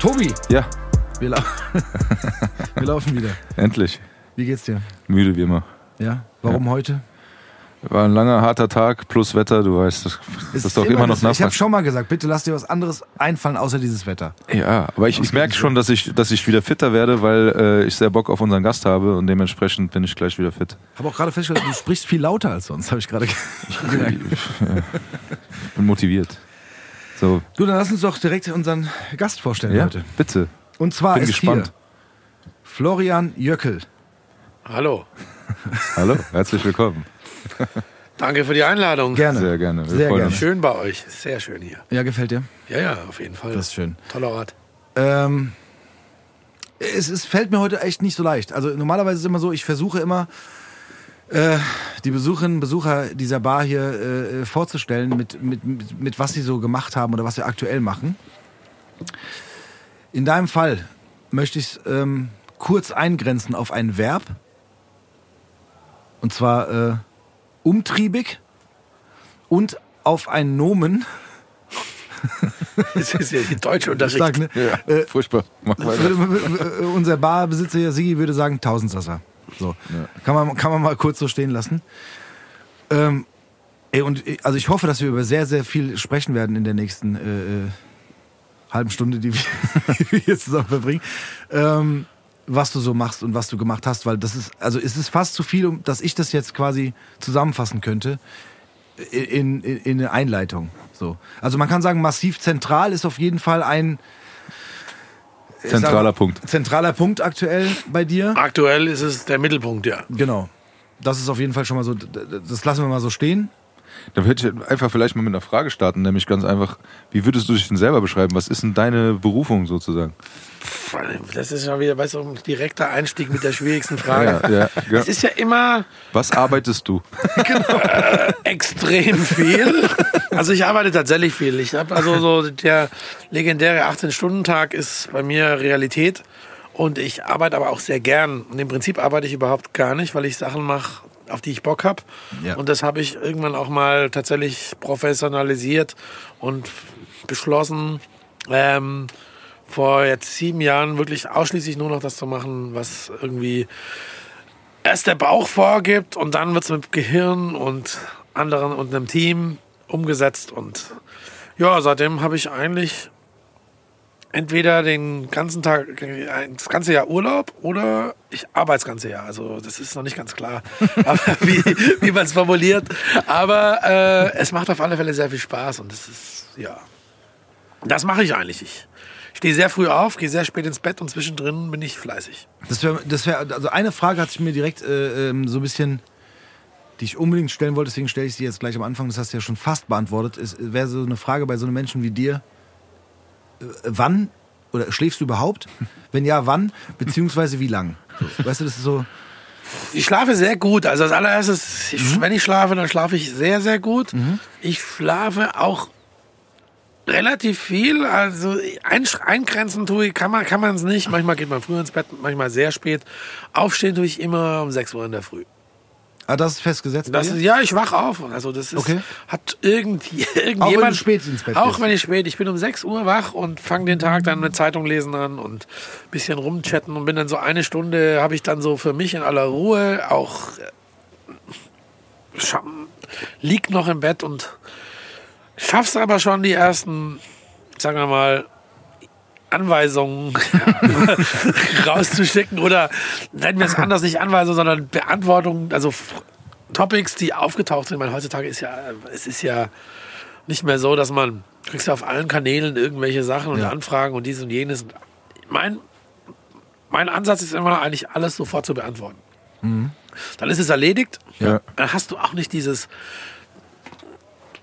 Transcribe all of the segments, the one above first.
Tobi, Ja, wir, lau wir laufen wieder. endlich. Wie geht's dir? Müde wie immer. Ja? Warum heute? War ein langer, harter Tag plus Wetter, du weißt, das, das ist doch immer, noch das- nass. Ich habe schon mal gesagt, bitte lass dir was anderes einfallen außer dieses Wetter. Ja, aber ich, ich merke schon, dass ich, dass ich wieder fitter werde, weil äh, ich sehr Bock auf unseren Gast habe und dementsprechend bin ich gleich wieder fit. Habe auch gerade festgestellt, du sprichst viel lauter als sonst, habe ich gerade gemerkt. Ich bin motiviert. So, Du, dann lass uns doch direkt unseren Gast vorstellen ja, heute. bitte. Und zwar Bin ist gespannt. hier Florian Jöckel. Hallo. Hallo, herzlich willkommen. Danke für die Einladung. Gerne. Sehr gerne. Wir Sehr gerne. uns. Schön bei euch. Sehr schön hier. Ja, gefällt dir? Ja, ja, auf jeden Fall. Das ist schön. Toller Ort. Ähm, es, es fällt mir heute echt nicht so leicht. Also normalerweise ist es immer so, ich versuche immer äh, die Besucherinnen und Besucher dieser Bar hier äh, vorzustellen, mit, mit, mit, mit was sie so gemacht haben oder was sie aktuell machen. In deinem Fall möchte ich es ähm, kurz eingrenzen auf ein Verb. Und zwar äh, umtriebig und auf ein Nomen. Das ist ja die deutsche Unterricht. Stark, ne? Ja, Äh, furchtbar. Würde, unser Barbesitzer hier, Sigi, würde sagen Tausendsasser. So. Kann, man, kann man mal kurz so stehen lassen. Ähm, ey, und äh, also ich hoffe, dass wir über sehr, sehr viel sprechen werden in der nächsten äh, äh, halben Stunde, die wir, die hier zusammen verbringen. Ähm, was du so machst und was du gemacht hast, weil das ist, also es ist fast zu viel, dass ich das jetzt quasi zusammenfassen könnte in, in, in eine Einleitung. So. Also man kann sagen, massiv zentral ist auf jeden Fall ein Zentraler Sag- Punkt. Zentraler Punkt aktuell bei dir. Aktuell ist es der Mittelpunkt, ja. Genau. Das ist auf jeden Fall schon mal so, das lassen wir mal so stehen. Da würde ich einfach vielleicht mal mit einer Frage starten, nämlich ganz einfach, wie würdest du dich denn selber beschreiben? Was ist denn deine Berufung sozusagen? Das ist schon wieder, weißt du, ein direkter Einstieg mit der schwierigsten Frage. Ja, ja, ja. Es ist ja immer Was arbeitest du? extrem viel. Also ich arbeite tatsächlich viel. Ich habe also so der legendäre 18-Stunden-Tag ist bei mir Realität und ich arbeite aber auch sehr gern. Und im Prinzip arbeite ich überhaupt gar nicht, weil ich Sachen mache, auf die ich Bock habe. Ja. Und das habe ich irgendwann auch mal tatsächlich professionalisiert und beschlossen, ähm, vor jetzt sieben Jahren wirklich ausschließlich nur noch das zu machen, was irgendwie erst der Bauch vorgibt und dann wird es mit Gehirn und anderen und einem Team umgesetzt. Und ja, seitdem habe ich eigentlich entweder den ganzen Tag, das ganze Jahr Urlaub oder ich arbeite das ganze Jahr. Also das ist noch nicht ganz klar, aber wie, wie man es formuliert. Aber äh, es macht auf alle Fälle sehr viel Spaß und das ist, ja, das mache ich eigentlich. Ich stehe sehr früh auf, gehe sehr spät ins Bett und zwischendrin bin ich fleißig. Das wäre, das wär, also eine Frage hat sich mir direkt äh, ähm, so ein bisschen, die ich unbedingt stellen wollte, deswegen stelle ich sie jetzt gleich am Anfang, das hast du ja schon fast beantwortet. Es wäre so eine Frage bei so einem Menschen wie dir, äh, wann oder schläfst du überhaupt? Wenn ja, wann? Beziehungsweise wie lang? Weißt du, das ist so, Ich schlafe sehr gut. Also als allererstes, ich, wenn ich schlafe, dann schlafe ich sehr, sehr gut. Ich schlafe auch relativ viel. Also eingrenzen tue ich, kann man kann man es nicht. Manchmal geht man früher ins Bett, manchmal sehr spät. Aufstehen tue ich immer um 6 Uhr in der Früh. Ah, das ist festgesetzt. Das ist, ja, ich wach auf. Also das ist, Okay. hat irgendwie, irgendjemand. Auch wenn du spät ins Bett Auch wenn ich spät, ich bin um 6 Uhr wach und fange den Tag dann mit Zeitung lesen an und ein bisschen rumchatten und bin dann so eine Stunde, habe ich dann so für mich in aller Ruhe auch äh, scha- lieg noch im Bett und schaff's aber schon die ersten, sagen wir mal, Anweisungen rauszuschicken oder nennen wir es anders, nicht Anweisungen, sondern Beantwortungen, also Topics, die aufgetaucht sind. Weil heutzutage ist ja, es ist ja nicht mehr so, dass man kriegst ja auf allen Kanälen irgendwelche Sachen und Ja. Anfragen und dies und jenes. Mein, mein Ansatz ist immer eigentlich alles sofort zu beantworten. Dann ist es erledigt. Ja. Dann hast du auch nicht dieses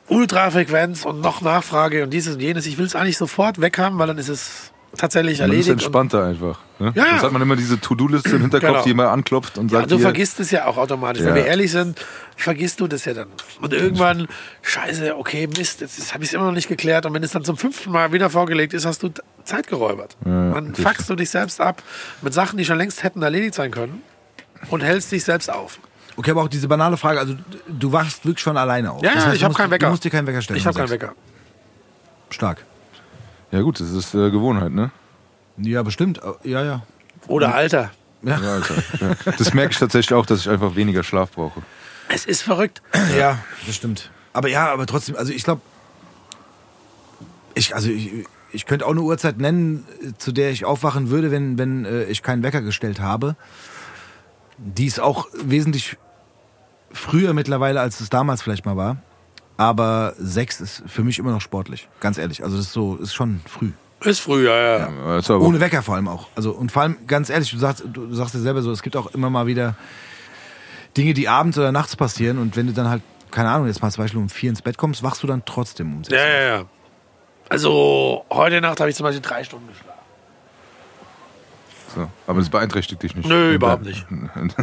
Ultrafrequenz und noch Nachfrage und dieses und jenes. Ich will es eigentlich sofort weg haben, weil dann ist es tatsächlich Man ist erledigt. und- entspannter einfach. Ne? Ja, ja. Sonst hat man immer diese To-Do-Liste im Hinterkopf, Genau. die immer anklopft und Ja, sagt, du hier, vergisst es ja auch automatisch. Wenn Ja. wir ehrlich sind, vergisst du das ja dann. Und irgendwann, scheiße, okay, Mist, jetzt habe ich es immer noch nicht geklärt. Und wenn es dann zum fünften Mal wieder vorgelegt ist, hast du Zeit geräubert. dann das fuckst du dich selbst ab mit Sachen, die schon längst hätten erledigt sein können und hältst dich selbst auf. Okay, aber auch diese banale Frage, also du wachst wirklich schon alleine auf. Ja, Das ja, heißt, ich du habe musst- keinen Wecker. Du musst dir keinen Wecker stellen. Ich habe keinen. Wecker. Stark. Ja gut, das ist äh, Gewohnheit, ne? Ja, bestimmt. Ja, ja. Oder Alter. Ja, Alter. Ja. Das merke ich tatsächlich auch, dass ich einfach weniger Schlaf brauche. Es ist verrückt. Ja, das stimmt. Aber ja, aber trotzdem, also ich glaube, ich, also ich, ich könnte auch eine Uhrzeit nennen, äh, zu der ich aufwachen würde, wenn, wenn äh, ich keinen Wecker gestellt habe. Die ist auch wesentlich früher mittlerweile, als es damals vielleicht mal war. Aber sechs ist für mich immer noch sportlich, ganz ehrlich. Also das ist so, ist schon früh. Ist früher, ja. ja. Aber Ohne Wecker vor allem auch. Also und vor allem ganz ehrlich, du sagst, du sagst ja selber so, es gibt auch immer mal wieder Dinge, die abends oder nachts passieren und wenn du dann halt keine Ahnung, jetzt mal zum Beispiel um vier ins Bett kommst, wachst du dann trotzdem um sechs. Ja, ja, ja. Also, heute Nacht habe ich zum Beispiel drei Stunden geschlafen. So. Aber das beeinträchtigt dich nicht. Nö, überhaupt nicht.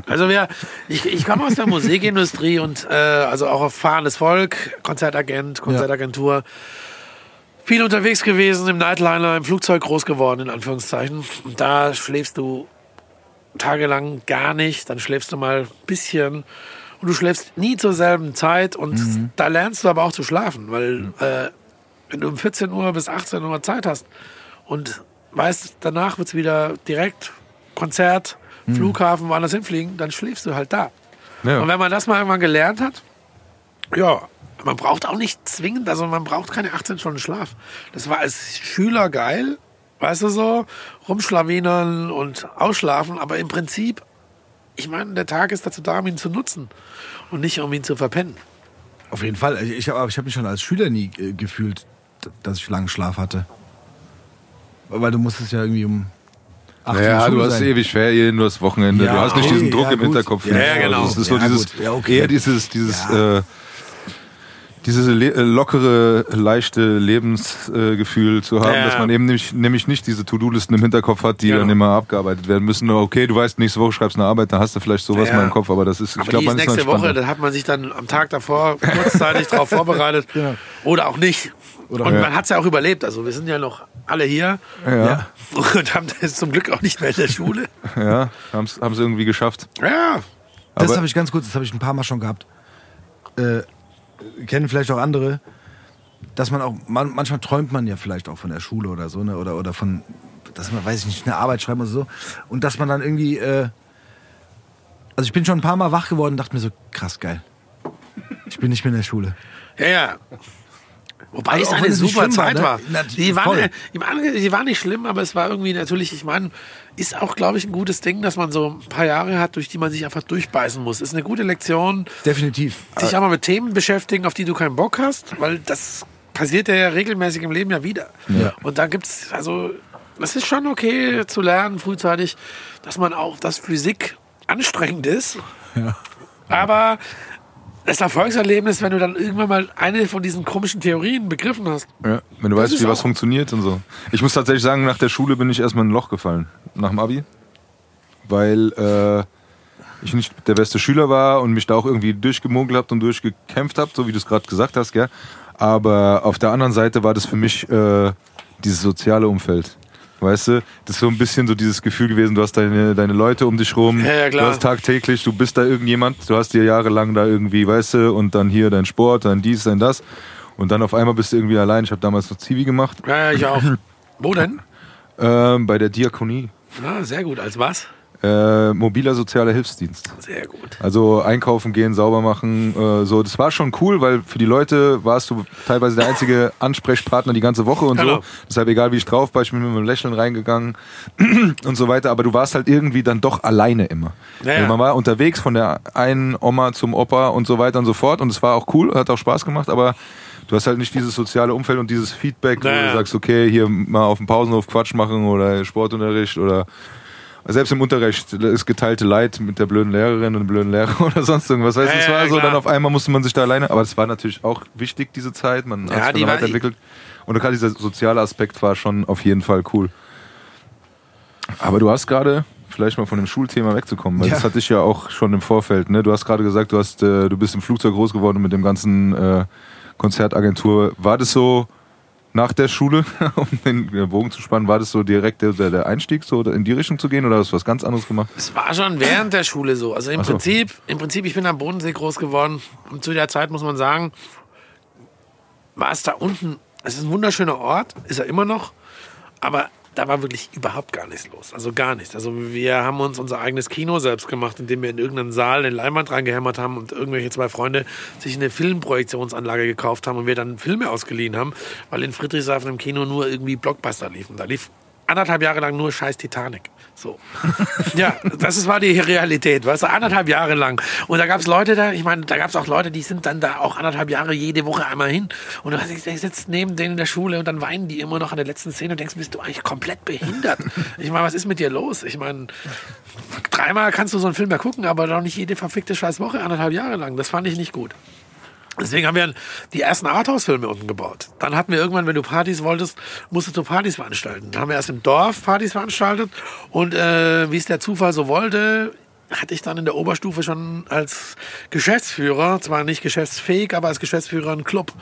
Also wir, ich, ich komme aus der Musikindustrie und äh, also auch auf fahrendes Volk, Konzertagent, Konzertagentur. Viel unterwegs gewesen, im Nightliner, im Flugzeug groß geworden, in Anführungszeichen. Und da schläfst du tagelang gar nicht, dann schläfst du mal ein bisschen und du schläfst nie zur selben Zeit und da lernst du aber auch zu schlafen, weil äh, wenn du um 14 Uhr bis 18 Uhr Zeit hast und weißt, danach wird es wieder direkt Konzert, Flughafen, woanders hinfliegen, dann schläfst du halt da. Ja. Und wenn man das mal irgendwann gelernt hat, ja, man braucht auch nicht zwingend, also man braucht keine 18 Stunden Schlaf. Das war als Schüler geil, weißt du so, rumschlawinern und ausschlafen, aber im Prinzip, ich meine, der Tag ist dazu da, um ihn zu nutzen und nicht um ihn zu verpennen. Auf jeden Fall. Ich, ich habe ich hab mich schon als Schüler nie äh, gefühlt, dass ich langen Schlaf hatte. Weil du musstest ja irgendwie um acht Uhr in Ja, der du hast sein. ewig Ferien, du hast Wochenende, Ja, du hast nicht okay, diesen Druck ja, im gut. Hinterkopf. Ja, Also genau. Das ist so Ja, dieses. Ja, okay. eher dieses, dieses, Ja. äh, dieses äh, lockere, leichte Lebensgefühl zu haben, Ja. dass man eben nämlich, nämlich nicht diese To-Do-Listen im Hinterkopf hat, die Genau. dann immer abgearbeitet werden müssen. Okay, du weißt, nächste Woche schreibst du eine Arbeit, dann hast du vielleicht sowas Ja. mal im Kopf, aber das ist, ich Aber glaube, die man ist nächste Woche, da hat man sich dann am Tag davor kurzzeitig darauf vorbereitet. Oder auch nicht. Und Ja. man hat es ja auch überlebt. Also wir sind ja noch alle hier Ja, und haben das zum Glück auch nicht mehr in der Schule. ja, haben es irgendwie geschafft. Ja, Das Aber- habe ich ganz kurz, das habe ich ein paar Mal schon gehabt. Äh, kennen vielleicht auch andere, dass man auch, man, manchmal träumt man ja vielleicht auch von der Schule oder so, ne? Oder, oder von, dass man, weiß ich nicht, eine Arbeit schreiben oder so. Und dass man dann irgendwie, äh, also ich bin schon ein paar Mal wach geworden und dachte mir so, krass geil. Ich bin nicht mehr in der Schule. ja, ja. Wobei Also es eine es super schlimm war, Zeit ne? war. Die war, voll. die, war, die war nicht schlimm, aber es war irgendwie natürlich, ich meine, ist auch, glaube ich, ein gutes Ding, dass man so ein paar Jahre hat, durch die man sich einfach durchbeißen muss. Ist eine gute Lektion, Definitiv. sich auch mal mit Themen beschäftigen, auf die du keinen Bock hast, weil das passiert ja regelmäßig im Leben ja wieder. Und da gibt's also, es ist schon okay zu lernen frühzeitig, dass man auch, dass Physik anstrengend ist. Aber das Erfolgserlebnis, wenn du dann irgendwann mal eine von diesen komischen Theorien begriffen hast. Ja, wenn du Das weißt, wie was funktioniert und so. Ich muss tatsächlich sagen, nach der Schule bin ich erstmal in ein Loch gefallen. Nach dem Abi. Weil äh, ich nicht der beste Schüler war und mich da auch irgendwie durchgemogelt habe und durchgekämpft habe, so wie du es gerade gesagt hast, gell? Aber auf der anderen Seite war das für mich äh, dieses soziale Umfeld. Weißt du, das ist so ein bisschen so dieses Gefühl gewesen, du hast deine, deine Leute um dich rum, Ja, ja, klar. du hast tagtäglich, du bist da irgendjemand, du hast dir jahrelang da irgendwie, weißt du, und dann hier dein Sport, dann dies, dann das. Und dann auf einmal bist du irgendwie allein. Ich habe damals noch Zivi gemacht, Ja, ja, ich auch. Wo denn? ähm, bei der Diakonie. Ah, sehr gut. Als was? Äh, mobiler sozialer Hilfsdienst. Sehr gut. Also einkaufen gehen, sauber machen, äh, so. Das war schon cool, weil für die Leute warst du teilweise der einzige Ansprechpartner die ganze Woche und Genau. so. Deshalb egal wie ich drauf war, ich bin mit einem Lächeln reingegangen und so weiter. Aber du warst halt irgendwie dann doch alleine immer. Ja, ja. Also man war unterwegs von der einen Oma zum Opa und so weiter und so fort. Und es war auch cool, hat auch Spaß gemacht, aber du hast halt nicht dieses soziale Umfeld und dieses Feedback, wo Ja, du sagst, okay, hier mal auf dem Pausenhof Quatsch machen oder Sportunterricht oder Selbst im Unterricht ist geteilte Leid mit der blöden Lehrerin und dem blöden Lehrer oder sonst irgendwas. Weißt du, Ja, es ja, war so, klar. dann auf einmal musste man sich da alleine, aber es war natürlich auch wichtig, diese Zeit. Man Ja, hat sich war- weiterentwickelt. Und gerade dieser soziale Aspekt war schon auf jeden Fall cool. Aber du hast gerade, vielleicht mal von dem Schulthema wegzukommen, weil Ja. das hatte ich ja auch schon im Vorfeld. Ne? Du hast gerade gesagt, du, hast, äh, du bist im Flugzeug groß geworden mit dem ganzen äh, Konzertagentur. War das so nach der Schule, um den Bogen zu spannen, war das so direkt der, der Einstieg, so in die Richtung zu gehen oder hast du was ganz anderes gemacht? Es war schon während der Schule so. Also im so. Prinzip, im Prinzip, ich bin am Bodensee groß geworden. Und zu der Zeit muss man sagen, war es da unten, es ist ein wunderschöner Ort, ist er immer noch, aber da war wirklich überhaupt gar nichts los. Also gar nichts. Also wir haben uns unser eigenes Kino selbst gemacht, indem wir in irgendeinen Saal eine Leinwand reingehämmert haben und irgendwelche zwei Freunde sich eine Filmprojektionsanlage gekauft haben und wir dann Filme ausgeliehen haben, weil in Friedrichshafen im Kino nur irgendwie Blockbuster liefen. Da lief anderthalb Jahre lang nur scheiß Titanic. So. ja, das ist, war die Realität, weißt du, anderthalb Jahre lang. Und da gab es Leute da, ich meine, da gab es auch Leute, die sind dann da auch anderthalb Jahre jede Woche einmal hin. Und du hast- ich sitzt neben denen in der Schule und dann weinen die immer noch an der letzten Szene und denkst, bist du eigentlich komplett behindert? Ich meine, was ist mit dir los? Ich meine, dreimal kannst du so einen Film ja gucken, aber doch nicht jede verfickte scheiß Woche, anderthalb Jahre lang. Das fand ich nicht gut. Deswegen haben wir die ersten Arthouse-Filme unten gebaut. Dann hatten wir irgendwann, wenn du Partys wolltest, musstest du Partys veranstalten. Dann haben wir erst im Dorf Partys veranstaltet und äh, wie es der Zufall so wollte, hatte ich dann in der Oberstufe schon als Geschäftsführer, zwar nicht geschäftsfähig, aber als Geschäftsführer einen Club.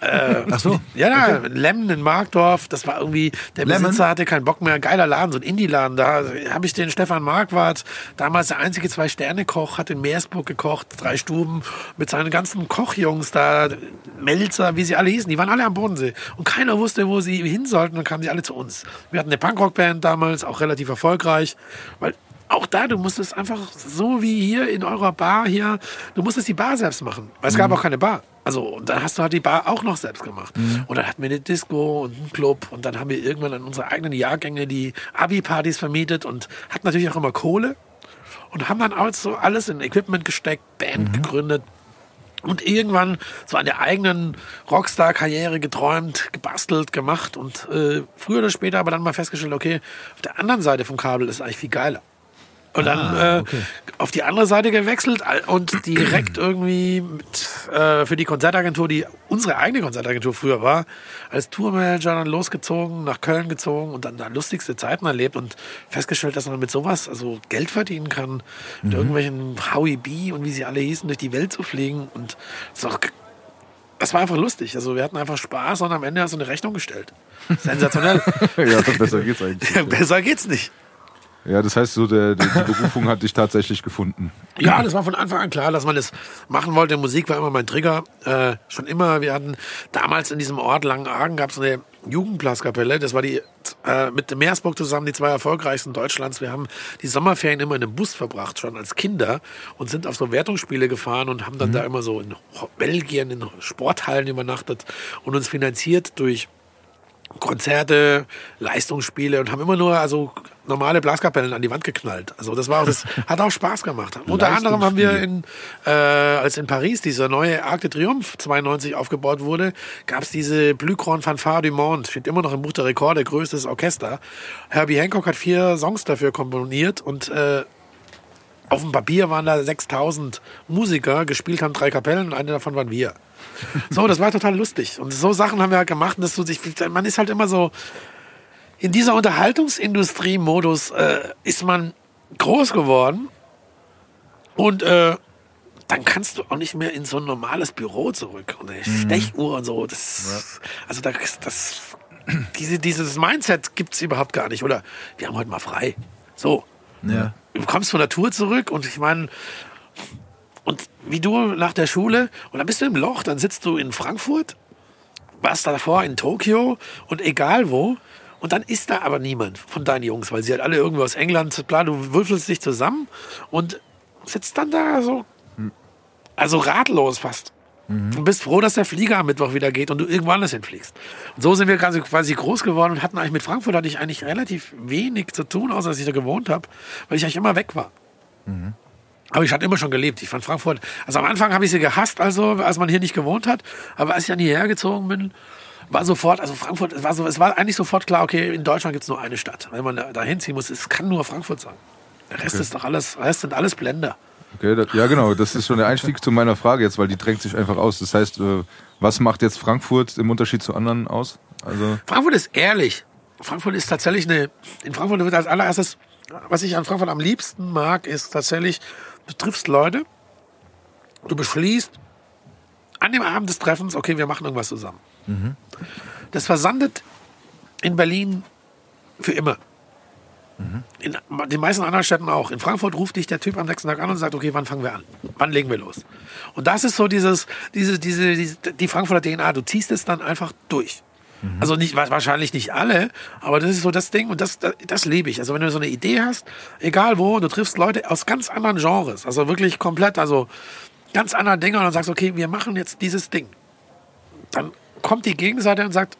Äh, Ach so. Ja, ja, Lemmen in Markdorf, das war irgendwie, der Lemmen? Besitzer hatte keinen Bock mehr, geiler Laden, so ein Indie-Laden, da habe ich den Stefan Marquardt, damals der einzige Zwei-Sterne-Koch, hat in Meersburg gekocht, drei Stuben, mit seinen ganzen Kochjungs da, Melzer, wie sie alle hießen, die waren alle am Bodensee und keiner wusste, wo sie hin sollten, dann kamen sie alle zu uns. Wir hatten eine Punkrock-Band damals, auch relativ erfolgreich, weil auch da, du musstest einfach so wie hier in eurer Bar hier, du musstest die Bar selbst machen. Weil es gab auch keine Bar. Also, und dann hast du halt die Bar auch noch selbst gemacht. Und dann hatten wir eine Disco und einen Club und dann haben wir irgendwann an unsere eigenen Jahrgänge die Abi-Partys vermietet und hatten natürlich auch immer Kohle und haben dann auch so alles in Equipment gesteckt, Band gegründet. Und irgendwann so an der eigenen Rockstar-Karriere geträumt, gebastelt, gemacht und äh, früher oder später aber dann mal festgestellt, okay, auf der anderen Seite vom Kabel ist eigentlich viel geiler. Und dann äh, auf die andere Seite gewechselt und direkt irgendwie mit, äh, für die Konzertagentur, die unsere eigene Konzertagentur früher war, als Tourmanager dann losgezogen, nach Köln gezogen und dann da lustigste Zeiten erlebt und festgestellt, dass man mit sowas also Geld verdienen kann, mit irgendwelchen Howie B und wie sie alle hießen, durch die Welt zu fliegen und das, ist auch, das war einfach lustig. Also wir hatten einfach Spaß und am Ende hast du eine Rechnung gestellt. Sensationell. ja, besser geht's eigentlich. nicht. Besser geht's nicht. Ja, das heißt, so der, die Berufung hat dich tatsächlich gefunden. Ja, das war von Anfang an klar, dass man das machen wollte. Musik war immer mein Trigger. Äh, schon immer. Wir hatten damals in diesem Ort Langenargen gab es eine Jugendblaskapelle. Das war die äh, mit Meersburg zusammen die zwei erfolgreichsten Deutschlands. Wir haben die Sommerferien immer in einem Bus verbracht, schon als Kinder und sind auf so Wertungsspiele gefahren und haben dann da immer so in Belgien in Sporthallen übernachtet und uns finanziert durch Konzerte, Leistungsspiele und haben immer nur also normale Blaskapellen an die Wand geknallt. Also das war auch, das hat auch Spaß gemacht. Unter anderem haben wir in äh, als in Paris dieser neue Arc de Triomphe 92 aufgebaut wurde, gab es diese Blühkorn Fanfare du Monde, steht immer noch im Buch der Rekorde, größtes Orchester. Herbie Hancock hat vier Songs dafür komponiert und äh, auf dem Papier waren da 6000 Musiker, gespielt haben drei Kapellen und eine davon waren wir. So, das war total lustig. Und so Sachen haben wir halt gemacht. Und das so sich, man ist halt immer so, in dieser Unterhaltungsindustrie-Modus äh, ist man groß geworden. Und äh, dann kannst du auch nicht mehr in so ein normales Büro zurück. Und eine Stechuhr und so. Das, Also das, das, diese, dieses Mindset gibt's überhaupt gar nicht. Oder wir haben heute mal frei. So. Ja. Du kommst von der Tour zurück und ich meine, und wie du nach der Schule, und dann bist du im Loch, dann sitzt du in Frankfurt, warst davor in Tokio und egal wo. Und dann ist da aber niemand von deinen Jungs, weil sie halt alle irgendwo aus England, bla, du würfelst dich zusammen und sitzt dann da so, also ratlos fast. Und bist froh, dass der Flieger am Mittwoch wieder geht und du irgendwo anders hinfliegst. Und so sind wir quasi, quasi groß geworden und hatten eigentlich mit Frankfurt hatte ich eigentlich relativ wenig zu tun, außer dass ich da gewohnt habe, weil ich eigentlich immer weg war. Aber ich hatte immer schon gelebt. Ich fand Frankfurt, also am Anfang habe ich sie gehasst, also als man hier nicht gewohnt hat. Aber als ich dann hierher gezogen bin, war sofort, also Frankfurt, es war, so, es war eigentlich sofort klar, okay, in Deutschland gibt es nur eine Stadt. Wenn man da da hinziehen muss, es kann nur Frankfurt sein. Der Rest ist doch alles, der Rest sind alles Blender. Okay, das, ja genau, das ist schon der Einstieg zu meiner Frage jetzt, weil die drängt sich einfach aus. Das heißt, äh, was macht jetzt Frankfurt im Unterschied zu anderen aus? Also, Frankfurt ist ehrlich. Frankfurt ist tatsächlich eine. In Frankfurt wird als allererstes, was ich an Frankfurt am liebsten mag, ist tatsächlich, du triffst Leute, du beschließt an dem Abend des Treffens, okay, wir machen irgendwas zusammen. Das versandet in Berlin für immer. In den meisten anderen Städten auch. In Frankfurt ruft dich der Typ am nächsten Tag an und sagt, okay, wann fangen wir an? Wann legen wir los? Und das ist so dieses, diese, diese, diese die Frankfurter DNA. Du ziehst es dann einfach durch. Also nicht, wa- wahrscheinlich nicht alle, aber das ist so das Ding und das, das, das lebe ich. Also wenn du so eine Idee hast, egal wo, du triffst Leute aus ganz anderen Genres, also wirklich komplett, also ganz anderen Dinge und dann sagst, okay, wir machen jetzt dieses Ding. Dann kommt die Gegenseite und sagt,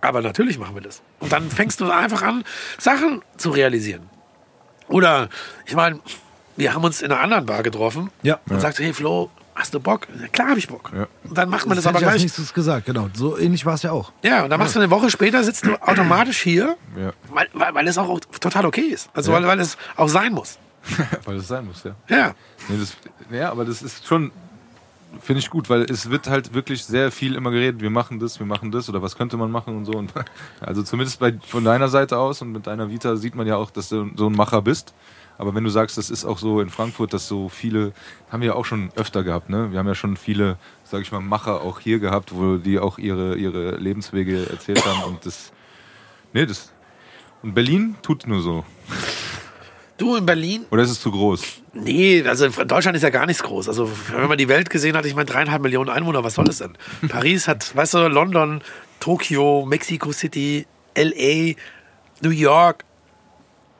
aber natürlich machen wir das. Und dann fängst du einfach an, Sachen zu realisieren. Oder, ich meine, wir haben uns in einer anderen Bar getroffen Ja. und sagte, hey Flo, hast du Bock? Ja, klar habe ich Bock. Ja. Und dann macht man das, hätte aber ich gleich. nächstes gesagt, genau. So ähnlich war es ja auch. Ja, und dann machst du eine Woche später, sitzt du automatisch hier, ja, weil, weil, weil es auch total okay ist. Also weil, weil es auch sein muss. weil das sein muss, ja. Ja. Nee, das, ja, aber das ist schon, finde ich gut, weil es wird halt wirklich sehr viel immer geredet, wir machen das, wir machen das oder was könnte man machen und so. Und also zumindest bei, von deiner Seite aus und mit deiner Vita sieht man ja auch, dass du so ein Macher bist. Aber wenn du sagst, das ist auch so in Frankfurt, dass so viele, haben wir ja auch schon öfter gehabt, ne? Wir haben ja schon viele, sag ich mal, Macher auch hier gehabt, wo die auch ihre, ihre Lebenswege erzählt haben und das, nee, das, und Berlin tut nur so. Du in Berlin, Oder ist es zu groß? Nee, also in Deutschland ist ja gar nichts groß. Also wenn man die Welt gesehen hat, ich meine dreieinhalb Millionen Einwohner, was soll das denn? Paris hat, weißt du, London, Tokio, Mexico City, LA, New York,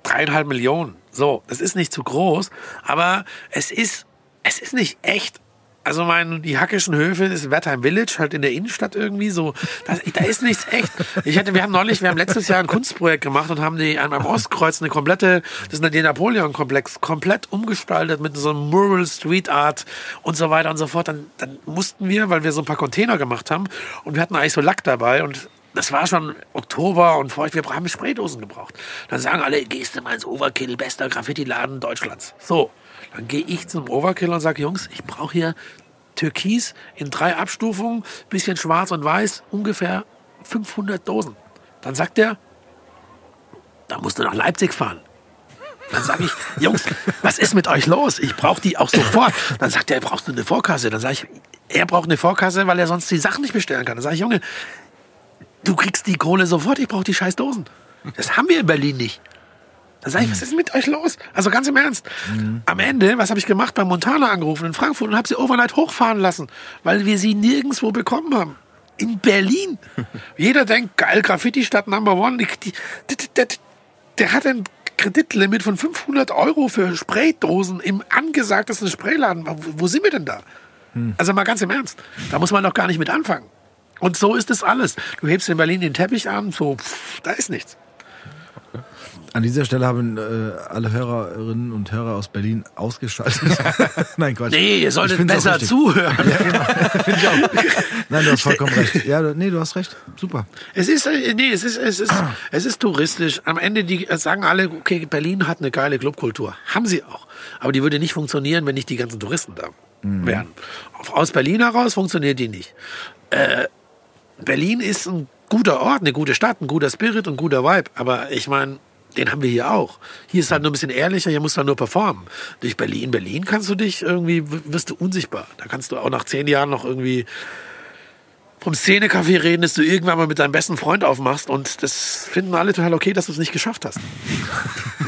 dreieinhalb Millionen. So, das ist nicht zu groß, aber es ist, es ist nicht echt. Also mein, die hackischen Höfe ist Wertheim Village, halt in der Innenstadt irgendwie so. Das, da ist nichts echt. Ich hatte, wir haben neulich, wir haben letztes Jahr ein Kunstprojekt gemacht und haben die am Ostkreuz eine komplette, das ist der Napoleon-Komplex, komplett umgestaltet mit so einem Mural, Street Art und so weiter und so fort. Dann, dann mussten wir, weil wir so ein paar Container gemacht haben und wir hatten eigentlich so Lack dabei und das war schon Oktober und feucht, wir haben Spraydosen gebraucht. Dann sagen alle, gehst du mal ins Overkill, bester Graffiti-Laden Deutschlands. So, dann gehe ich zum Overkill und sage, Jungs, ich brauche hier Türkis in drei Abstufungen, bisschen schwarz und weiß, ungefähr 500 Dosen. Dann sagt er, da musst du nach Leipzig fahren. Dann sage ich, Jungs, was ist mit euch los? Ich brauche die auch sofort. Dann sagt er, brauchst du eine Vorkasse? Dann sage ich, er braucht eine Vorkasse, weil er sonst die Sachen nicht bestellen kann. Dann sage ich, Junge, du kriegst die Kohle sofort, ich brauche die scheiß Dosen. Das haben wir in Berlin nicht. Dann sage ich, was ist mit euch los? Also ganz im Ernst. Am Ende, was habe ich gemacht? Bei Montana angerufen in Frankfurt und habe sie overnight hochfahren lassen, weil wir sie nirgendwo bekommen haben. In Berlin. Jeder denkt, geil, Graffiti-Stadt Number One. Die, die, der, der hat ein Kreditlimit von 500 Euro für Spraydosen im angesagtesten Sprayladen. Wo, sind wir denn da? Also mal ganz im Ernst. Da muss man doch gar nicht mit anfangen. Und so ist es alles. Du hebst in Berlin den Teppich an, so, pff, da ist nichts. An dieser Stelle haben äh, alle Hörerinnen und Hörer aus Berlin ausgeschaltet. Nein, Quatsch. Nee, ihr Ich solltet find's auch besser richtig. zuhören. Nein, du hast vollkommen recht. Ja, du- nee, du hast recht. Super. Es ist, äh, nee, es ist, es ist, es ist touristisch. Am Ende, die äh, sagen alle, okay, Berlin hat eine geile Clubkultur. Haben sie auch. Aber die würde nicht funktionieren, wenn nicht die ganzen Touristen da wären. Aus Berlin heraus funktioniert die nicht. Äh, Berlin ist ein guter Ort, eine gute Stadt, ein guter Spirit und ein guter Vibe. Aber ich meine, den haben wir hier auch. Hier ist halt nur ein bisschen ehrlicher, hier musst du halt nur performen. Durch Berlin, Berlin kannst du dich irgendwie, wirst du unsichtbar. Da kannst du auch nach zehn Jahren noch irgendwie vom Szenecafé reden, dass du irgendwann mal mit deinem besten Freund aufmachst und das finden alle total okay, dass du es nicht geschafft hast.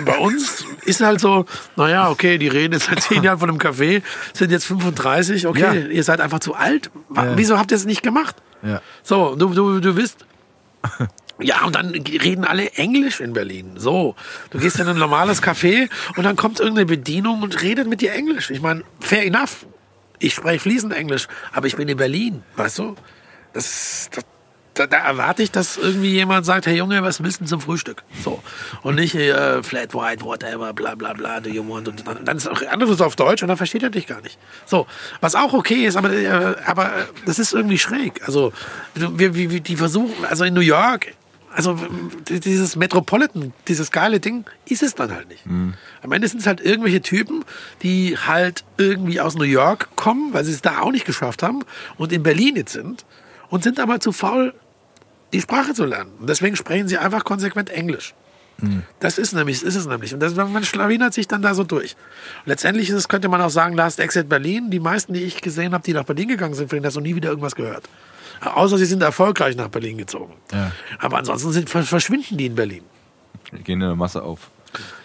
Bei uns ist halt so, naja, okay, die reden jetzt seit zehn Jahren von einem Café, sind jetzt 35, okay, Ja. ihr seid einfach zu alt. Ja. Wieso habt ihr es nicht gemacht? Ja. So, du, du, du wisst. Ja, und dann reden alle Englisch in Berlin. So, du gehst in ein normales Café und dann kommt irgendeine Bedienung und redet mit dir Englisch. Ich meine, fair enough. Ich spreche fließend Englisch, aber ich bin in Berlin, weißt du? Das, das, da, da erwarte ich, dass irgendwie jemand sagt, hey Junge, was willst du zum Frühstück? So. Und nicht äh, flat white, whatever, bla bla bla, do you want? Und dann, dann ist auch anderes auf Deutsch und dann versteht er dich gar nicht. So. Was auch okay ist, aber, äh, aber äh, das ist irgendwie schräg. Also, wir, wir- die versuchen, also in New York, also dieses Metropolitan, dieses geile Ding, ist es dann halt nicht. Am Ende sind es halt irgendwelche Typen, die halt irgendwie aus New York kommen, weil sie es da auch nicht geschafft haben und in Berlin jetzt sind und sind aber zu faul, die Sprache zu lernen. Und deswegen sprechen sie einfach konsequent Englisch. Das ist nämlich, ist es nämlich. Und das, man schlawinert sich dann da so durch. Und letztendlich ist es, könnte man auch sagen, Last Exit Berlin. Die meisten, die ich gesehen habe, die nach Berlin gegangen sind, von denen hast du nie wieder irgendwas gehört. Außer sie sind erfolgreich nach Berlin gezogen. Ja. Aber ansonsten sind, verschwinden die in Berlin. Wir gehen in der Masse auf.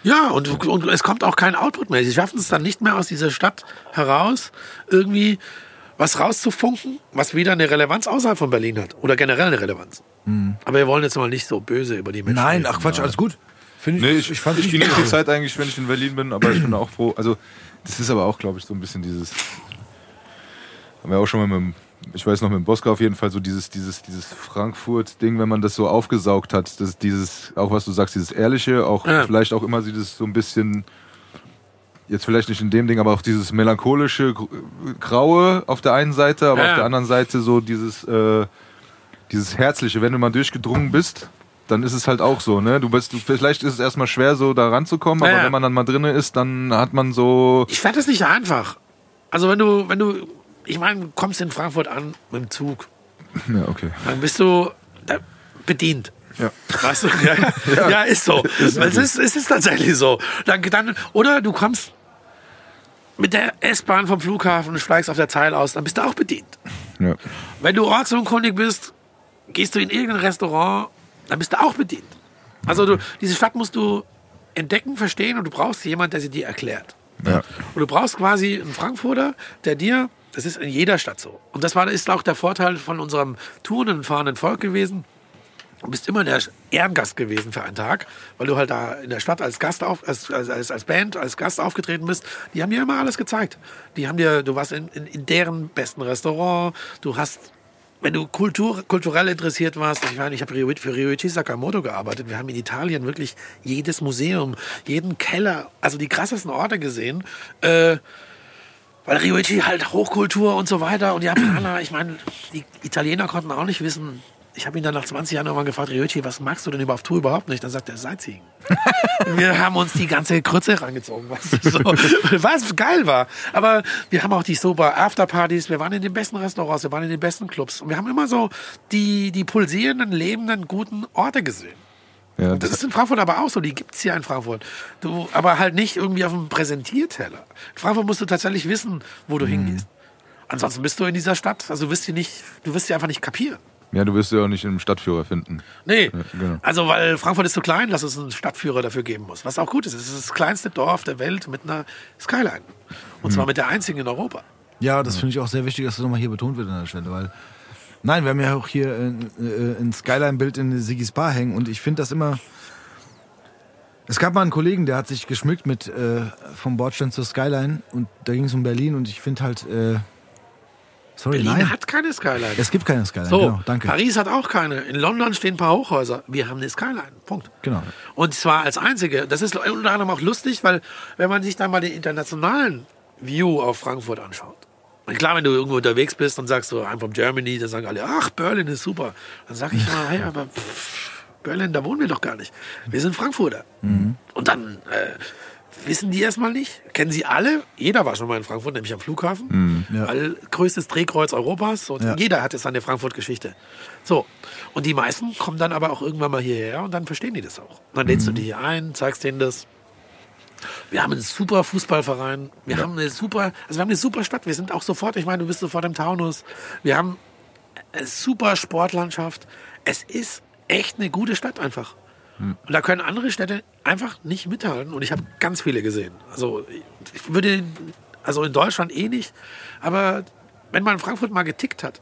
Ja, und, und es kommt auch kein Output mehr. Sie schaffen es dann nicht mehr aus dieser Stadt heraus, irgendwie was rauszufunken, was wieder eine Relevanz außerhalb von Berlin hat. Oder generell eine Relevanz. Aber wir wollen jetzt mal nicht so böse über die Menschen Nein, reden. ach Quatsch, alles gut. Find Nee, ich, ich fand ich genieße die Zeit eigentlich, wenn ich in Berlin bin, aber ich bin auch froh. Also, das ist aber auch, glaube ich, so ein bisschen dieses. Haben wir auch schon mal mit dem, ich weiß noch, mit dem Bosca auf jeden Fall so dieses, dieses, dieses Frankfurt-Ding, wenn man das so aufgesaugt hat, das, dieses, auch was du sagst, dieses Ehrliche, auch Ja. vielleicht auch immer dieses so ein bisschen, jetzt vielleicht nicht in dem Ding, aber auch dieses melancholische, gr- Graue auf der einen Seite, aber Ja. auf der anderen Seite so dieses, äh, dieses Herzliche, wenn du mal durchgedrungen bist, dann ist es halt auch so, ne? Du bist, du, vielleicht ist es erstmal schwer, so da ranzukommen, Ja, aber wenn man dann mal drinne ist, dann hat man so. Ich fand das nicht einfach. Also wenn du, wenn du, ich meine, du kommst in Frankfurt an mit dem Zug, Ja, okay. dann bist du bedient. Ja. Weißt du? Ja, ja. ja ist so. es, ist, es ist tatsächlich so. Dann, dann, oder du kommst mit der S-Bahn vom Flughafen und steigst auf der Zeile aus, dann bist du auch bedient. Ja. Wenn du ortsunkundig bist, gehst du in irgendein Restaurant, dann bist du auch bedient. Also du, diese Stadt musst du entdecken, verstehen und du brauchst jemanden, der sie dir erklärt. Ja. Und du brauchst quasi einen Frankfurter, der dir, das ist in jeder Stadt so. Und das war, ist auch der Vorteil von unserem tourenden, fahrenden Volk gewesen. Du bist immer der Ehrengast gewesen für einen Tag, weil du halt da in der Stadt als Gast auf, als, als, als, Band, als Gast aufgetreten bist. Die haben dir immer alles gezeigt. Die haben dir, du warst in, in, in deren besten Restaurant, du hast wenn du Kultur, kulturell interessiert warst, ich meine, ich habe für Ryuichi Sakamoto gearbeitet. Wir haben in Italien wirklich jedes Museum, jeden Keller, also die krassesten Orte gesehen. Äh, weil Ryuichi halt Hochkultur und so weiter und die Japaner, ich meine, die Italiener konnten auch nicht wissen. Ich habe ihn dann nach 20 Jahren irgendwann gefragt, Ryuichi, was magst du denn über auf Tour überhaupt nicht? Dann sagt er, Sightseeing. wir haben uns die ganze Krütze rangezogen, weißt du, so. was geil war. Aber wir haben auch die super Afterpartys, wir waren in den besten Restaurants, wir waren in den besten Clubs und wir haben immer so die, die pulsierenden, lebenden, guten Orte gesehen. Ja, Das ist in Frankfurt aber auch so, die gibt's hier in Frankfurt. Du, aber halt nicht irgendwie auf dem Präsentierteller. In Frankfurt musst du tatsächlich wissen, wo Mhm. du hingehst. Ansonsten bist du in dieser Stadt, also du wirst sie nicht, du wirst sie einfach nicht kapieren. ja, du wirst ja auch nicht im Stadtführer finden. Nee, Ja, genau. also weil Frankfurt ist so klein, dass es einen Stadtführer dafür geben muss. Was auch gut ist. Es ist das kleinste Dorf der Welt mit einer Skyline. Und Mhm. zwar mit der einzigen in Europa. Ja, das finde ich auch sehr wichtig, dass das nochmal hier betont wird an der Stelle, weil. Nein, wir haben ja auch hier ein, äh, ein Skyline-Bild in Sigis Bar hängen und ich finde das immer. Es gab mal einen Kollegen, der hat sich geschmückt mit äh, vom Bordstein zur Skyline und da ging es um Berlin und ich finde halt. Äh, sorry, Berlin nein. hat keine Skyline. es gibt keine Skyline, so, genau, danke. Paris hat auch keine. In London stehen ein paar Hochhäuser. Wir haben eine Skyline. Punkt. Genau. Und zwar als einzige. Das ist unter anderem auch lustig, weil wenn man sich dann mal den internationalen View auf Frankfurt anschaut. Und klar, wenn du irgendwo unterwegs bist und sagst so, I'm from Germany, dann sagen alle, ach, Berlin ist super. Dann sag ich mal, hey, aber pff, Berlin, da wohnen wir doch gar nicht. Wir sind Frankfurter. Und dann äh, wissen die erstmal nicht, kennen sie alle. Jeder war schon mal in Frankfurt, nämlich am Flughafen. Ja. Weil größtes Drehkreuz Europas. Und Ja. jeder hat jetzt seine Frankfurt-Geschichte. So. Und die meisten kommen dann aber auch irgendwann mal hierher und dann verstehen die das auch. Und dann lädst du die hier ein, zeigst denen das. Wir haben einen super Fußballverein. Wir haben eine super, also wir haben eine super Stadt. Wir sind auch sofort, ich meine, du bist sofort im Taunus. Wir haben eine super Sportlandschaft. Es ist echt eine gute Stadt einfach. Und da können andere Städte einfach nicht mithalten. Und ich habe ganz viele gesehen. Also ich würde, also in Deutschland eh nicht. Aber wenn man in Frankfurt mal getickt hat,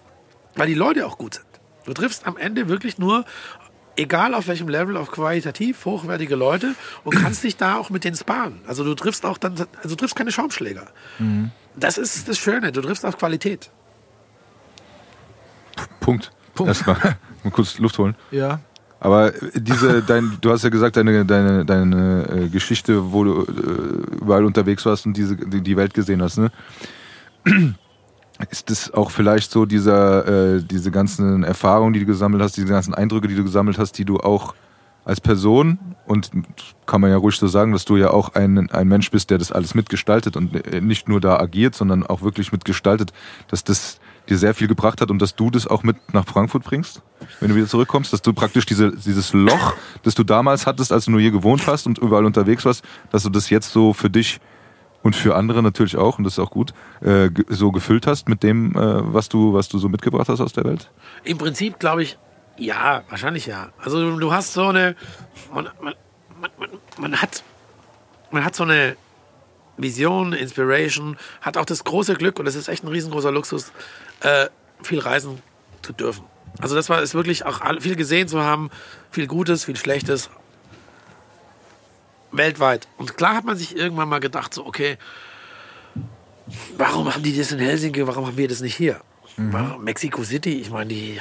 weil die Leute auch gut sind. Du triffst am Ende wirklich nur, egal auf welchem Level, auf qualitativ hochwertige Leute und kannst dich da auch mit denen sparen. Also du triffst auch dann, also du triffst keine Schaumschläger. Das ist das Schöne, du triffst auf Qualität. Punkt. Punkt. Erstmal mal kurz Luft holen. Ja. Aber diese, dein, du hast ja gesagt, deine, deine, deine äh, Geschichte, wo du äh, überall unterwegs warst und diese, die, die Welt gesehen hast, ne? Ist das auch vielleicht so dieser, äh, diese ganzen Erfahrungen, die du gesammelt hast, diese ganzen Eindrücke, die du gesammelt hast, die du auch als Person und kann man ja ruhig so sagen, dass du ja auch ein, ein Mensch bist, der das alles mitgestaltet und äh, nicht nur da agiert, sondern auch wirklich mitgestaltet, dass das dir sehr viel gebracht hat und dass du das auch mit nach Frankfurt bringst, wenn du wieder zurückkommst, dass du praktisch diese, dieses Loch, das du damals hattest, als du nur hier gewohnt hast und überall unterwegs warst, dass du das jetzt so für dich und für andere natürlich auch, und das ist auch gut, äh, so gefüllt hast mit dem, äh, was du, was du so mitgebracht hast aus der Welt? Im Prinzip glaube ich, ja, wahrscheinlich ja. Also du, hast so eine, man, man, man, man, hat, man hat so eine Vision, Inspiration, hat auch das große Glück und das ist echt ein riesengroßer Luxus, äh, viel reisen zu dürfen. Also das war ist wirklich auch viel gesehen zu haben, viel Gutes, viel Schlechtes, weltweit. Und klar hat man sich irgendwann mal gedacht, so okay, warum haben die das in Helsinki, warum haben wir das nicht hier? Warum- Mexico City, ich meine, die,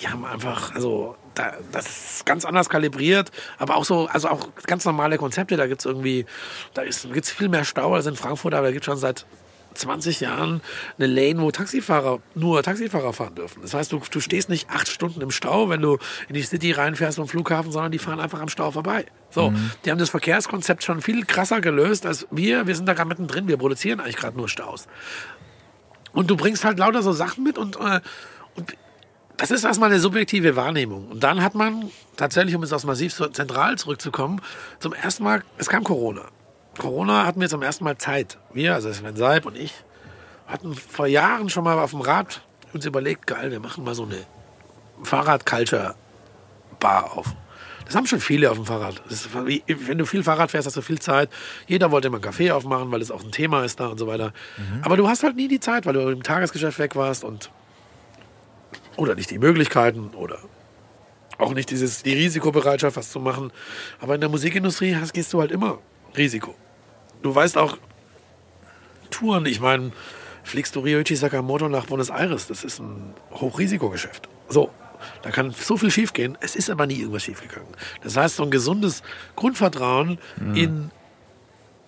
die haben einfach, also da, das ist ganz anders kalibriert, aber auch so, also auch ganz normale Konzepte, da gibt es irgendwie, da gibt es viel mehr Stau als in Frankfurt, aber da gibt es schon seit 20 Jahren eine Lane, wo Taxifahrer nur Taxifahrer fahren dürfen. Das heißt, du, du stehst nicht acht Stunden im Stau, wenn du in die City reinfährst vom Flughafen, sondern die fahren einfach am Stau vorbei. So, die haben das Verkehrskonzept schon viel krasser gelöst als wir. Wir sind da gerade mittendrin, wir produzieren eigentlich gerade nur Staus. Und du bringst halt lauter so Sachen mit und, äh, und das ist erstmal eine subjektive Wahrnehmung. Und dann hat man tatsächlich, um jetzt aus Massiv zentral zurückzukommen, zum ersten Mal, es kam Corona. Corona hatten wir zum ersten Mal Zeit. Wir, also Sven Seib und ich, hatten vor Jahren schon mal auf dem Rad uns überlegt, geil, wir machen mal so eine Fahrrad-Culture-Bar auf. Das haben schon viele auf dem Fahrrad. Wie- wenn du viel Fahrrad fährst, hast du viel Zeit. Jeder wollte immer einen Kaffee aufmachen, weil es auch ein Thema ist da und so weiter. Aber du hast halt nie die Zeit, weil du im Tagesgeschäft weg warst und oder nicht die Möglichkeiten oder auch nicht dieses, die Risikobereitschaft, was zu machen. Aber in der Musikindustrie hast, gehst du halt immer Risiko. Du weißt auch, Touren, ich meine, fliegst du Ryoichi Sakamoto nach Buenos Aires, das ist ein Hochrisikogeschäft. So, da kann so viel schiefgehen. Es ist aber nie irgendwas schiefgegangen. Das heißt, so ein gesundes Grundvertrauen in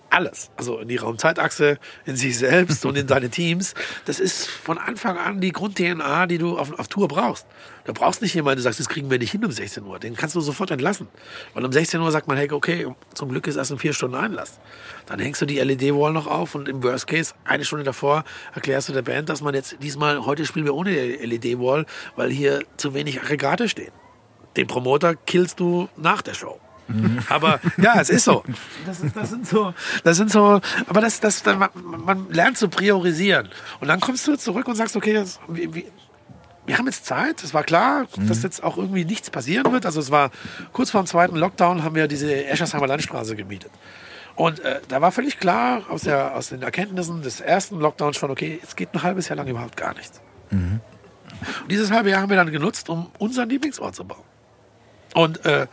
alles, also in die Raumzeitachse, in sich selbst und in deine Teams, das ist von Anfang an die Grund-DNA, die du auf, auf Tour brauchst. Du brauchst nicht jemanden, der sagt, das kriegen wir nicht hin um 16 Uhr. Den kannst du sofort entlassen. Weil um 16 Uhr sagt man, hey, okay, zum Glück ist erst in vier Stunden Einlass. Dann hängst du die LED-Wall noch auf und im Worst Case, eine Stunde davor, erklärst du der Band, dass man jetzt diesmal, heute spielen wir ohne LED-Wall, weil hier zu wenig Aggregate stehen. Den Promoter killst du nach der Show. Aber ja, es ist so. Das, ist, das sind so, das sind so, aber das, das, man, man lernt zu priorisieren. Und dann kommst du zurück und sagst, okay, das, wir, wir- wir haben jetzt Zeit. Es war klar, dass jetzt auch irgendwie nichts passieren wird. Also es war kurz vor dem zweiten Lockdown haben wir diese Eschersheimer Landstraße gemietet. Und äh, da war völlig klar aus, der, aus den Erkenntnissen des ersten Lockdowns schon, okay, es geht ein halbes Jahr lang überhaupt gar nichts. Und dieses halbe Jahr haben wir dann genutzt, um unseren Lieblingsort zu bauen. Und äh,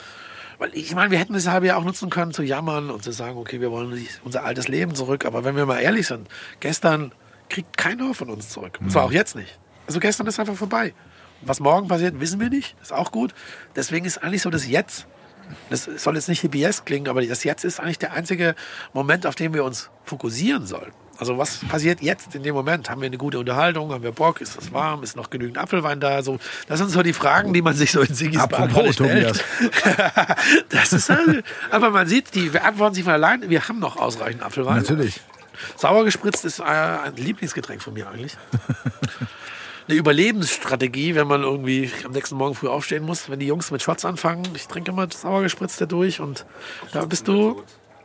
weil ich meine, wir hätten das halbe Jahr auch nutzen können, zu jammern und zu sagen, okay, wir wollen unser altes Leben zurück. Aber wenn wir mal ehrlich sind, gestern kriegt keiner von uns zurück. Und zwar auch jetzt nicht. Also gestern ist einfach vorbei. Was morgen passiert, wissen wir nicht. Ist auch gut. Deswegen ist eigentlich so das Jetzt. Das soll jetzt nicht HBS klingen, aber das Jetzt ist eigentlich der einzige Moment, auf den wir uns fokussieren sollten. Also was passiert jetzt in dem Moment? Haben wir eine gute Unterhaltung? Haben wir Bock? Ist es warm? Ist noch genügend Apfelwein da? So, das sind so die Fragen, die man sich so in Sigis Bar Apropos, stellt. Tobias. das ist halt, aber man sieht, die beantworten sich von allein. Wir haben noch ausreichend Apfelwein. Natürlich. Sauer gespritzt ist äh, ein Lieblingsgetränk von mir eigentlich. Eine Überlebensstrategie, wenn man irgendwie am nächsten Morgen früh aufstehen muss, wenn die Jungs mit Shots anfangen. Ich trinke immer sauer gespritzte durch und da bist du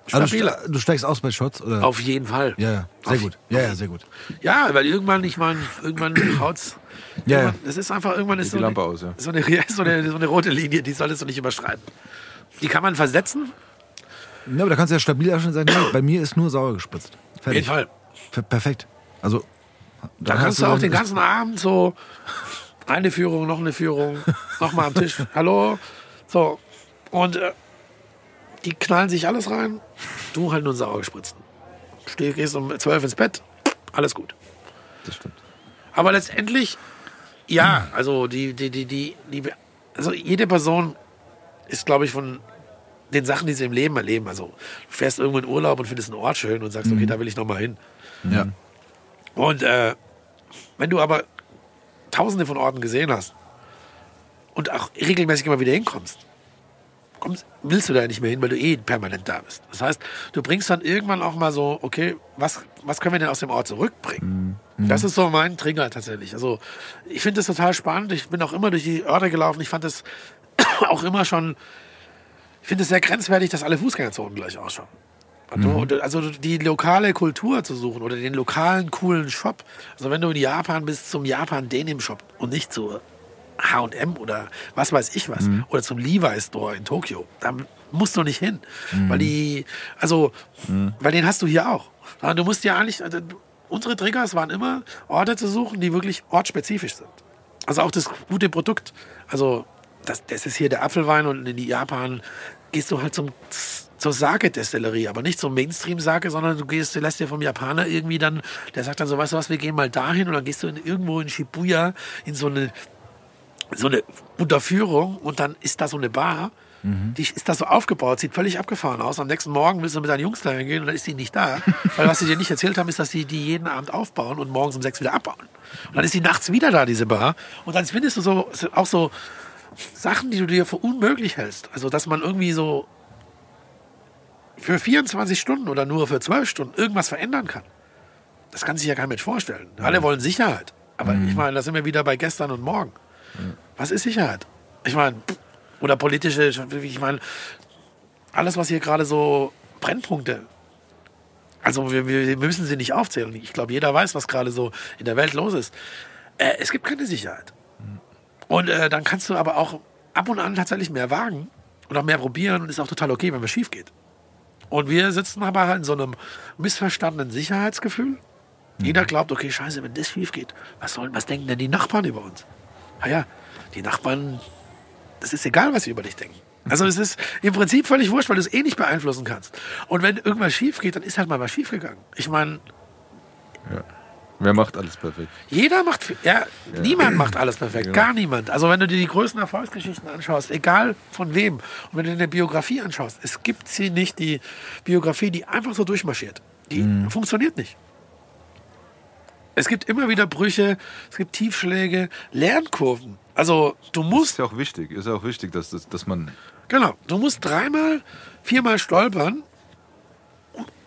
stabiler. du, du steigst aus bei Shots? Oder? Auf jeden Fall. ja, ja, sehr Auf- gut. Ja, ja, sehr gut. Ja, weil irgendwann, ich meine, irgendwann haut's. Ja, ja. Das ist einfach, irgendwann ist so die Lampe eine, aus, ja. so, eine, so, eine, so eine rote Linie, die solltest du nicht überschreiten. Die kann man versetzen, Ja, aber da kannst du ja stabil auch schon sagen, nee, bei mir ist nur sauer gespritzt. auf Fertig. jeden Fall. Per- Perfekt. Also, Da kannst du auch den ganzen Abend so eine Führung, noch eine Führung, noch mal am Tisch. Hallo. So. Und äh, die knallen sich alles rein. Du halt nur sauer gespritzt. Steh, gehst um 12 ins Bett. Alles gut. Das stimmt. Aber letztendlich Ja, also die, die, die, die, die, also jede Person ist, glaube ich, von den Sachen, die sie im Leben erleben. Also du fährst irgendwo in Urlaub und findest einen Ort schön und sagst, okay, da will ich noch mal hin. Ja. Und äh, wenn du aber tausende von Orten gesehen hast und auch regelmäßig immer wieder hinkommst, kommst, willst du da nicht mehr hin, weil du eh permanent da bist. Das heißt, du bringst dann irgendwann auch mal so, okay, was, was können wir denn aus dem Ort zurückbringen? Das ist so mein Trigger tatsächlich. Also ich finde das total spannend. Ich bin auch immer durch die Orte gelaufen. Ich fand das auch immer schon, ich finde es sehr grenzwertig, dass alle Fußgängerzonen gleich ausschauen. Und Also die lokale Kultur zu suchen oder den lokalen coolen Shop. Also wenn du in Japan bist, zum Japan Denim Shop und nicht zu H&M oder was weiß ich was oder zum Levi Store in Tokio. Da musst du nicht hin, weil die also weil den hast du hier auch. Du musst ja eigentlich also, unsere Triggers waren immer Orte zu suchen, die wirklich ortsspezifisch sind. Also auch das gute Produkt. Also das, das ist hier der Apfelwein und in Japan gehst du halt zum, zur Sake-Destillerie, aber nicht zum Mainstream-Sake, sondern du gehst, du lässt dir vom Japaner irgendwie dann, der sagt dann so, weißt du was, wir gehen mal dahin und dann gehst du in, irgendwo in Shibuya in so eine, so eine Unterführung und dann ist da so eine Bar, die ist da so aufgebaut, sieht völlig abgefahren aus. Am nächsten Morgen willst du mit deinen Jungs da hingehen und dann ist die nicht da. Weil was sie dir nicht erzählt haben, ist, dass sie die jeden Abend aufbauen und morgens um sechs wieder abbauen. Und dann ist die nachts wieder da, diese Bar. Und dann findest du so, auch so Sachen, die du dir für unmöglich hältst. Also, dass man irgendwie so für 24 Stunden oder nur für 12 Stunden irgendwas verändern kann. Das kann sich ja kein Mensch vorstellen. Alle wollen Sicherheit. Aber ich meine, da sind wir wieder bei gestern und morgen. Was ist Sicherheit? Ich meine, oder politische, ich meine, alles, was hier gerade so Brennpunkte. Also wir, wir müssen sie nicht aufzählen. Ich glaube, jeder weiß, was gerade so in der Welt los ist. Äh, es gibt keine Sicherheit. Und äh, dann kannst du aber auch ab und an tatsächlich mehr wagen und auch mehr probieren und ist auch total okay, wenn es schief geht. Und wir sitzen aber halt in so einem missverstandenen Sicherheitsgefühl. Jeder glaubt, okay, scheiße, wenn das schief geht, was sollen, was denken denn die Nachbarn über uns? Naja, die Nachbarn, das ist egal, was sie über dich denken. Also es ist im Prinzip völlig wurscht, weil du es eh nicht beeinflussen kannst. Und wenn irgendwas schief geht, dann ist halt mal was schief gegangen. Ich meine, Wer macht alles perfekt? jeder macht, ja, niemand macht alles perfekt, gar niemand. Also wenn du dir die größten Erfolgsgeschichten anschaust, egal von wem, und wenn du dir eine Biografie anschaust, es gibt sie nicht, die Biografie, die einfach so durchmarschiert. Die funktioniert nicht. Es gibt immer wieder Brüche, es gibt Tiefschläge, Lernkurven. Also du musst Ist ja auch wichtig, ist ja auch wichtig, dass, dass, dass man. Genau. Du musst dreimal, viermal stolpern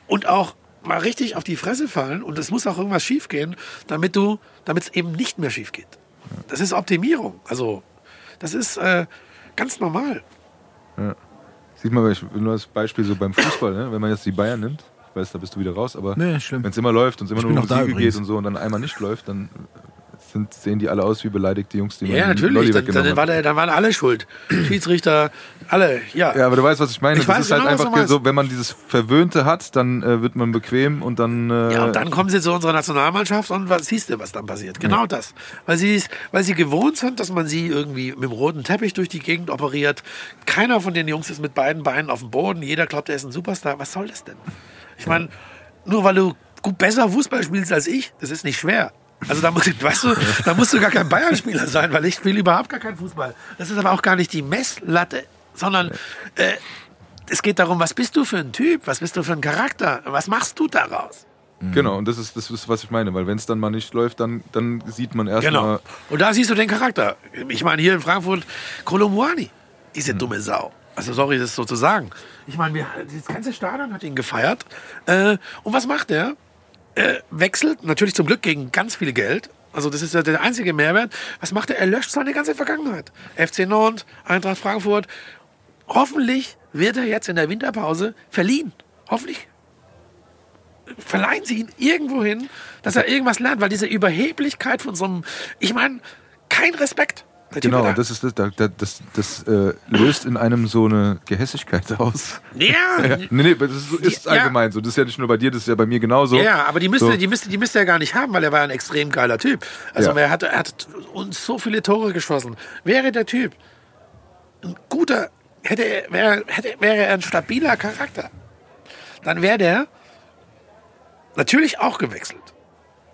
und auch mal richtig auf die Fresse fallen und es muss auch irgendwas schiefgehen, damit du, damit es eben nicht mehr schief geht. Das ist Optimierung. Also das ist äh, ganz normal. Sieht man, ich nur das Beispiel so beim Fußball, ne? wenn man jetzt die Bayern nimmt, ich weiß, da bist du wieder raus, aber Nee, wenn es immer läuft und es immer Ich nur um Siege geht und so und dann einmal nicht läuft, dann sind, sehen die alle aus wie beleidigte Jungs, die Ja, man natürlich. Dann, weggenommen dann, war der, dann waren alle schuld. Schiedsrichter, alle. Ja. Ja, aber du weißt, was ich meine. Ich das weiß ist halt genau, einfach so, wenn man dieses Verwöhnte hat, dann äh, wird man bequem und dann. Äh, Ja, und dann kommen sie zu unserer Nationalmannschaft und was siehst du, was dann passiert? Genau das. Weil sie, weil sie gewohnt sind, dass man sie irgendwie mit dem roten Teppich durch die Gegend operiert. Keiner von den Jungs ist mit beiden Beinen auf dem Boden. Jeder glaubt, er ist ein Superstar. Was soll das denn? Ich meine, nur weil du gut besser Fußball spielst als ich, das ist nicht schwer. Also da musst, du- weißt du, da musst du gar kein Bayern-Spieler sein, weil ich spiele überhaupt gar keinen Fußball. Das ist aber auch gar nicht die Messlatte, sondern äh, es geht darum, was bist du für ein Typ, was bist du für ein Charakter, was machst du daraus? Genau, und das ist, das ist, was ich meine, weil wenn es dann mal nicht läuft, dann, dann sieht man erstmal. Genau. Und da siehst du den Charakter. Ich meine, hier in Frankfurt, Kolomwani, diese dumme Sau. Also sorry, das so zu sagen. Ich meine, das ganze Stadion hat ihn gefeiert. Äh, und was macht er? Äh, wechselt, natürlich zum Glück gegen ganz viel Geld. Also das ist ja der einzige Mehrwert. Was macht er? Er löscht seine ganze Vergangenheit. FC Nantes, Eintracht Frankfurt. Hoffentlich wird er jetzt in der Winterpause verliehen. Hoffentlich verleihen sie ihn irgendwo hin, dass er irgendwas lernt, weil diese Überheblichkeit von so einem, ich meine, kein Respekt. Genau, das ist das, das, das, das äh, löst in einem so eine Gehässigkeit aus. ja, Ja, nee, nee, das ist, ist Ja. allgemein so. Das ist ja nicht nur bei dir, das ist ja bei mir genauso. Ja, aber die müsste, So. die, müsste, die müsste er gar nicht haben, weil er war ein extrem geiler Typ. Also Ja. er, hat, er hat uns so viele Tore geschossen. Wäre der Typ ein guter, hätte er, wäre, hätte, wäre er ein stabiler Charakter, dann wäre der natürlich auch gewechselt.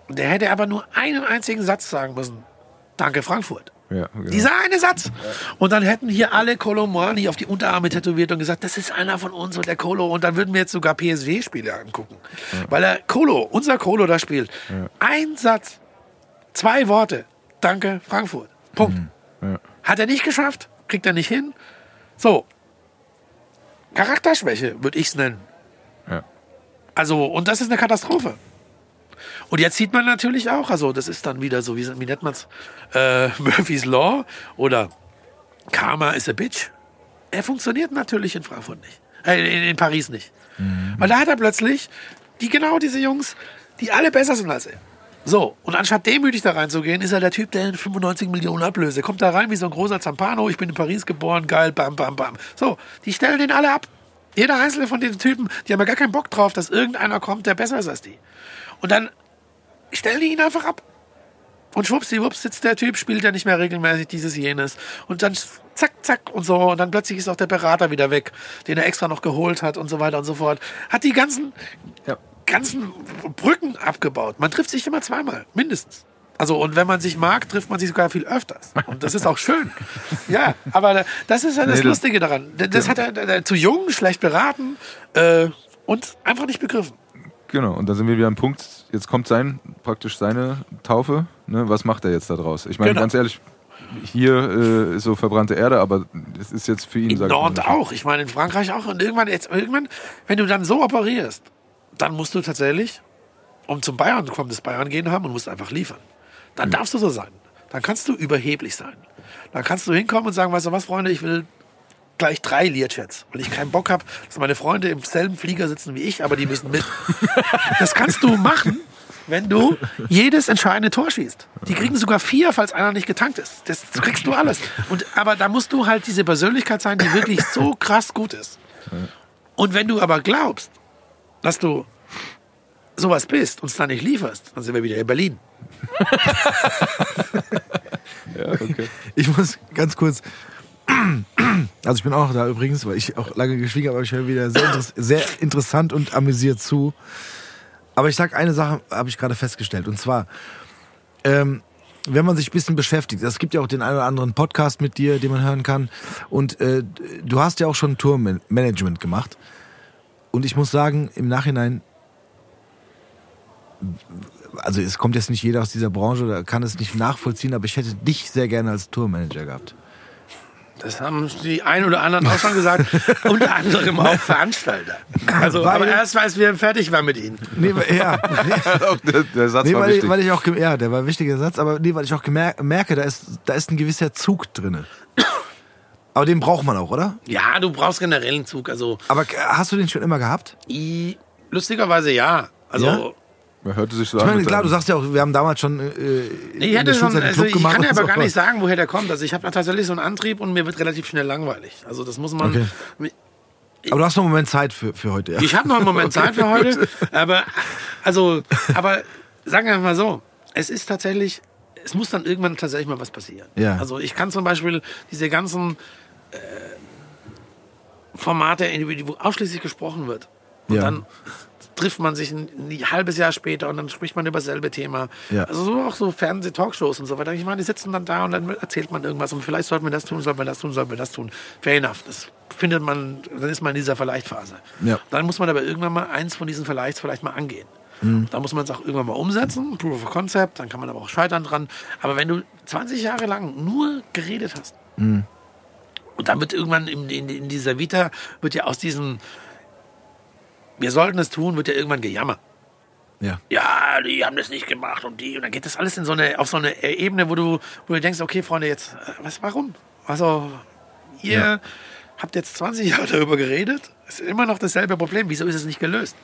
Der hätte aber nur einen einzigen Satz sagen müssen. danke Frankfurt. Ja, genau. Dieser eine Satz. Und dann hätten hier alle Colomani auf die Unterarme tätowiert und gesagt, das ist einer von uns und der Colo. Und dann würden wir jetzt sogar PSG-Spiele angucken. Weil der Colo, unser Colo da spielt. Ein Satz, zwei Worte. Danke, Frankfurt. Punkt. Hat er nicht geschafft, kriegt er nicht hin. So. Charakterschwäche, würde ich es nennen. Ja. Also, und das ist eine Katastrophe. Und jetzt sieht man natürlich auch, also das ist dann wieder so, wie, wie nennt man's? Äh, Murphy's Law oder Karma is a Bitch. Er funktioniert natürlich in Frankfurt nicht. Äh, in, in Paris nicht. Weil da hat er plötzlich die genau diese Jungs, die alle besser sind als er. So, und anstatt demütig da reinzugehen, ist er der Typ, der 95 Millionen Ablöse. Kommt da rein wie so ein großer Zampano, ich bin in Paris geboren, geil, bam, bam, bam. So, die stellen den alle ab. Jeder einzelne von den Typen, die haben ja gar keinen Bock drauf, dass irgendeiner kommt, der besser ist als die. Und dann stellen die ihn einfach ab. Und schwuppsiwupps sitzt der Typ, spielt ja nicht mehr regelmäßig dieses, jenes. Und dann zack, zack und so. Und dann plötzlich ist auch der Berater wieder weg, den er extra noch geholt hat und so weiter und so fort. Hat die ganzen, Ja. ganzen Brücken abgebaut. Man trifft sich immer zweimal, mindestens. Also, und wenn man sich mag, trifft man sich sogar viel öfters. Und das ist auch schön. Ja, aber das ist ja das Nee, Lustige daran. Das hat er, er zu jung, schlecht beraten äh, und einfach nicht begriffen. Genau, und dann sind wir wieder am Punkt, jetzt kommt sein, praktisch seine Taufe. Ne? Was macht er jetzt da draus? Ich meine, Genau. ganz ehrlich, hier äh, ist so verbrannte Erde, aber es ist jetzt für ihn, In Nord auch. Ich meine, in Frankreich auch. Und irgendwann, jetzt, irgendwann, wenn du dann so operierst, dann musst du tatsächlich, um zum Bayern zu kommen, das Bayern gehen haben und musst einfach liefern. Dann darfst du so sein. Dann kannst du überheblich sein. Dann kannst du hinkommen und sagen, weißt du was, Freunde, ich will gleich drei Learjets, weil ich keinen Bock habe, dass meine Freunde im selben Flieger sitzen wie ich, aber die müssen mit. Das kannst du machen, wenn du jedes entscheidende Tor schießt. Die kriegen sogar vier, falls einer nicht getankt ist. Das kriegst du alles. Und, aber da musst du halt diese Persönlichkeit sein, die wirklich so krass gut ist. Und wenn du aber glaubst, dass du sowas bist und es dann nicht lieferst, dann sind wir wieder in Berlin. Ja, okay. Ich muss ganz kurz. Also ich bin auch da übrigens, weil ich auch lange geschwiegen habe, aber ich höre wieder sehr, interess sehr interessant und amüsiert zu. Aber ich sag eine Sache, habe ich gerade festgestellt. Und zwar, ähm, wenn man sich ein bisschen beschäftigt, es gibt ja auch den einen oder anderen Podcast mit dir, den man hören kann. Und äh, du hast ja auch schon Tourmanagement gemacht. Und ich muss sagen, im Nachhinein, also es kommt jetzt nicht jeder aus dieser Branche, oder kann es nicht nachvollziehen, aber ich hätte dich sehr gerne als Tourmanager gehabt. Das haben die ein oder anderen auch schon gesagt, unter anderem auch Veranstalter. Also, Weil- aber erst, als wir fertig waren mit ihnen. Nee, weil- ja. Der, der Satz Nee, war weil, ich, wichtig. weil ich auch, ja, der war ein wichtiger Satz, aber nee, weil ich auch merke, da ist, da ist ein gewisser Zug drinne. Aber den braucht man auch, oder? Ja, du brauchst generell einen Zug. Also, Aber k- hast du den schon immer gehabt? i, lustigerweise ja. Also, Ja? Man hörte sich so Ich an. meine, klar, du sagst ja auch, wir haben damals schon äh, ich in der hätte schon, also Club ich gemacht kann und aber so. gar nicht sagen, woher der kommt. Also ich habe tatsächlich so einen Antrieb und mir wird relativ schnell langweilig. Also das muss man. Okay. Aber du hast noch einen Moment Zeit für, für heute, ja. Ich habe noch einen Moment Zeit für heute, aber also, aber sagen wir mal so, es ist tatsächlich, es muss dann irgendwann tatsächlich mal was passieren. Ja. Also ich kann zum Beispiel diese ganzen äh, Formate, in die- wo ausschließlich gesprochen wird, und Ja. dann trifft man sich ein, ein halbes Jahr später und dann spricht man über dasselbe Thema. Ja. Also so auch so Fernseh-Talkshows und so weiter. Ich meine, die sitzen dann da und dann erzählt man irgendwas und vielleicht sollten wir das tun, sollten wir das tun, sollten wir das tun. Fair enough. Das findet man, dann ist man in dieser Verleichtphase. Ja. Dann muss man aber irgendwann mal eins von diesen Verleichts vielleicht mal angehen. Da muss man es auch irgendwann mal umsetzen, Proof of Concept, dann kann man aber auch scheitern dran. Aber wenn du 20 Jahre lang nur geredet hast und dann wird irgendwann in, in, in dieser Vita, wird ja aus diesem, wir sollten es tun, wird ja irgendwann gejammert ja. ja, die haben das nicht gemacht und die. Und dann geht das alles in so eine, auf so eine Ebene, wo du, wo du denkst, okay, Freunde, jetzt, äh, was, warum? Also, ihr Ja. habt jetzt 20 Jahre darüber geredet, es ist immer noch dasselbe Problem. Wieso ist es nicht gelöst?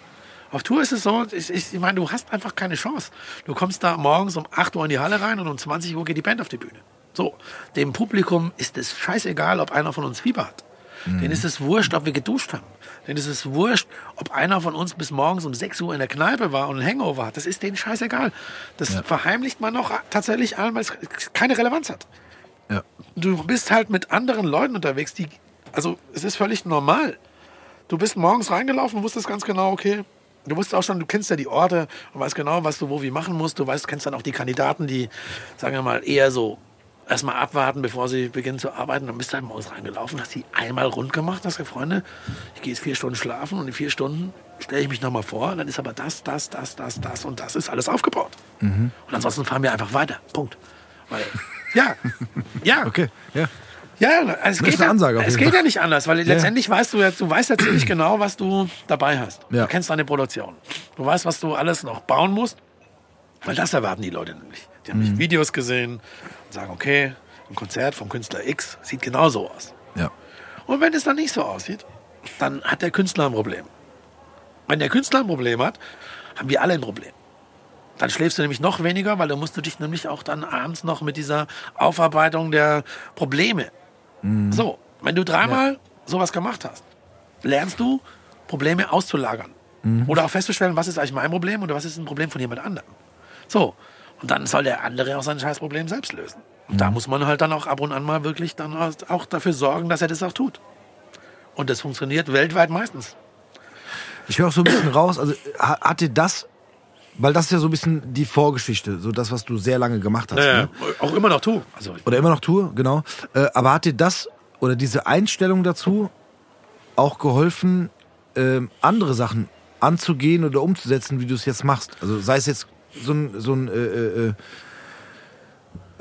Auf Tour ist es so, ich, ich, ich meine, du hast einfach keine Chance. Du kommst da morgens um 8 Uhr in die Halle rein und um 20 Uhr geht die Band auf die Bühne. So, dem Publikum ist es scheißegal, ob einer von uns Fieber hat. Denen ist es wurscht, ob wir geduscht haben. Denen ist es wurscht, ob einer von uns bis morgens um 6 Uhr in der Kneipe war und ein Hangover hat. Das ist denen scheißegal. Das verheimlicht man noch tatsächlich allen, weil es keine Relevanz hat. ja. Du bist halt mit anderen Leuten unterwegs, die. Also, es ist völlig normal. Du bist morgens reingelaufen, wusstest ganz genau, okay. Du wusstest auch schon, du kennst ja die Orte und weißt genau, was du wo wie machen musst. Du weißt, kennst dann auch die Kandidaten, die, sagen wir mal, eher so erstmal abwarten, bevor sie beginnen zu arbeiten. Dann bist du halt morgens reingelaufen, hast die einmal rund gemacht, hast gesagt, Freunde, ich gehe jetzt vier Stunden schlafen und in vier Stunden stelle ich mich nochmal vor. Dann ist aber das, das, das, das, das und das ist alles aufgebaut. Und ansonsten fahren wir einfach weiter. Punkt. Weil, ja, ja, Okay, ja. ja, also es, geht, ja, es geht ja nicht anders, weil letztendlich weißt du ja, du weißt ja ziemlich genau, was du dabei hast. Ja. Du kennst deine Produktion. Du weißt, was du alles noch bauen musst, weil das erwarten die Leute nämlich. Die haben Mhm. nicht Videos gesehen und sagen, okay, ein Konzert vom Künstler X sieht genau so aus. ja. Und wenn es dann nicht so aussieht, dann hat der Künstler ein Problem. Wenn der Künstler ein Problem hat, haben wir alle ein Problem. Dann schläfst du nämlich noch weniger, weil dann musst du dich nämlich auch dann abends noch mit dieser Aufarbeitung der Probleme. So, wenn du dreimal sowas gemacht hast, lernst du, Probleme auszulagern. Oder auch festzustellen, was ist eigentlich mein Problem oder was ist ein Problem von jemand anderem. So, dann soll der andere auch sein Scheißproblem selbst lösen. Und da muss man halt dann auch ab und an mal wirklich dann auch dafür sorgen, dass er das auch tut. Und das funktioniert weltweit meistens. Ich höre auch so ein bisschen raus, also ha- hat dir das, weil das ist ja so ein bisschen die Vorgeschichte, so das, was du sehr lange gemacht hast. Ne? Auch immer noch tu. Also, Oder immer noch tue, genau. Äh, aber hat dir das oder diese Einstellung dazu auch geholfen, ähm, andere Sachen anzugehen oder umzusetzen, wie du es jetzt machst? Also sei es jetzt so ein, so ein äh, äh, äh,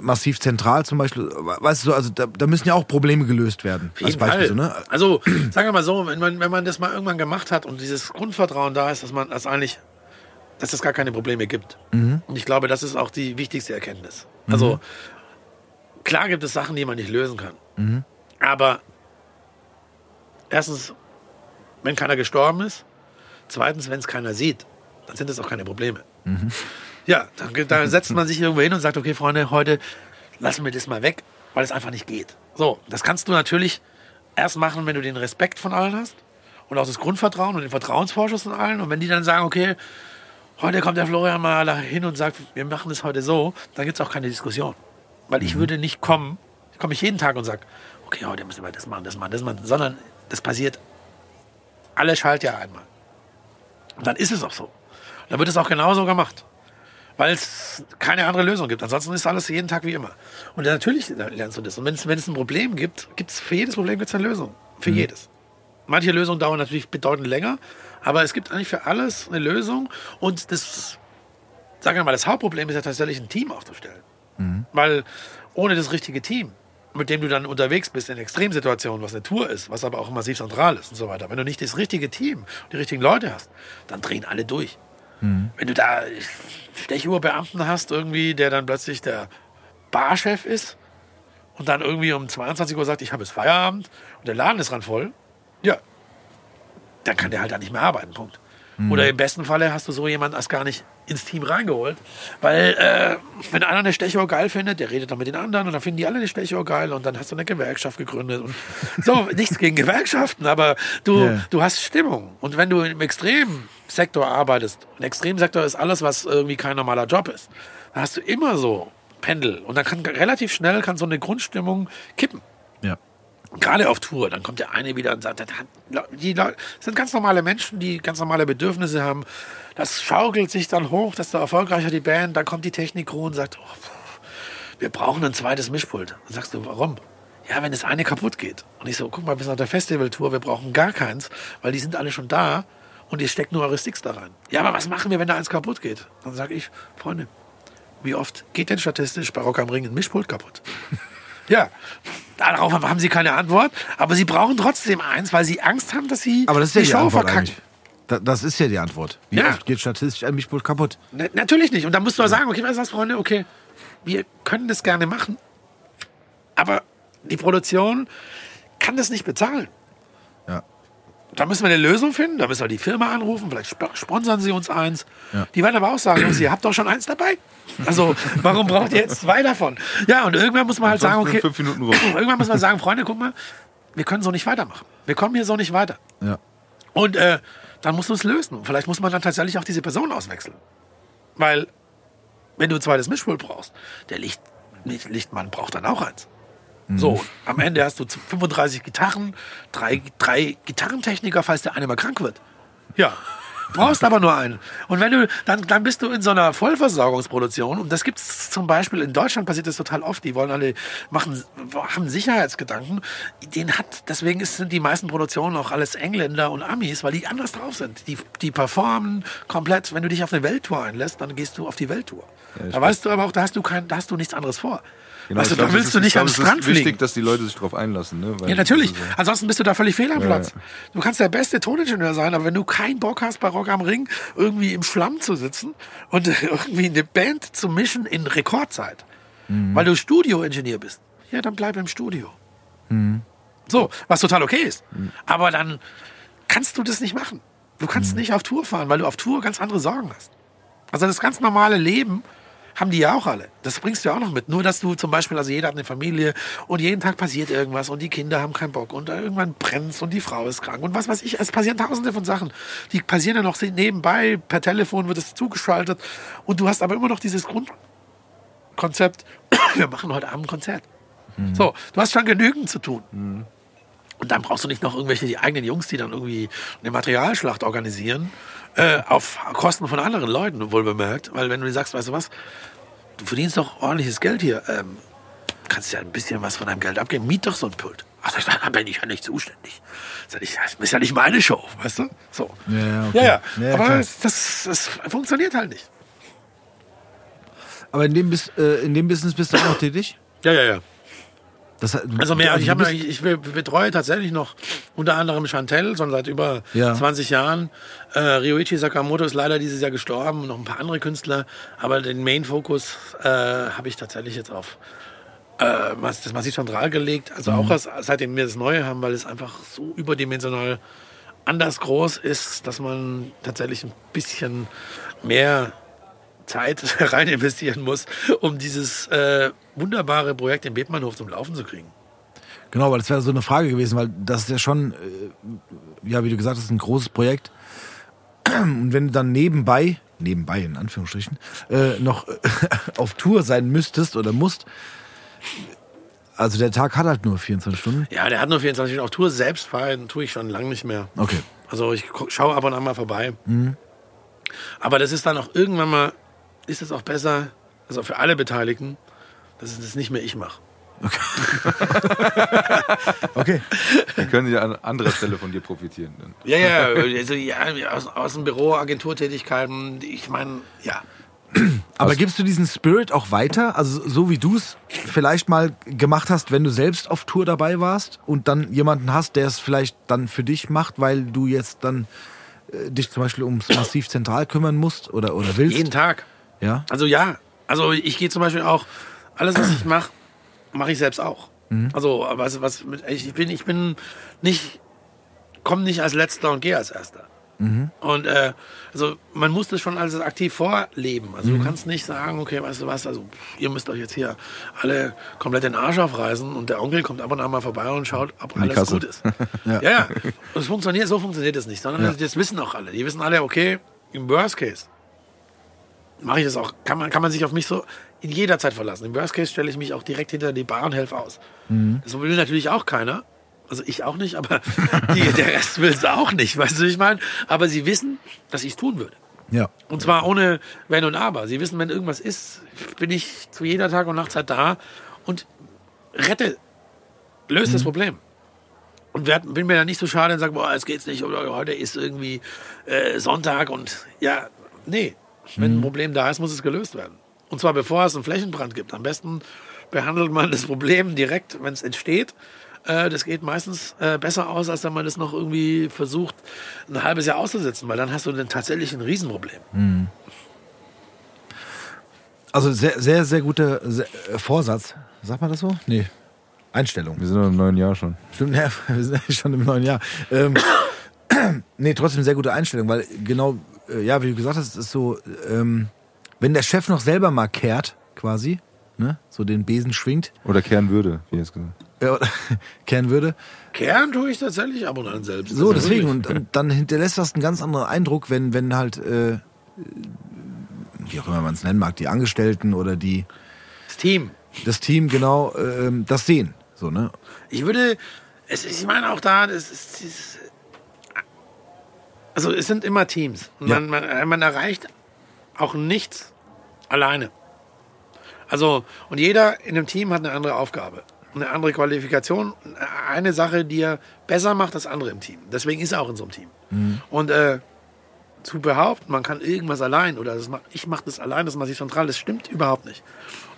massiv zentral zum Beispiel, weißt du, also da, da müssen ja auch Probleme gelöst werden. Als Beispiel, so, ne? Also, sagen wir mal so, wenn man, wenn man das mal irgendwann gemacht hat und dieses Grundvertrauen da ist, dass man das eigentlich, dass es gar keine Probleme gibt. Mhm. Und ich glaube, das ist auch die wichtigste Erkenntnis. Also, klar gibt es Sachen, die man nicht lösen kann. Mhm. Aber erstens, wenn keiner gestorben ist, zweitens, wenn es keiner sieht, dann sind es auch keine Probleme. Mhm. Ja, dann, dann setzt man sich irgendwo hin und sagt, okay, Freunde, heute lassen wir das mal weg, weil es einfach nicht geht. So, das kannst du natürlich erst machen, wenn du den Respekt von allen hast und auch das Grundvertrauen und den Vertrauensvorschuss von allen. Und wenn die dann sagen, okay, heute kommt der Florian mal da hin und sagt, wir machen das heute so, dann gibt es auch keine Diskussion. Weil ich würde nicht kommen, ich komme nicht jeden Tag und sage, okay, heute müssen wir das machen, das machen, das machen, sondern das passiert alle Schaltjahr einmal. Und dann ist es auch so. Dann wird es auch genauso gemacht. Weil es keine andere Lösung gibt. Ansonsten ist alles jeden Tag wie immer. Und natürlich lernst du das. Und wenn es, wenn es ein Problem gibt, gibt es für jedes Problem gibt's eine Lösung. Für jedes. Manche Lösungen dauern natürlich bedeutend länger, aber es gibt eigentlich für alles eine Lösung. Und das, sagen wir mal, das Hauptproblem ist ja tatsächlich ein Team aufzustellen. Weil ohne das richtige Team, mit dem du dann unterwegs bist in Extremsituationen, was eine Tour ist, was aber auch massiv zentral ist und so weiter, wenn du nicht das richtige Team, die richtigen Leute hast, dann drehen alle durch. Wenn du da Stechuhrbeamten hast, irgendwie, der dann plötzlich der Barchef ist und dann irgendwie um 22 Uhr sagt, ich habe jetzt Feierabend und der Laden ist ran voll, ja, dann kann der halt da nicht mehr arbeiten, Punkt. Oder im besten Falle hast du so jemanden erst gar nicht ins Team reingeholt, weil äh, wenn einer eine Stechuhr geil findet, der redet dann mit den anderen und dann finden die alle eine Stechuhr geil und dann hast du eine Gewerkschaft gegründet. Und so, nichts gegen Gewerkschaften, aber du, Ja. du hast Stimmung. Und wenn du im Extremsektor arbeitest, ein Extremsektor ist alles, was irgendwie kein normaler Job ist, dann hast du immer so Pendel. Und dann kann relativ schnell kann so eine Grundstimmung kippen. Ja. Gerade auf Tour, dann kommt der eine wieder und sagt, die Leute das sind ganz normale Menschen, die ganz normale Bedürfnisse haben. Das schaukelt sich dann hoch, desto erfolgreicher die Band, dann kommt die Technik-Crew und sagt, oh, wir brauchen ein zweites Mischpult. Dann sagst du, warum? Ja, wenn das eine kaputt geht. Und ich so, guck mal, bis nach der Festivaltour, wir brauchen gar keins, weil die sind alle schon da und ihr steckt nur eure Sticks da rein. Ja, aber was machen wir, wenn da eins kaputt geht? Dann sage ich, Freunde, wie oft geht denn statistisch bei Rock am Ring ein Mischpult kaputt? Ja, darauf haben sie keine Antwort, aber sie brauchen trotzdem eins, weil sie Angst haben, dass sie Aber das ist ja die die Show eigentlich. Da, das ist ja die Antwort. Wie Ja. oft geht statistisch ein Mischpult kaputt? Na, natürlich nicht. Und da musst du auch sagen, okay, weißt du was, Freunde, okay, wir können das gerne machen, aber die Produktion kann das nicht bezahlen. Ja. Da müssen wir eine Lösung finden, da müssen wir die Firma anrufen, vielleicht sp sponsern sie uns eins. Ja. Die werden aber auch sagen, ihr habt doch schon eins dabei. Also, warum braucht ihr jetzt zwei davon? Ja, und irgendwann muss man halt sagen, okay, fünf Minuten rum. irgendwann muss man sagen, Freunde, guck mal, wir können so nicht weitermachen. Wir kommen hier so nicht weiter. Ja. Und äh, dann musst du es lösen. Vielleicht muss man dann tatsächlich auch diese Person auswechseln. Weil, wenn du ein zweites Mischpult brauchst, der Licht, Licht- Lichtmann braucht dann auch eins. So, am Ende hast du 35 Gitarren, drei, drei Gitarrentechniker, falls der eine mal krank wird. Ja, Brauchst aber nur einen. Und wenn du, dann, dann bist du in so einer Vollversorgungsproduktion. Und das gibt's zum Beispiel in Deutschland passiert das total oft. Die wollen alle machen, haben Sicherheitsgedanken. Den hat, deswegen ist, sind die meisten Produktionen auch alles Engländer und Amis, weil die anders drauf sind. Die, die performen komplett. Wenn du dich auf eine Welttour einlässt, dann gehst du auf die Welttour. da weißt du aber auch, da hast du kein, da hast du nichts anderes vor. Genau, weißt du, ich glaub, da willst ist- du ich nicht glaub, am es Strand ist wichtig, fliegen. dass die Leute sich darauf einlassen. Ne? Weil Ja, natürlich. so- Ansonsten bist du da völlig fehl am Ja, Platz. ja. Du kannst der beste Toningenieur sein, aber wenn du keinen Bock hast, bei Rock am Ring irgendwie im Schlamm zu sitzen und irgendwie eine Band zu mischen in Rekordzeit, Mhm. weil du Studioingenieur bist, ja, dann bleib im Studio. Mhm. So, was total okay ist. Aber dann kannst du das nicht machen. Du kannst Mhm. nicht auf Tour fahren, weil du auf Tour ganz andere Sorgen hast. Also das ganz normale Leben haben die ja auch alle. Das bringst du ja auch noch mit. Nur, dass du zum Beispiel, also jeder hat eine Familie und jeden Tag passiert irgendwas und die Kinder haben keinen Bock und irgendwann brennt's und die Frau ist krank und was weiß ich. Es passieren tausende von Sachen. Die passieren ja noch nebenbei, per Telefon wird es zugeschaltet und du hast aber immer noch dieses Grundkonzept, wir machen heute Abend ein Konzert. So, du hast schon genügend zu tun. Und dann brauchst du nicht noch irgendwelche die eigenen Jungs, die dann irgendwie eine Materialschlacht organisieren, äh, auf Kosten von anderen Leuten, wohl bemerkt. Weil wenn du sagst, weißt du was, du verdienst doch ordentliches Geld hier, ähm, kannst ja ein bisschen was von deinem Geld abgeben, miet doch so ein Pult. Ach, da bin ich ja nicht zuständig. Ich, Das ist ja nicht meine Show, weißt du? So. Ja, ja, okay. Ja, ja. Ja, Aber das, das, funktioniert halt nicht. Aber in dem, äh, in dem Business bist du auch noch tätig? Ja, ja, ja. Das, Also mehr, ich, du hab, ich be- betreue tatsächlich noch unter anderem Chantel, schon seit über Ja. 20 Jahren. Äh, Ryoichi Sakamoto ist leider dieses Jahr gestorben und noch ein paar andere Künstler. Aber den Main-Fokus äh, habe ich tatsächlich jetzt auf äh, das Massiv Central gelegt. Also Mhm. auch erst, seitdem wir das Neue haben, weil es einfach so überdimensional anders groß ist, dass man tatsächlich ein bisschen mehr Zeit rein investieren muss, um dieses äh, wunderbare Projekt im Bebmannhof zum Laufen zu kriegen. Genau, weil das wäre so eine Frage gewesen, weil das ist ja schon, äh, ja, wie du gesagt hast, ein großes Projekt. Und wenn du dann nebenbei, nebenbei in Anführungsstrichen, äh, noch äh, auf Tour sein müsstest oder musst, also der Tag hat halt nur 24 Stunden. Ja, der hat nur 24 Stunden. Auf Tour selbst fahren tue ich schon lange nicht mehr. Okay. Also ich schaue ab und an mal vorbei. Aber das ist dann auch irgendwann mal, ist es auch besser, also für alle Beteiligten, dass es das nicht mehr ich mache. Okay. Dann können die an anderer Stelle von dir profitieren. Dann. Ja, ja, also ja, aus, aus dem Büro, Agenturtätigkeiten, ich meine, ja. Aber gibst du diesen Spirit auch weiter? Also so wie du es vielleicht mal gemacht hast, wenn du selbst auf Tour dabei warst und dann jemanden hast, der es vielleicht dann für dich macht, weil du jetzt dann äh, dich zum Beispiel ums Massiv Zentral kümmern musst oder, oder willst? Jeden Tag. Ja? Also ja, also ich gehe zum Beispiel auch, alles was ich mache, mache ich selbst auch. Also was, was mit, ich bin, ich bin nicht, komme nicht als letzter und gehe als erster. Und äh, also man muss das schon alles aktiv vorleben. Also du kannst nicht sagen, okay, weißt du was, also ihr müsst euch jetzt hier alle komplett den Arsch aufreißen und der Onkel kommt ab und an mal vorbei und schaut, ob alles Kasse. gut ist. ja. ja, Und es funktioniert, so funktioniert es nicht, sondern das wissen auch alle. Die wissen alle, okay, im Worst Case mache ich das auch, kann man, kann man sich auf mich so in jeder Zeit verlassen. Im Worst Case stelle ich mich auch direkt hinter die Bar und helfe aus. Das will natürlich auch keiner. Also ich auch nicht, aber die, der Rest will es auch nicht, weißt du, wie ich meine? Aber sie wissen, dass ich es tun würde. Ja. Und zwar ohne Wenn und Aber. Sie wissen, wenn irgendwas ist, bin ich zu jeder Tag- und Nachtzeit da und rette, löse das Problem. Und werd, bin mir dann nicht so schade und sage, boah, jetzt geht's nicht oder heute ist irgendwie äh, Sonntag und ja, nee. Wenn ein Problem da ist, muss es gelöst werden. Und zwar bevor es einen Flächenbrand gibt. Am besten behandelt man das Problem direkt, wenn es entsteht. Äh, das geht meistens äh, besser aus, als wenn man das noch irgendwie versucht, ein halbes Jahr auszusetzen, weil dann hast du dann tatsächlich ein Riesenproblem. Also sehr, sehr, sehr guter sehr, äh, Vorsatz. Sagt man das so? Nee. Einstellung. Wir sind noch im neuen Jahr schon. Stimmt, ja, wir sind schon im neuen Jahr. Ähm, nee, trotzdem sehr gute Einstellung, weil genau, ja, wie du gesagt hast, ist so, ähm, wenn der Chef noch selber mal kehrt, quasi, ne, so den Besen schwingt, Oder kehren würde, wie jetzt gesagt. äh, oder kehren würde, Kehren tue ich tatsächlich ab und an selbst. so, Also deswegen, und, und dann hinterlässt das einen ganz anderen Eindruck, wenn, wenn halt, äh, wie auch immer man es nennen mag, die Angestellten oder die, das Team. das Team genau ähm, das sehen. So, ne? Ich würde, es, ist- ich meine auch da, das ist, dieses, Also es sind immer Teams. Ja. Man, man, man erreicht auch nichts alleine. Also, und jeder in einem Team hat eine andere Aufgabe, eine andere Qualifikation, eine Sache, die er besser macht als andere im Team. Deswegen ist er auch in so einem Team. Und äh, zu behaupten, man kann irgendwas allein oder das mach, ich mache das allein, das mache ich zentral, das stimmt überhaupt nicht.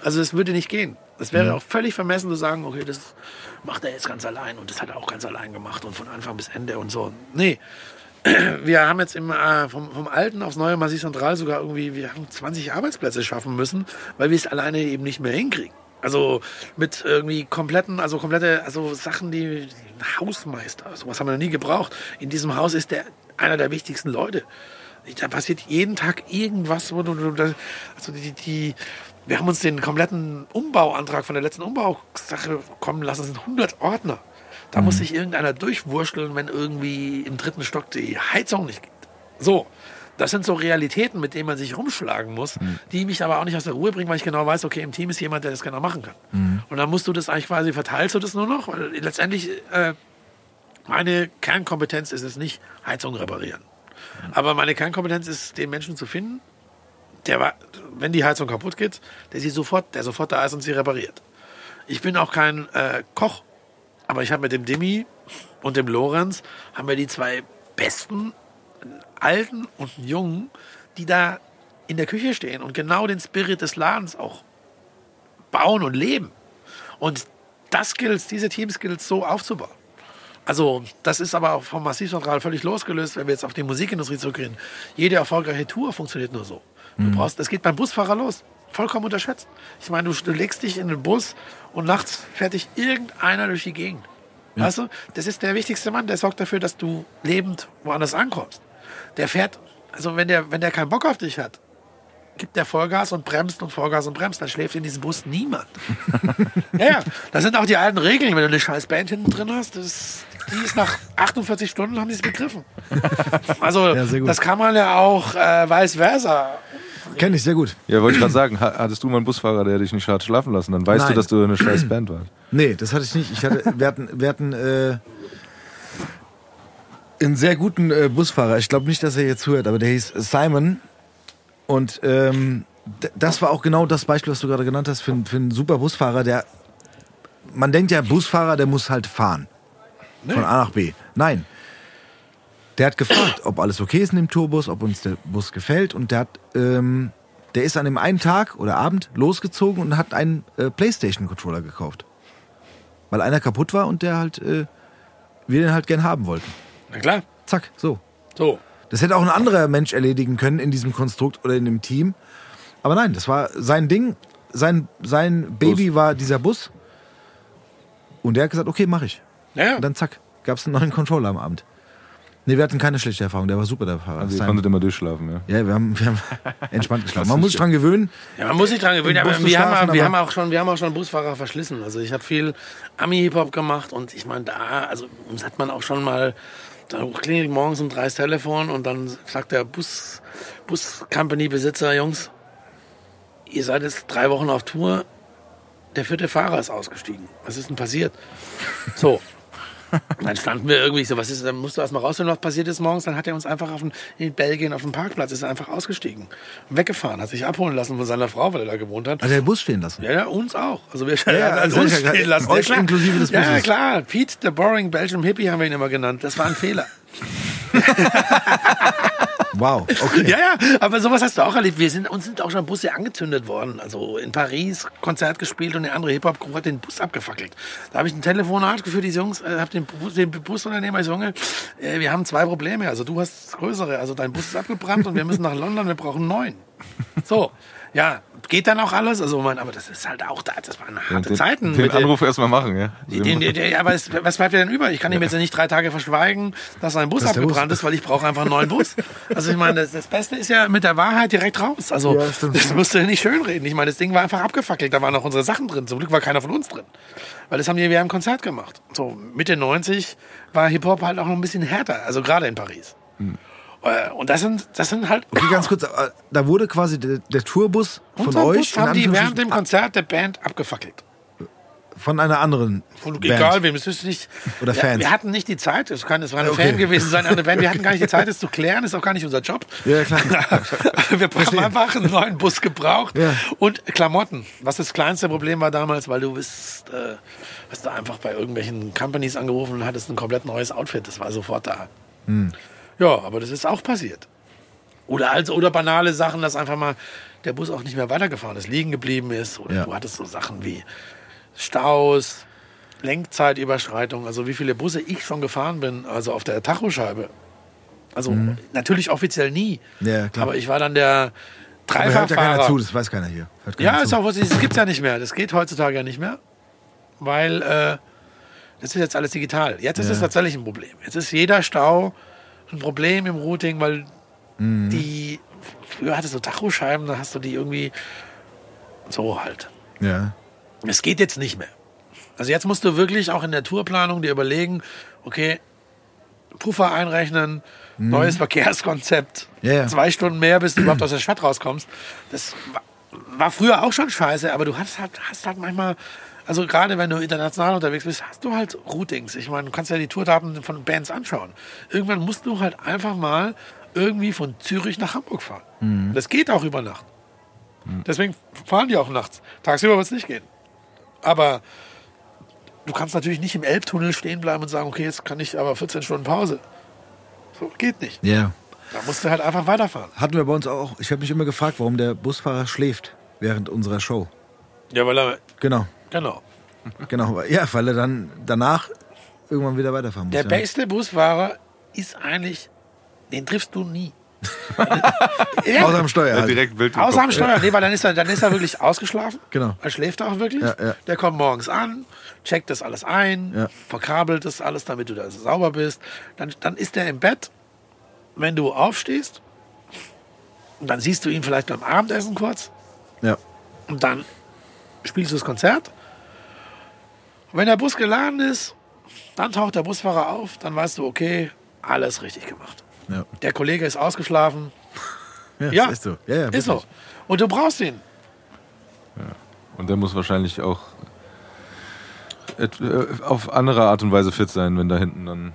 Also es würde nicht gehen. Es wäre auch völlig vermessen zu sagen, okay, das macht er jetzt ganz allein und das hat er auch ganz allein gemacht und von Anfang bis Ende und so. Nee, wir haben jetzt im, äh, vom, vom alten aufs neue Massiv Zentral sogar irgendwie, wir haben 20 Arbeitsplätze schaffen müssen, weil wir es alleine eben nicht mehr hinkriegen. Also mit irgendwie kompletten, also komplette, also Sachen, die Hausmeister, sowas haben wir noch nie gebraucht. In diesem Haus ist der einer der wichtigsten Leute. Da passiert jeden Tag irgendwas, also die, die, wir haben uns den kompletten Umbauantrag von der letzten Umbausache kommen lassen, das sind 100 Ordner. Da muss sich irgendeiner durchwurschteln, wenn irgendwie im dritten Stock die Heizung nicht geht. So, das sind so Realitäten, mit denen man sich rumschlagen muss, die mich aber auch nicht aus der Ruhe bringen, weil ich genau weiß, okay, im Team ist jemand, der das genau machen kann. Und dann musst du das eigentlich quasi, verteilst du das nur noch, weil letztendlich äh, meine Kernkompetenz ist es nicht, Heizung reparieren. Aber meine Kernkompetenz ist, den Menschen zu finden, der, wenn die Heizung kaputt geht, der sie sofort, der sofort da ist und sie repariert. Ich bin auch kein äh, Koch, aber ich habe mit dem Dimi und dem Lorenz haben wir die zwei besten einen Alten und einen Jungen, die da in der Küche stehen und genau den Spirit des Ladens auch bauen und leben. Und das Skills, diese Team-Skills so aufzubauen. Also, das ist aber vom Massivzentral völlig losgelöst, wenn wir jetzt auf die Musikindustrie zurückgehen. Jede erfolgreiche Tour funktioniert nur so. Du brauchst, das geht beim Busfahrer los. Vollkommen unterschätzt. Ich meine, du, du legst dich in den Bus und nachts fährt dich irgendeiner durch die Gegend. Weißt du, das ist der wichtigste Mann, der sorgt dafür, dass du lebend woanders ankommst. Der fährt, also wenn der, wenn der keinen Bock auf dich hat, gibt der Vollgas und bremst und Vollgas und bremst, dann schläft in diesem Bus niemand. ja, ja, das sind auch die alten Regeln, wenn du eine scheiß Band hinten drin hast, das, die ist nach 48 Stunden haben die es begriffen. Also, Ja, das kann man ja auch äh, vice versa. Kenne ich sehr gut. Ja, wollte ich gerade sagen, ha- hattest du mal einen Busfahrer, der dich nicht hat schlafen lassen, dann weißt Nein. du, dass du eine scheiß Band warst. Nee, das hatte ich nicht. Ich hatte, wir hatten, wir hatten äh, einen sehr guten äh, Busfahrer. Ich glaube nicht, dass er jetzt zuhört, aber der hieß Simon. Und ähm, das war auch genau das Beispiel, was du gerade genannt hast, für, einen- für einen super Busfahrer, der. Man denkt ja, Busfahrer, der muss halt fahren. Von A nach B. Nein. Der hat gefragt, ob alles okay ist in dem Tourbus, ob uns der Bus gefällt. Und der hat, ähm, der ist an dem einen Tag oder Abend losgezogen und hat einen äh, PlayStation-Controller gekauft. Weil einer kaputt war und der halt, äh, wir den halt gern haben wollten. Na klar, Zack, so. so. Das hätte auch ein anderer Mensch erledigen können in diesem Konstrukt oder in dem Team. Aber nein, das war sein Ding. Sein, sein Baby war dieser Bus. Und der hat gesagt, okay, mach ich. Ja, ja. Und dann zack, gab es einen neuen Controller am Abend. Nee, wir hatten keine schlechte Erfahrung. Der war super, der Fahrer. Also ihr konntet immer durchschlafen, ja. ja, wir haben, wir haben entspannt geschlafen. Man muss sich dran gewöhnen. Ja, man muss sich dran gewöhnen, aber wir, haben, wir, aber- haben auch schon, wir haben auch schon Busfahrer verschlissen. Also ich habe viel Ami-Hip-Hop gemacht und ich meine, da, also uns hat man auch schon mal, da klingelt morgens um drei das Telefon und dann sagt der Bus, Bus-Company-Besitzer, Jungs, ihr seid jetzt drei Wochen auf Tour, der vierte Fahrer ist ausgestiegen. Was ist denn passiert? So. Dann standen wir irgendwie so, was ist, dann musst du erstmal rausfinden, was passiert ist morgens. Dann hat er uns einfach auf den, in Belgien auf dem Parkplatz, ist er einfach ausgestiegen. Weggefahren, hat sich abholen lassen von seiner Frau, weil er da gewohnt hat. Hat der Bus stehen lassen. Ja, ja, uns auch. Also wir ja, er hat also uns stehen lassen. euch ja, inklusive des Ja, Busses. klar. Pete, the boring Belgium Hippie haben wir ihn immer genannt. Das war ein Fehler. Wow, okay. Ja, ja, aber sowas hast du auch erlebt. Wir sind, uns sind auch schon Busse angezündet worden. Also in Paris Konzert gespielt und eine andere Hip-Hop-Crew hat den Bus abgefackelt. Da habe ich ein Telefonat geführt, die Jungs, äh, habe den, den Busunternehmer, ich Junge, äh, wir haben zwei Probleme. Also du hast Größere, also dein Bus ist abgebrannt und wir müssen nach London, wir brauchen neuen. So, ja, geht dann auch alles. Also, man, aber das ist halt auch da, das waren harte den, Zeiten. Den Anruf erstmal machen, ja. den, den, den, aber es, was bleibt dir denn über? Ich kann ihm jetzt ja nicht drei Tage verschweigen, dass sein Bus Dass der abgebrannt Bus- ist, weil ich brauche einfach einen neuen Bus. Also ich meine, das, das Beste ist ja mit der Wahrheit direkt raus. Also Ja, das musst du ja nicht schönreden. Ich meine, das Ding war einfach abgefackelt, da waren auch unsere Sachen drin. Zum Glück war keiner von uns drin. Weil das haben wir, wir haben ein Konzert gemacht. So Mitte 90 war Hip-Hop halt auch noch ein bisschen härter, also gerade in Paris. Äh, Und das sind, das sind halt Okay, ganz kurz, äh, da wurde quasi der, der Tourbus von Unser euch Bus haben die während dem Konzert der Band abgefackelt. von einer anderen Von, Band. egal wem, es ist nicht. Oder Ja, Fans. Wir hatten nicht die Zeit, es kann, es war eine Okay. Fan gewesen sein, eine Band. Wir hatten gar nicht die Zeit, das zu klären, ist auch gar nicht unser Job. Ja, klar. wir haben einfach einen neuen Bus gebraucht Ja. und Klamotten. Was das kleinste Problem war damals, weil du bist, äh, hast du einfach bei irgendwelchen Companies angerufen und hattest ein komplett neues Outfit. Das war sofort da. Hm. Ja, aber das ist auch passiert. Oder also, oder banale Sachen, dass einfach mal der Bus auch nicht mehr weitergefahren ist, liegen geblieben ist. Oder Ja. du hattest so Sachen wie Staus, Lenkzeitüberschreitung, also wie viele Busse ich schon gefahren bin, also auf der Tachoscheibe. Also natürlich offiziell nie. Mhm. Ja, klar. Aber ich war dann der Aber hört ja keiner Dreifachfahrer. zu, das weiß keiner hier. Keiner Ja, ist zu. auch was, das gibt's ja nicht mehr. Das geht heutzutage ja nicht mehr, weil äh, das ist jetzt alles digital. Jetzt ist Ja. es tatsächlich ein Problem. Jetzt ist jeder Stau ein Problem im Routing, weil Mhm. die früher hattest du Tachoscheiben, da hast du die irgendwie so halt. Ja. Es geht jetzt nicht mehr. Also jetzt musst du wirklich auch in der Tourplanung dir überlegen, okay, Puffer einrechnen, neues Verkehrskonzept, Mhm. Ja. zwei Stunden mehr, bis du überhaupt aus der Stadt rauskommst. Das war, war früher auch schon scheiße, aber du hast halt, hast halt manchmal, also gerade wenn du international unterwegs bist, hast du halt Routings. Ich meine, du kannst ja die Tourdaten von Bands anschauen. Irgendwann musst du halt einfach mal irgendwie von Zürich nach Hamburg fahren. Mhm. Das geht auch über Nacht. Deswegen fahren die auch nachts. Tagsüber wird es nicht gehen. Aber du kannst natürlich nicht im Elbtunnel stehen bleiben und sagen, okay, jetzt kann ich aber 14 Stunden Pause. So geht nicht. Ja. Da musst du halt einfach weiterfahren. Hatten wir bei uns auch. Ich habe mich immer gefragt, warum der Busfahrer schläft während unserer Show. Ja, weil er, Genau. Genau. Genau. Ja, weil er dann danach irgendwann wieder weiterfahren muss. Der ja. beste Busfahrer ist eigentlich, den triffst du nie. ja, Außer am Steuer. Ja, Halt. direkt wild Außer am Steuer. Nee, weil dann ist er, dann ist er wirklich ausgeschlafen. Genau. Er schläft auch wirklich. Ja, ja. Der kommt morgens an, checkt das alles ein, Ja. verkabelt das alles, damit du da sauber bist. Dann, dann ist er im Bett. Wenn du aufstehst, und dann siehst du ihn vielleicht beim Abendessen kurz Ja. und dann spielst du das Konzert. Und wenn der Bus geladen ist, dann taucht der Busfahrer auf, dann weißt du, okay, alles richtig gemacht. Ja. Der Kollege ist ausgeschlafen, Ja, Ja. ist so. Ja, ja, ist so. Und du brauchst ihn. Und der muss wahrscheinlich auch äh, auf andere Art und Weise fit sein, wenn da hinten dann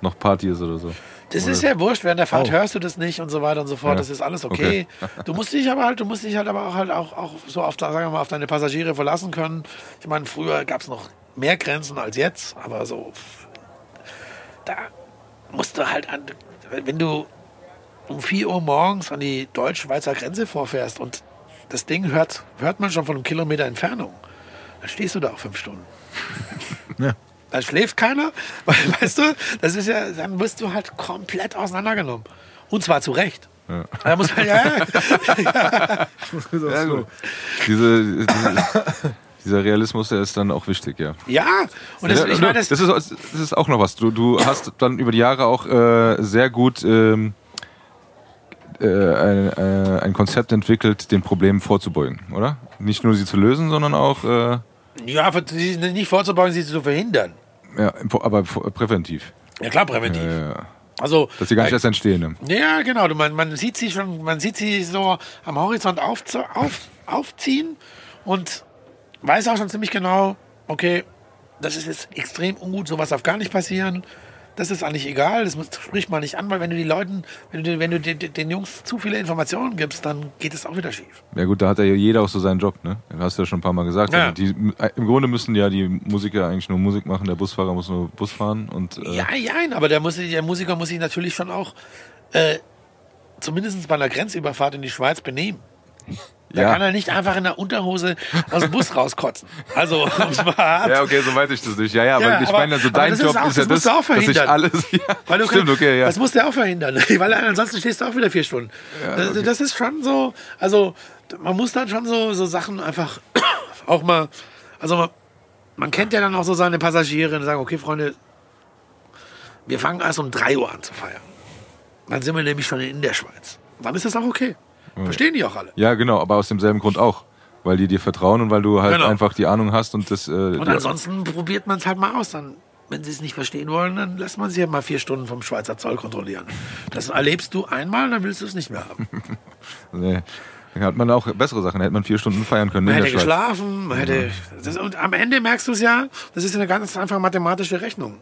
noch Party ist oder so. Das Oder- ist ja wurscht, während der Fahrt Oh. hörst du das nicht und so weiter und so fort. Ja. Das ist alles okay. Du musst dich aber halt, du musst dich halt aber auch, halt auch, auch so auf, sagen wir mal, auf deine Passagiere verlassen können. Ich meine, früher gab es noch mehr Grenzen als jetzt, aber so, da musst du halt an, wenn du um 4 Uhr morgens an die deutsch-schweizer Grenze vorfährst und das Ding hört, hört man schon von einem Kilometer Entfernung, dann stehst du da auch fünf Stunden. Ja. Da schläft keiner, weil, weißt du, das ist ja, dann wirst du halt komplett auseinandergenommen. Und zwar zu Recht. Da muss man, ja, ja. Ja, gut. Diese, diese, dieser Realismus, der ist dann auch wichtig, ja. ja. Und das, Ja, ich meine, das, das, ist, das ist auch noch was. Du, du hast dann über die Jahre auch äh, sehr gut ähm, äh, ein, äh, ein Konzept entwickelt, den Problemen vorzubeugen, oder? Nicht nur sie zu lösen, sondern auch äh, ja, nicht vorzubeugen, sie zu verhindern. Ja, aber pr- präventiv. Ja, klar, präventiv. Äh, Also, dass sie gar nicht erst entstehen. Ne? Ja, genau. Man, man sieht sie schon, man sieht sie so am Horizont aufzu, auf, aufziehen und weiß auch schon ziemlich genau, okay, das ist jetzt extrem ungut, sowas darf gar nicht passieren. Das ist eigentlich egal, das muss- spricht man nicht an, weil wenn du die Leuten, wenn du, wenn du den, den Jungs zu viele Informationen gibst, dann geht es auch wieder schief. Ja gut, da hat ja jeder auch so seinen Job, ne? Das hast du ja schon ein paar Mal gesagt. Ja. Die, Im Grunde müssen ja die Musiker eigentlich nur Musik machen, der Busfahrer muss nur Bus fahren und äh, Ja, ja, aber der, muss, der Musiker muss sich natürlich schon auch äh, zumindest bei einer Grenzüberfahrt in die Schweiz benehmen. Da Ja. kann er nicht einfach in der Unterhose aus dem Bus rauskotzen. Also, um's mal hart. Ja, okay, so weiß ich das nicht. Ja, ja, Ja, aber ich meine, also dein ist Job auch- ist ja das das, auch dass ich alles. Ja, Weil du stimmt, kann, okay, ja. Das musst du auch verhindern, weil ansonsten stehst du auch wieder vier Stunden. Also, Das ist schon so, also man muss dann schon so, so Sachen einfach auch mal, also man, man kennt ja dann auch so seine Passagiere und sagen, okay, Freunde, wir fangen erst um 3 Uhr an zu feiern. Dann sind wir nämlich schon in der Schweiz. Dann ist das auch okay. Verstehen die auch alle. Ja, genau, aber aus demselben Grund auch. Weil die dir vertrauen und weil du halt Genau. einfach die Ahnung hast und das. Äh, Und ansonsten probiert man es halt mal aus. Dann, wenn sie es nicht verstehen wollen, dann lässt man sie ja mal vier Stunden vom Schweizer Zoll kontrollieren. Das erlebst du einmal, dann willst du es nicht mehr haben. nee. Dann hat man auch bessere Sachen. Da hätte man vier Stunden feiern können Man hätte geschlafen, man hätte. Das, und am Ende merkst du es ja, das ist eine ganz einfache mathematische Rechnung.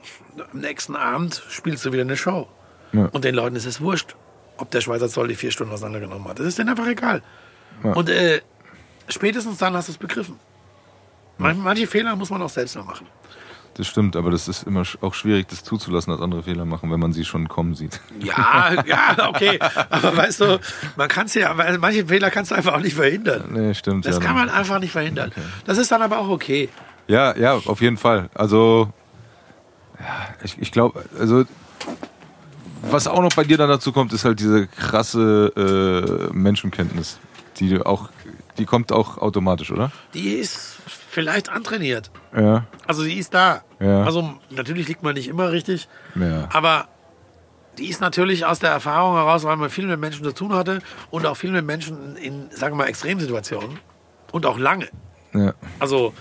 Am nächsten Abend spielst du wieder eine Show. Ja. Und den Leuten ist es wurscht, ob der Schweizer Zoll die vier Stunden auseinandergenommen hat. Das ist denen einfach egal. Ja. Und äh, spätestens dann hast du es begriffen. Man, manche Fehler muss man auch selbst noch machen. Das stimmt, aber das ist immer auch schwierig, das zuzulassen, dass andere Fehler machen, wenn man sie schon kommen sieht. Ja, ja, okay. Aber weißt du, man kann es ja, manche Fehler kannst du einfach auch nicht verhindern. Nee, stimmt. Das ja, kann dann- man einfach nicht verhindern. Das ist dann aber auch okay. Ja, ja, auf jeden Fall. Also, ja, ich, ich glaube, also, was auch noch bei dir dann dazu kommt, ist halt diese krasse äh, Menschenkenntnis, die du auch, die kommt auch automatisch, oder? Die ist vielleicht antrainiert. Ja, Also die ist da. Ja. Also natürlich liegt man nicht immer richtig, ja, aber die ist natürlich aus der Erfahrung heraus, weil man viel mit Menschen zu tun hatte und auch viel mit Menschen in, sagen wir mal, Extremsituationen und auch lange. ja. Also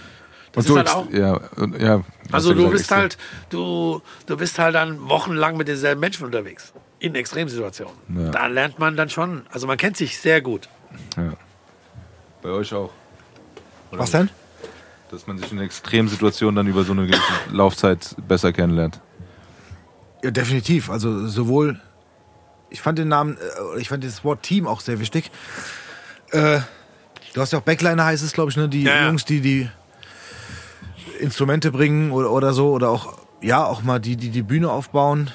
das Und du, halt auch. ja, ja. Also du bist extrem. halt, du, du bist halt dann wochenlang mit denselben Menschen unterwegs. In Extremsituationen. Ja. Da lernt man dann schon, also man kennt sich sehr gut. Ja. Bei euch auch. Was denn? Dass man sich in Extremsituationen dann über so eine gewisse Laufzeit besser kennenlernt. Ja, definitiv. Also sowohl, ich fand den Namen, äh, ich fand das Wort Team auch sehr wichtig. Äh, du hast ja auch Backliner heißt es, glaube ich, ne? Die Ja, ja. Jungs, die die Instrumente bringen oder, oder so oder auch ja auch mal die die die Bühne aufbauen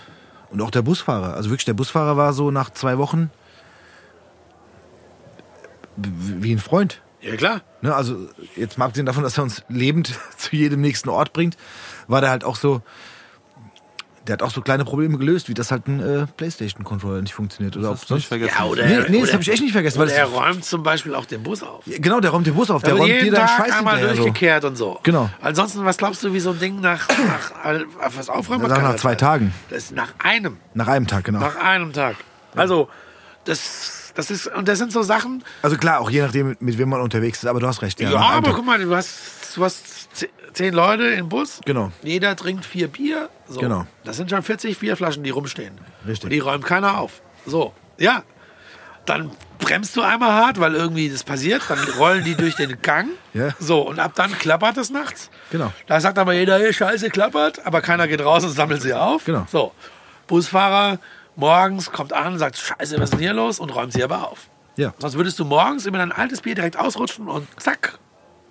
und auch der Busfahrer. Also wirklich der Busfahrer war so nach zwei Wochen wie ein Freund. Ja klar. Ne, also jetzt mal abgesehen davon, dass er uns lebend zu jedem nächsten Ort bringt, war der halt auch so, der hat auch so kleine Probleme gelöst, wie das halt ein äh, Playstation-Controller nicht funktioniert oder ob sonst. vergessen? Ja, oder, Nee, nee, das habe ich echt nicht vergessen. Weil er das, räumt zum Beispiel auch den Bus auf. genau, der räumt den Bus auf, der Also räumt dir jeden deinen Tag Scheiß einmal hinterher. So. durchgekehrt und so. Genau. Ansonsten, was glaubst du, wie so ein Ding nach, nach, nach was aufräumen Nach- kann? nach zwei Tagen. Das ist nach einem. Nach einem Tag, genau. Nach einem Tag. Also, das, das ist, und das sind so Sachen. Also klar, auch je nachdem, mit, wem man unterwegs ist, aber du hast recht. Ja, einem aber guck mal, du hast, du hast zehn Leute im Bus. Genau. Jeder trinkt vier Bier. So. Genau. Das sind schon 40 Bierflaschen, die rumstehen. Richtig. Und die räumt keiner auf. So, ja. Dann bremst du einmal hart, weil irgendwie das passiert. Dann rollen die durch den Gang. Ja. So, und ab dann klappert es nachts. Genau. Da sagt aber jeder, hey, scheiße, klappert. Aber keiner geht raus und sammelt sie auf. Genau. So, Busfahrer morgens kommt an, sagt, scheiße, was ist denn hier los? Und räumt sie aber auf. Ja, Sonst würdest du morgens über dein altes Bier direkt ausrutschen und zack,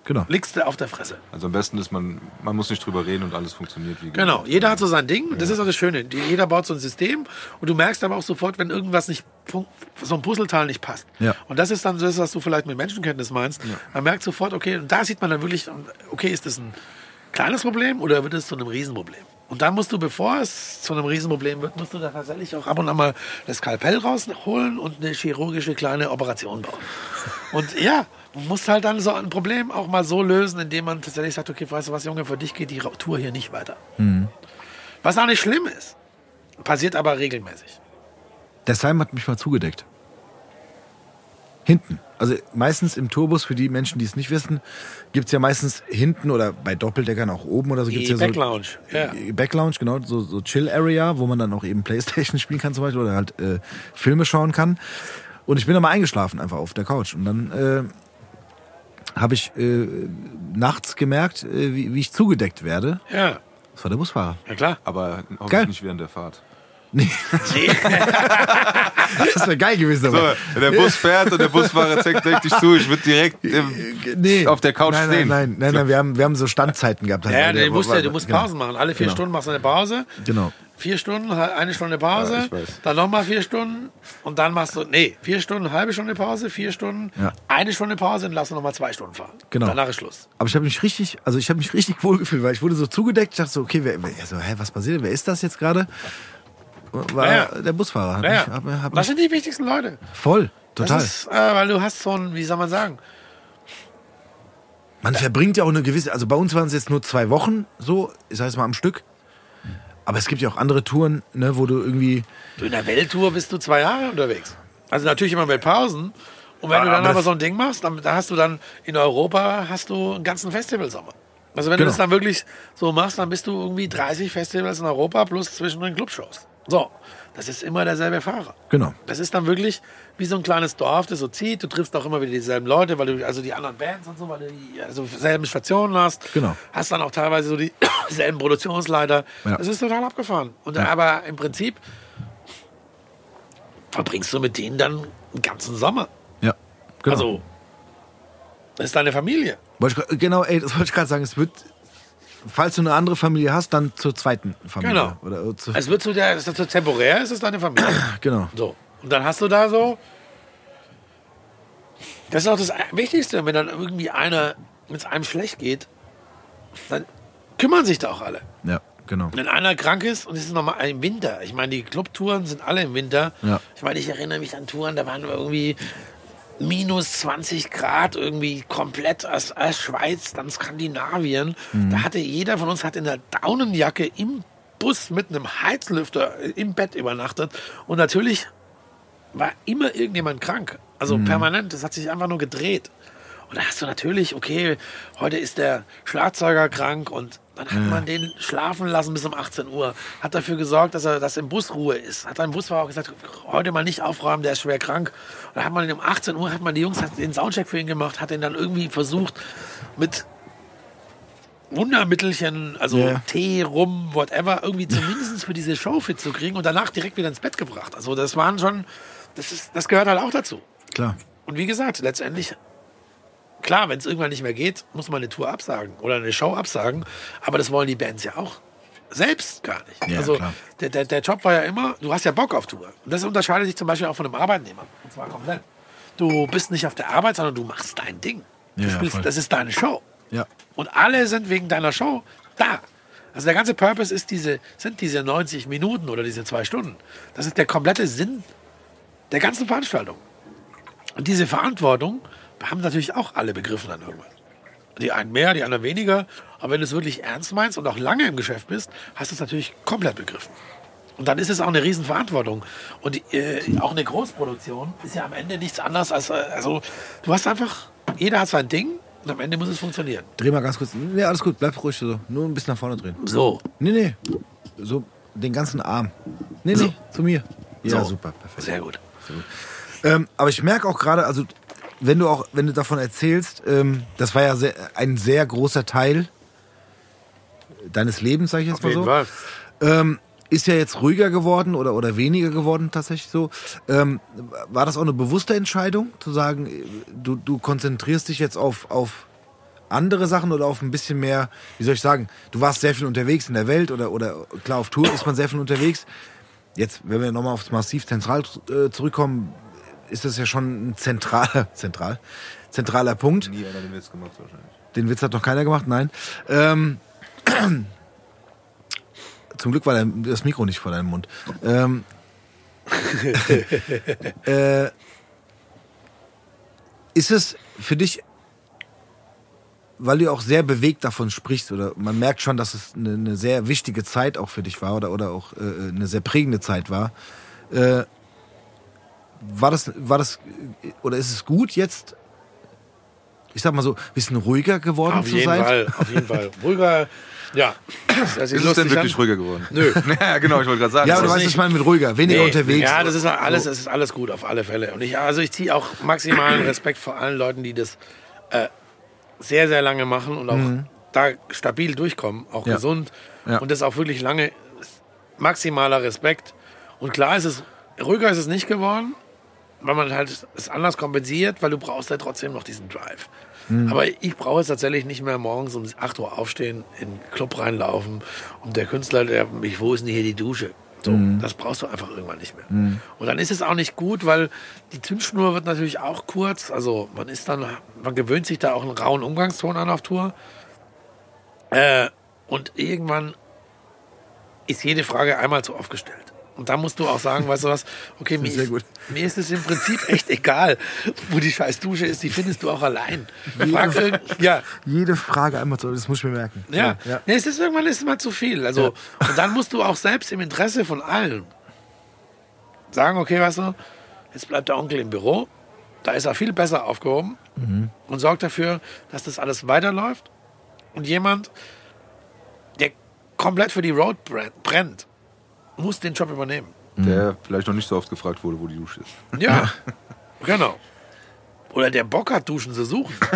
genau. liegst du auf der Fresse. Also am besten ist man, man muss nicht drüber reden und alles funktioniert wie Genau, jeder hat so sein Ding. Das ist auch das Schöne. Jeder baut so ein System und du merkst aber auch sofort, wenn irgendwas nicht, so ein Puzzleteil nicht passt. Ja. Und das ist dann das, was du vielleicht mit Menschenkenntnis meinst. Man merkt sofort, okay, und da sieht man dann wirklich, okay, ist das ein kleines Problem oder wird es zu einem Riesenproblem? Und dann musst du, bevor es zu einem Riesenproblem wird, musst du da tatsächlich auch ab und an mal das Skalpell rausholen und eine chirurgische kleine Operation bauen. Und ja, man muss halt dann so ein Problem auch mal so lösen, indem man tatsächlich sagt, okay, weißt du was, Junge, für dich geht die Tour hier nicht weiter. Was auch nicht schlimm ist. Passiert aber regelmäßig. Der Simon hat mich mal zugedeckt. Hinten. Also meistens im Tourbus, für die Menschen, die es nicht wissen, gibt's ja meistens hinten oder bei Doppeldeckern auch oben oder so gibt's ja so Backlounge. Ja. Backlounge, genau, so, so Chill-Area, wo man dann auch eben Playstation spielen kann zum Beispiel oder halt äh, Filme schauen kann. Und ich bin da mal eingeschlafen einfach auf der Couch. Und dann äh, habe ich äh, nachts gemerkt, äh, wie, wie ich zugedeckt werde. Ja, Das war der Busfahrer. ja klar. Aber hoffentlich Geil. nicht während der Fahrt. Nee, das wäre geil gewesen. So, wenn der Bus fährt und der Busfahrer zeigt dich zu, ich würde direkt im, Nee. auf der Couch nein, stehen. Nein, nein, nein, nein wir, haben, wir haben so Standzeiten gehabt. halt. Ja, Der- du musst, ja, du musst genau. Pausen machen. Alle vier Genau. Stunden machst du eine Pause. Genau. Vier Stunden, eine Stunde Pause, Ja, ich weiß. dann nochmal vier Stunden und dann machst du, nee, vier Stunden, eine halbe Stunde Pause, vier Stunden, Ja. eine Stunde Pause und lass nochmal zwei Stunden fahren. Genau. Danach ist Schluss. Aber ich habe mich richtig, also ich habe mich richtig wohlgefühlt, weil ich wurde so zugedeckt. Ich dachte so, okay, wer, wer, also, hä, was passiert? Wer ist das jetzt gerade? War Ja, ja. der Busfahrer. Hat Ja, mich, ja. hab, hab das sind die wichtigsten Leute. voll, total. Ist, äh, weil du hast so ein, wie soll man sagen, Man verbringt ja auch eine gewisse, also bei uns waren es jetzt nur zwei Wochen so, ich sag jetzt mal am Stück. Aber es gibt ja auch andere Touren, ne, wo du irgendwie, du in der Welttour bist du zwei Jahre unterwegs. Also natürlich immer mit Pausen. Und wenn du dann aber aber so ein Ding machst, dann da hast du dann in Europa hast du einen ganzen Festivalsommer. Also wenn Genau. du das dann wirklich so machst, dann bist du irgendwie 30 Festivals in Europa plus zwischen den Clubshows. So, das ist immer derselbe Fahrer. Genau. Das ist dann wirklich wie so ein kleines Dorf, das so zieht. Du triffst auch immer wieder dieselben Leute, weil du also die anderen Bands und so, weil du die also selben Stationen hast. Genau. Hast dann auch teilweise so dieselben Produktionsleiter. Ja. Das ist total abgefahren. Und aber im Prinzip verbringst du mit denen dann einen ganzen Sommer. Ja. Genau. Also, das ist deine Familie. Genau, ey, das wollte ich gerade sagen. Es wird, falls du eine andere Familie hast, dann zur zweiten Familie. Genau. Oder, zu, Es wird so der, ist so temporär, es ist deine Familie. genau. So. Und dann hast du da so. Das ist auch das Wichtigste, wenn dann irgendwie einer, wenn es einem schlecht geht, dann kümmern sich da auch alle. Ja, genau. Wenn einer krank ist und es ist nochmal im Winter, ich meine, die Clubtouren sind alle im Winter. Ja. Ich meine, ich erinnere mich an Touren, da waren wir irgendwie minus 20 Grad irgendwie komplett aus, aus Schweiz, dann Skandinavien. Mhm. Da hatte jeder von uns hat in der Daunenjacke im Bus mit einem Heizlüfter im Bett übernachtet. Und natürlich war immer irgendjemand krank. Also Mhm. permanent, das hat sich einfach nur gedreht. Und da hast du natürlich, okay, heute ist der Schlagzeuger krank und dann hat man den schlafen lassen bis um 18 Uhr. Hat dafür gesorgt, dass er dass im Bus Ruhe ist. Hat ein Busfahrer auch gesagt, heute mal nicht aufräumen, der ist schwer krank. Und dann hat man ihn um 18 Uhr, hat man die Jungs hat den Soundcheck für ihn gemacht, hat ihn dann irgendwie versucht mit Wundermittelchen, also Ja. Tee, Rum, whatever, irgendwie zumindest für diese Show fit zu kriegen und danach direkt wieder ins Bett gebracht. Also das waren schon, das, ist, das gehört halt auch dazu. Klar. Und wie gesagt, letztendlich, klar, wenn es irgendwann nicht mehr geht, muss man eine Tour absagen oder eine Show absagen. Aber das wollen die Bands ja auch selbst gar nicht. Ja, also der, der, der Job war ja immer, du hast ja Bock auf Tour. Und das unterscheidet sich zum Beispiel auch von einem Arbeitnehmer. Und zwar komplett. Du bist nicht auf der Arbeit, sondern du machst dein Ding. Du Ja, spielst, das ist deine Show. Ja. Und alle sind wegen deiner Show da. Also der ganze Purpose ist diese, sind diese 90 Minuten oder diese zwei Stunden. Das ist der komplette Sinn der ganzen Veranstaltung. Und diese Verantwortung haben natürlich auch alle begriffen dann irgendwann. Die einen mehr, die anderen weniger. Aber wenn du es wirklich ernst meinst und auch lange im Geschäft bist, hast du es natürlich komplett begriffen. Und dann ist es auch eine Riesenverantwortung. Und äh, auch eine Großproduktion ist ja am Ende nichts anderes als, äh, also du hast einfach, jeder hat sein Ding und am Ende muss es funktionieren. Dreh mal ganz kurz. Nee, alles gut, bleib ruhig so. Nur ein bisschen nach vorne drehen. So. Nee, nee. So den ganzen Arm. Nee, nee, zu mir. Ja, So. super, perfekt. Sehr gut. Ähm, aber ich merke auch gerade, also wenn du auch, wenn du davon erzählst, ähm, das war ja sehr, ein sehr großer Teil deines Lebens, sag ich jetzt Auf mal so. Fall. Ähm, ist ja jetzt ruhiger geworden oder, oder weniger geworden tatsächlich so. Ähm, war das auch eine bewusste Entscheidung, zu sagen, äh, du, du konzentrierst dich jetzt auf, auf andere Sachen oder auf ein bisschen mehr, wie soll ich sagen, du warst sehr viel unterwegs in der Welt oder, oder klar, auf Tour ist man sehr viel unterwegs. Jetzt, wenn wir nochmal aufs Massiv Zentral äh, zurückkommen, ist das ja schon ein zentraler, zentral, zentraler Punkt. Nie einer den Witz gemacht wahrscheinlich. Den Witz hat noch keiner gemacht, nein. Ähm, zum Glück war der, das Mikro nicht vor deinem Mund. Ähm, äh, ist es für dich, weil du auch sehr bewegt davon sprichst, oder man merkt schon, dass es eine, eine sehr wichtige Zeit auch für dich war oder, oder auch äh, eine sehr prägende Zeit war. Äh, war das, war das, oder ist es gut jetzt, ich sag mal so, ein bisschen ruhiger geworden Auf zu jeden sein? Fall, auf jeden Fall. Ruhiger, ja. Das Ist es denn wirklich ruhiger geworden? Nö. ja, genau, ich wollte gerade sagen. Ja, das aber du ist weißt, was ich meine mit ruhiger, weniger Nee, unterwegs. Ja, das ist alles, das ist alles gut, auf alle Fälle. Und ich, also ich ziehe auch maximalen Respekt vor allen Leuten, die das äh, sehr, sehr lange machen und auch da stabil durchkommen, auch Mhm. Ja. gesund. Ja. Und das auch wirklich lange. Maximaler Respekt. Und klar ist es, ruhiger ist es nicht geworden, weil man halt es anders kompensiert, weil du brauchst ja trotzdem noch diesen Drive. Mhm. Aber ich brauche jetzt tatsächlich nicht mehr morgens um 8 Uhr aufstehen, in den Club reinlaufen und der Künstler, der mich, wo ist denn hier die Dusche? So, Mhm. das brauchst du einfach irgendwann nicht mehr. Und dann ist es auch nicht gut, weil die Zündschnur wird natürlich auch kurz. Also man ist dann, man gewöhnt sich da auch einen rauen Umgangston an auf Tour. Äh, und irgendwann ist jede Frage einmal zu oft gestellt. Und da musst du auch sagen, weißt du was, okay, mir, ist, mir ist es im Prinzip echt egal, wo die scheiß Dusche ist, die findest du auch allein. Irgend, ja, Jede Frage einmal so, das muss ich mir merken. ja. ja. Nee, es ist irgendwann ist es mal zu viel. Also, und dann musst du auch selbst im Interesse von allen sagen, okay, weißt du, jetzt bleibt der Onkel im Büro, da ist er viel besser aufgehoben und sorgt dafür, dass das alles weiterläuft. Und jemand, der komplett für die Road brennt, muss den Job übernehmen. Der vielleicht noch nicht so oft gefragt wurde, wo die Dusche ist. Ja, genau. Oder der Bock hat, Duschen zu suchen.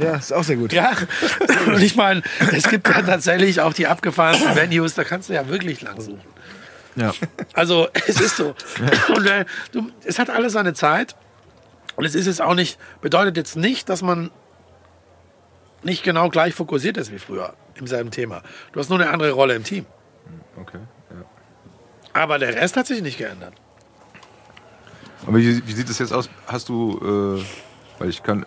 Ja, ist auch sehr gut. Ja, und ich meine, es gibt ja tatsächlich auch die abgefahrensten Venues, da kannst du ja wirklich lang suchen. Ja. Also es ist so. Und äh, du, es hat alles seine Zeit. Und es ist jetzt auch nicht, bedeutet jetzt nicht, dass man nicht genau gleich fokussiert ist wie früher im selben Thema. Du hast nur eine andere Rolle im Team. Okay. Ja. Aber der Rest hat sich nicht geändert. Aber wie, wie sieht es jetzt aus? Hast du, äh, weil ich kann,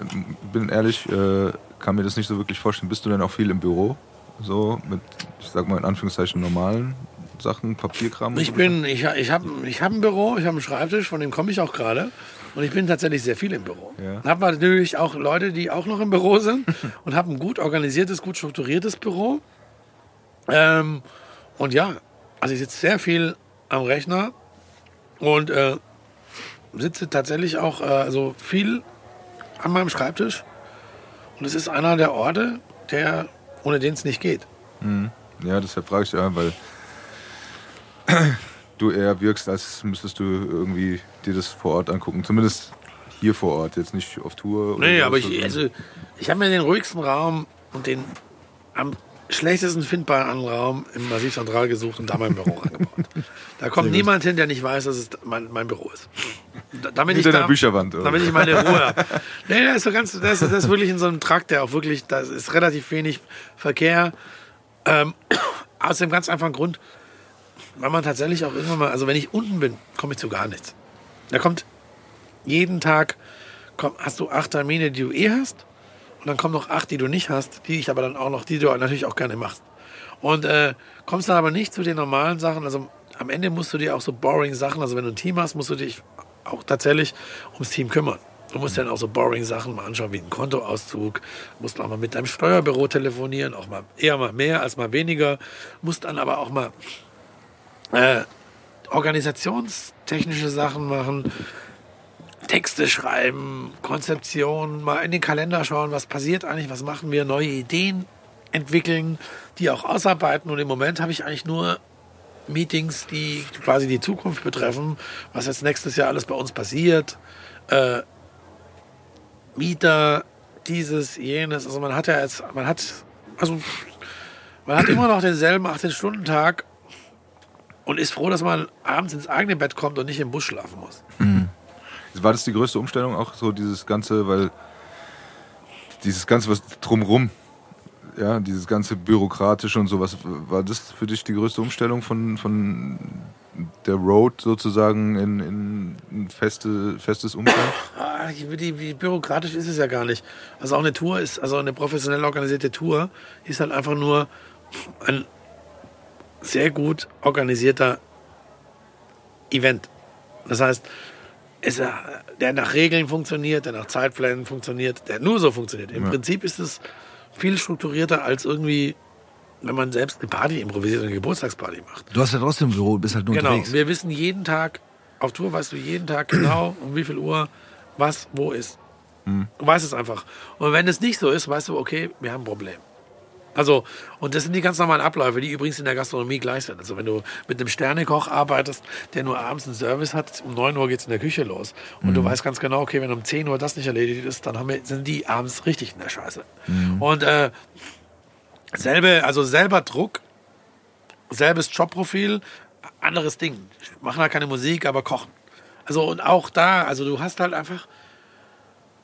bin ehrlich, äh, kann mir das nicht so wirklich vorstellen. Bist du denn auch viel im Büro? So mit, ich sag mal in Anführungszeichen normalen Sachen, Papierkram? Ich bin, ich, ich habe ich hab ein Büro, ich habe einen Schreibtisch, von dem komme ich auch gerade. Und ich bin tatsächlich sehr viel im Büro. Ja. Habe natürlich auch Leute, die auch noch im Büro sind und habe ein gut organisiertes, gut strukturiertes Büro. Ähm, und ja, also ich sitze sehr viel am Rechner und äh, sitze tatsächlich auch äh, also viel an meinem Schreibtisch. Und es ist einer der Orte, der, ohne den es nicht geht. Ja, deshalb frage ich ja, weil du eher wirkst, als müsstest du irgendwie dir das vor Ort angucken. Zumindest hier vor Ort, jetzt nicht auf Tour. oder Nee, aber ich, also, ich habe mir den ruhigsten Raum und den am schlechtesten findbaren Raum im Massiv Central gesucht und da mein Büro angebaut. Da kommt niemand hin, der nicht weiß, dass es mein, mein Büro ist. Da- Damit ich, Hinter der da, Bücherwand, oder? damit ich meine Ruhe habe. Nee, der ist so ganz, ist, der ist wirklich in so einem Trakt, der auch wirklich, da ist relativ wenig Verkehr. Ähm, aus dem ganz einfachen Grund, weil man tatsächlich auch irgendwann mal, also wenn ich unten bin, komme ich zu gar nichts. Da kommt jeden Tag komm, hast du acht Termine, die du eh hast. Und dann kommen noch acht, die du nicht hast, die ich aber dann auch noch, die du natürlich auch gerne machst. Und äh, kommst dann aber nicht zu den normalen Sachen. Also am Ende musst du dir auch so boring Sachen, also wenn du ein Team hast, musst du dich auch tatsächlich ums Team kümmern. Du musst dann auch so boring Sachen mal anschauen, wie ein Kontoauszug. Musst auch mal mit deinem Steuerbüro telefonieren, auch mal eher mal mehr als mal weniger. Musst dann aber auch mal äh, organisationstechnische Sachen machen. Texte schreiben, Konzeption, mal in den Kalender schauen, was passiert eigentlich, was machen wir, neue Ideen entwickeln, die auch ausarbeiten. Und im Moment habe ich eigentlich nur Meetings, die quasi die Zukunft betreffen, was jetzt nächstes Jahr alles bei uns passiert. Äh, Mieter, dieses, jenes. Also man hat ja jetzt, man hat, also man hat immer noch denselben 18-Stunden-Tag und ist froh, dass man abends ins eigene Bett kommt und nicht im Bus schlafen muss. War das die größte Umstellung auch so dieses ganze, weil dieses ganze was drumrum, ja, dieses ganze bürokratische und sowas, war das für dich die größte Umstellung von, von der Road sozusagen in, in ein feste, festes Umfeld? Ah, wie, wie, bürokratisch ist es ja gar nicht. Also auch eine Tour ist, also eine professionell organisierte Tour ist halt einfach nur ein sehr gut organisierter Event. Das heißt, es, äh, der nach Regeln funktioniert, der nach Zeitplänen funktioniert, der nur so funktioniert. Im Ja. Prinzip ist es viel strukturierter als irgendwie, wenn man selbst eine Party improvisiert, eine Geburtstagsparty macht. Du hast ja trotzdem Büro, bist halt nur Genau, unterwegs. wir wissen jeden Tag, auf Tour weißt du jeden Tag genau, um wie viel Uhr was wo ist. Hm. Du weißt es einfach. Und wenn es nicht so ist, weißt du, okay, wir haben ein Problem. Also, und das sind die ganz normalen Abläufe, die übrigens in der Gastronomie gleich sind. Also, wenn du mit einem Sternekoch arbeitest, der nur abends einen Service hat, um 9 Uhr geht es in der Küche los. Und Hm. du weißt ganz genau, okay, wenn um 10 Uhr das nicht erledigt ist, dann haben wir, sind die abends richtig in der Scheiße. Hm. Und äh, selbe, also selber Druck, selbes Jobprofil, anderes Ding. Machen halt keine Musik, aber kochen. Also und auch da, also du hast halt einfach,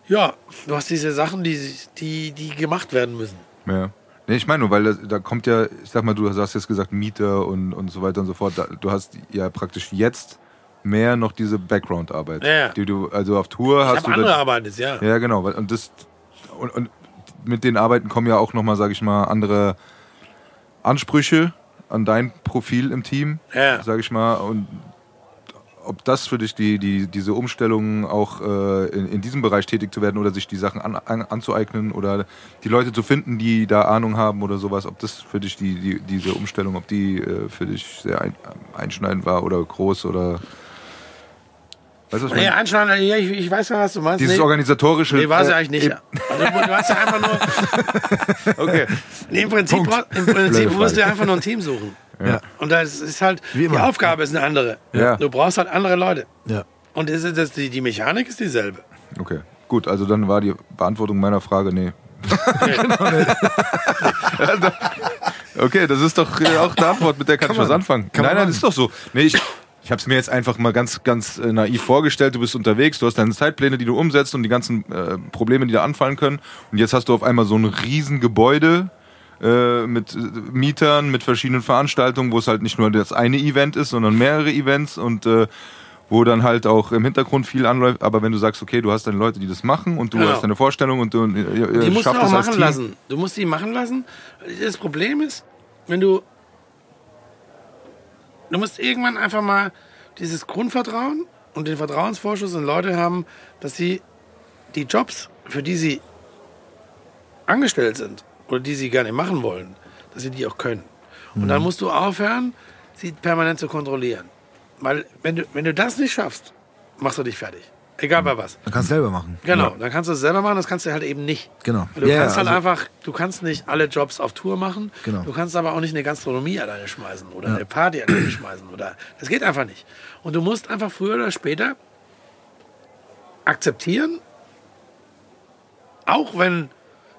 ja, du hast diese Sachen, die, die, die gemacht werden müssen. Ja. Nee, ich meine nur, weil da, da kommt ja, ich sag mal, du hast jetzt gesagt Mieter und, und so weiter und so fort. Da, du hast ja praktisch jetzt mehr noch diese Background-Arbeit. Ja, ja. Die du, also auf Tour Ich hast du. andere Arbeit jetzt, ja. Ja, genau. Und, das, und, und mit den Arbeiten kommen ja auch nochmal, sage ich mal, andere Ansprüche an dein Profil im Team, Ja. sage ich mal. Und ob das für dich die, die, diese Umstellung auch äh, in, in diesem Bereich tätig zu werden oder sich die Sachen an, an, anzueignen oder die Leute zu finden, die da Ahnung haben oder sowas, ob das für dich die, die diese Umstellung, ob die äh, für dich sehr ein, einschneidend war oder groß oder weißt du, was ich Nee, meine? anscheinend, ja, ich, ich weiß ja, was du meinst. Dieses nee, organisatorische. nee, war sie äh, eigentlich nicht. eben- Also, du hast ja einfach nur, Okay. nee, im Prinzip, Punkt. im Prinzip musst du einfach nur ein Team suchen. Ja. Und das ist halt, Wie die. Aufgabe ist eine andere. Ja. Du brauchst halt andere Leute. Ja. Und das ist, das, die, die Mechanik ist dieselbe. Okay, gut, also dann war die Beantwortung meiner Frage, nee. okay, das ist doch äh, auch eine Antwort, mit der kann, ich was anfangen. kann man nein, nein, ist doch so. Nee, ich, ich habe es mir jetzt einfach mal ganz, ganz äh, naiv vorgestellt. Du bist unterwegs, du hast deine Zeitpläne, die du umsetzt und die ganzen äh, Probleme, die da anfallen können. Und jetzt hast du auf einmal so ein riesen Gebäude äh, mit äh, Mietern, mit verschiedenen Veranstaltungen, wo es halt nicht nur das eine Event ist, sondern mehrere Events und äh, wo dann halt auch im Hintergrund viel anläuft. Aber wenn du sagst, okay, du hast deine Leute, die das machen und du Genau. hast deine Vorstellung und du äh, Die musst du schaffst auch machen lassen. Du musst die machen lassen. Das Problem ist, wenn du. Du musst irgendwann einfach mal dieses Grundvertrauen und den Vertrauensvorschuss in Leute haben, dass sie die Jobs, für die sie angestellt sind oder die sie gerne machen wollen, dass sie die auch können. Und dann musst du aufhören, sie permanent zu kontrollieren. Weil, wenn du, wenn du das nicht schaffst, machst du dich fertig. Egal bei was. Man kann es selber machen. Genau, dann kannst du es selber machen, das kannst du halt eben nicht. Genau. Du Ja, kannst ja, halt also- einfach, du kannst nicht alle Jobs auf Tour machen. Genau. Du kannst aber auch nicht eine Gastronomie alleine schmeißen oder eine Party alleine schmeißen. Oder, das geht einfach nicht. Und du musst einfach früher oder später akzeptieren, auch wenn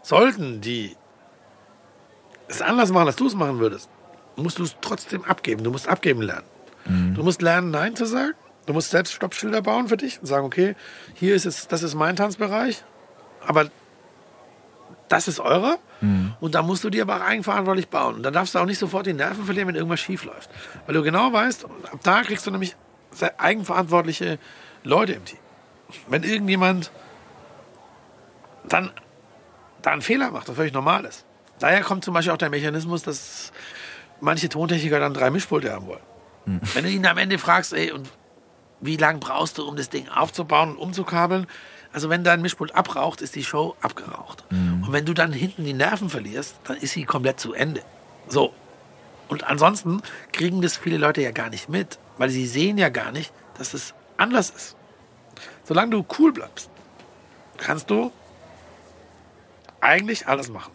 sollten die es anders machen, als du es machen würdest, musst du es trotzdem abgeben. Du musst abgeben lernen. Du musst lernen, Nein zu sagen. Du musst selbst Stoppschilder bauen für dich und sagen, okay, hier ist es, das ist mein Tanzbereich, aber das ist eurer. Und da musst du dir aber auch eigenverantwortlich bauen. Und dann darfst du auch nicht sofort die Nerven verlieren, wenn irgendwas schief läuft. Weil du genau weißt, ab da kriegst du nämlich eigenverantwortliche Leute im Team. Wenn irgendjemand dann da einen Fehler macht, was völlig normal ist. Daher kommt zum Beispiel auch der Mechanismus, dass manche Tontechniker dann drei Mischpulte haben wollen. Wenn du ihn am Ende fragst, ey, und wie lange brauchst du, um das Ding aufzubauen und umzukabeln? Also wenn dein Mischpult abraucht, ist die Show abgeraucht. Und wenn du dann hinten die Nerven verlierst, dann ist sie komplett zu Ende. So. Und ansonsten kriegen das viele Leute ja gar nicht mit, weil sie sehen ja gar nicht, dass es anders ist. Solange du cool bleibst, kannst du eigentlich alles machen.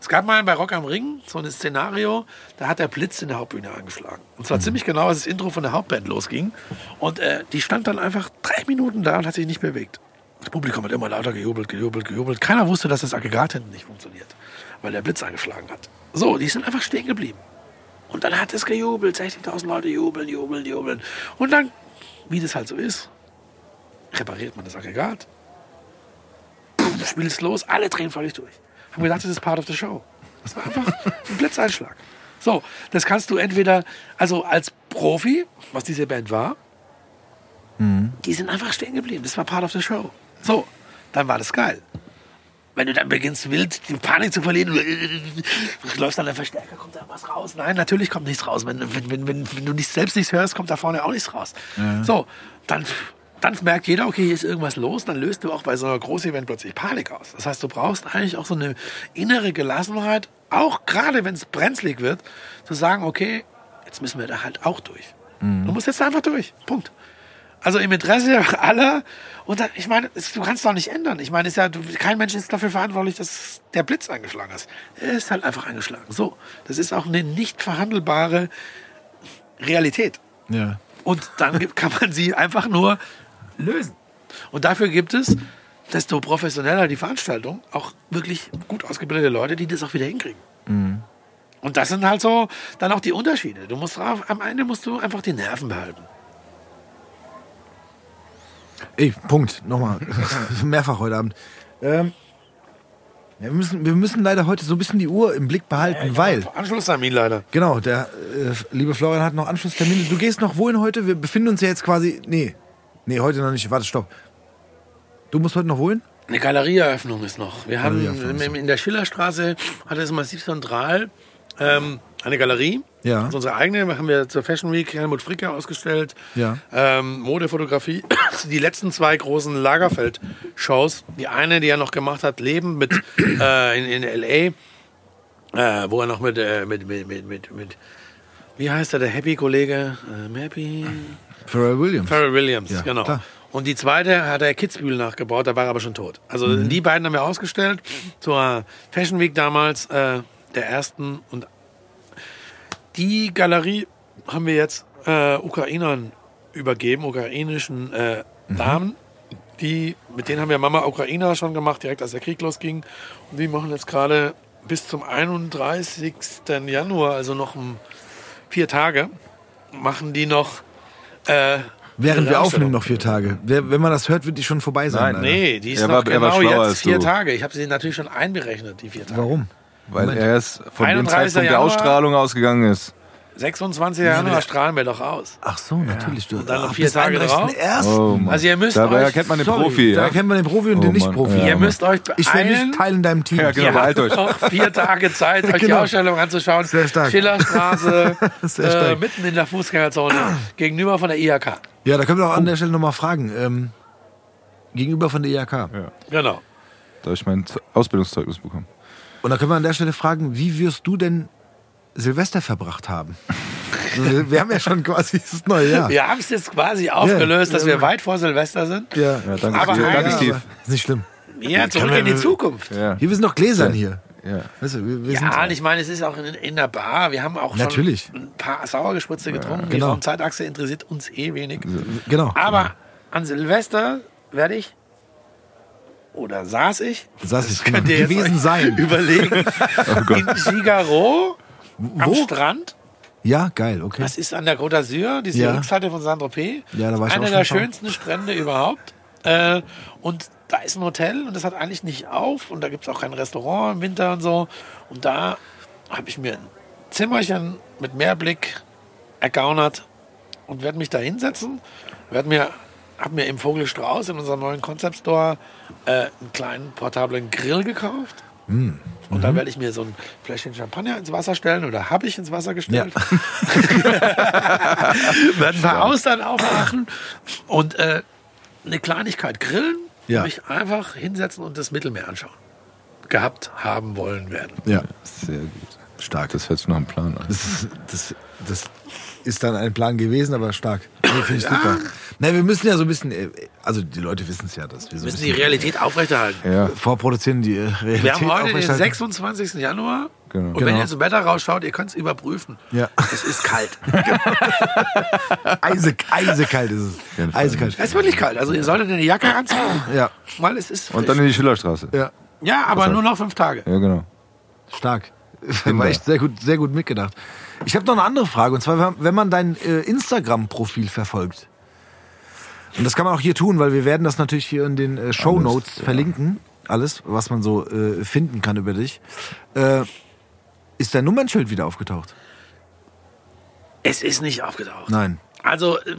Es gab mal bei Rock am Ring so ein Szenario, da hat der Blitz in der Hauptbühne angeschlagen. Und zwar ziemlich genau, als das Intro von der Hauptband losging. Und äh, die stand dann einfach drei Minuten da und hat sich nicht bewegt. Das Publikum hat immer lauter gejubelt, gejubelt, gejubelt. Keiner wusste, dass das Aggregat hinten nicht funktioniert, weil der Blitz angeschlagen hat. So, die sind einfach stehen geblieben. Und dann hat es gejubelt, 60.000 Leute jubeln, jubeln, jubeln. Und dann, wie das halt so ist, repariert man das Aggregat, Puh, spielst los, alle drehen völlig durch. Haben gedacht, das ist part of the show. Das war einfach ein Blitzeinschlag. So, das kannst du entweder, also als Profi, was diese Band war, die sind einfach stehen geblieben. Das war part of the show. So, dann war das geil. Wenn du dann beginnst, wild die Panik zu verlieren, läufst an der Verstärker, kommt da was raus? Nein, natürlich kommt nichts raus. Wenn, wenn, wenn, wenn, du nicht, selbst nichts hörst, kommt da vorne auch nichts raus. So, dann, dann merkt jeder, okay, hier ist irgendwas los. Dann löst du auch bei so einer Groß-Event plötzlich Panik aus. Das heißt, du brauchst eigentlich auch so eine innere Gelassenheit, auch gerade wenn es brenzlig wird, zu sagen, okay, jetzt müssen wir da halt auch durch. Du musst jetzt einfach durch. Punkt. Also im Interesse aller. Und dann, ich meine, es- du kannst doch nicht ändern. Ich meine, es ist ja, du, kein Mensch ist dafür verantwortlich, dass der Blitz eingeschlagen ist. Er ist halt einfach eingeschlagen. So, das ist auch eine nicht verhandelbare Realität. Ja. Und dann kann man sie einfach nur lösen. Und dafür gibt es, desto professioneller die Veranstaltung, auch wirklich gut ausgebildete Leute, die das auch wieder hinkriegen. Und das sind halt so dann auch die Unterschiede. Du musst drauf, am Ende musst du einfach die Nerven behalten. Ey, Punkt. Nochmal. Mehrfach heute Abend. Ähm, ja, wir, müssen, wir müssen leider heute so ein bisschen die Uhr im Blick behalten, weil. Anschlusstermin leider. Genau, der äh, liebe Florian hat noch Anschlusstermine. Du gehst noch wohin heute? Wir befinden uns ja jetzt quasi. Nee. Nee, heute noch nicht. Warte, stopp. Du musst heute noch wohin? Eine Galerieeröffnung ist noch. Wir haben in, in der Schillerstraße hat es massiv zentral ähm, eine Galerie. Ja. Das ist unsere eigene. Haben wir zur Fashion Week Helmut Fricke ausgestellt. Ja. Ähm, Modefotografie. die letzten zwei großen Lagerfeld-Shows. Die eine, die er noch gemacht hat, Leben mit äh, in, in L.A., äh, wo er noch mit, äh, mit, mit, mit, mit, mit, wie heißt er, der Happy-Kollege? Ähm, Happy? Pharrell Williams. Pharrell Williams, Ja, genau. klar. Und die zweite hat er Kitzbühel nachgebaut, da war er aber schon tot. Also Mhm. die beiden haben wir ausgestellt zur Fashion Week damals, äh, der ersten. Und die Galerie haben wir jetzt äh, Ukrainern übergeben, ukrainischen äh, Damen. Die, mit denen haben wir Mama Ukrainer schon gemacht, direkt als der Krieg losging. Und die machen jetzt gerade bis zum 31. Januar, also noch um vier Tage, machen die noch. Äh, Während wir aufnehmen, noch vier Tage. Wer, wenn man das hört, wird die schon vorbei sein. Nein, Alter. Nee, die ist Er noch war- er war genau schlauer als jetzt vier du. Tage. Ich habe sie natürlich schon einberechnet, die vier Tage. Warum? Weil er es von dem 31. Zeitpunkt der Januar. Ausstrahlung ausgegangen ist. 26. Januar strahlen wir doch aus. Ach so, natürlich. Du, Und dann noch vier Tage 31.01.. Oh. Also ihr müsst Dabei euch- erkennt man den Sorry, Profi. Da Ja? erkennt man den Profi und Oh, den. Nicht-Profi. Ja, Ihr Mann. müsst euch Ich wäre beeilen. nicht Teil in deinem Team. Ja, genau. Ihr habt euch. noch vier Tage Zeit, euch die Genau. Ausstellung anzuschauen. Sehr stark. Schillerstraße, Sehr äh, mitten in der Fußgängerzone, gegenüber von der IHK. Ja, da können wir auch an der Stelle nochmal fragen. Ähm, gegenüber von der IHK. Genau. Da habe ich mein Ausbildungszeugnis bekommen. Und da können wir an der Stelle fragen, wie wirst du denn Silvester verbracht haben? Also, wir haben ja schon quasi das neue Jahr. Wir haben es jetzt quasi aufgelöst, Ja. dass wir weit vor Silvester sind. Ja, Ja, danke, Aber Steve. danke Ja, Steve. Ist nicht schlimm. Ja, zurück in die Zukunft. Ja. Hier, wir sind noch gläsern hier. Ja. Weißt du, wir, wir sind, Ja, und ich meine, es ist auch in, in der Bar. Wir haben auch schon Natürlich. ein paar Sauergespritze getrunken. Die genau. Raumzeitachse interessiert uns eh wenig. genau. Aber an Silvester werde ich oder saß ich, Saß ich, könnt ihr jetzt gewesen sein. überlegen, Gott. in Figaro am Wo? Strand. Ja, geil, okay. Das ist an der Côte d'Azur, diese Ja. Rückseite von Saint-Tropez. Ja, da war ich Einer auch der schönsten Strände überhaupt. Äh, und da ist ein Hotel und das hat eigentlich nicht auf und da gibt es auch kein Restaurant im Winter und so. Und da habe ich mir ein Zimmerchen mit Meerblick ergaunert und werde mich da hinsetzen, werde mir habe mir im Vogelstrauß in unserem neuen Concept Store äh, einen kleinen portablen Grill gekauft. Hm. Und Mhm. dann werde ich mir so ein Fläschchen Champagner ins Wasser stellen oder habe ich ins Wasser gestellt. werden ein paar Austern aufmachen und äh, eine Kleinigkeit grillen Ja. mich einfach hinsetzen und das Mittelmeer anschauen. Gehabt haben wollen werden. Ja, Sehr gut. Stark. Das hört sich nach einem Plan an. Das, ist- das, das ist dann ein Plan gewesen, aber stark. Nee, Finde ich super. Na, wir müssen ja so ein bisschen, äh, also die Leute wissen es ja, dass wir so müssen die bisschen Realität aufrechterhalten. Ja, vorproduzieren, die äh, Realität Wir haben heute den aufrechterhalten. 26. Januar. Genau. Und wenn Genau. ihr ins Wetter rausschaut, ihr könnt es überprüfen. Ja. Es ist kalt. Eise, eisekalt ist es. Eisekalt. Es ist wirklich kalt. Also ihr solltet eine Jacke anziehen, Ja, weil es ist frisch. Und dann in die Schillerstraße. ja, ja, aber nur noch fünf Tage. Ja, genau. stark. War echt sehr gut, sehr gut mitgedacht. Ich habe noch eine andere Frage und zwar, wenn man dein äh, Instagram-Profil verfolgt. Und das kann man auch hier tun, weil wir werden das natürlich hier in den äh, Show Notes verlinken. Alles, was man so äh, finden kann über dich. Äh, ist dein Nummernschild wieder aufgetaucht? Es ist nicht aufgetaucht. Nein. Also, äh,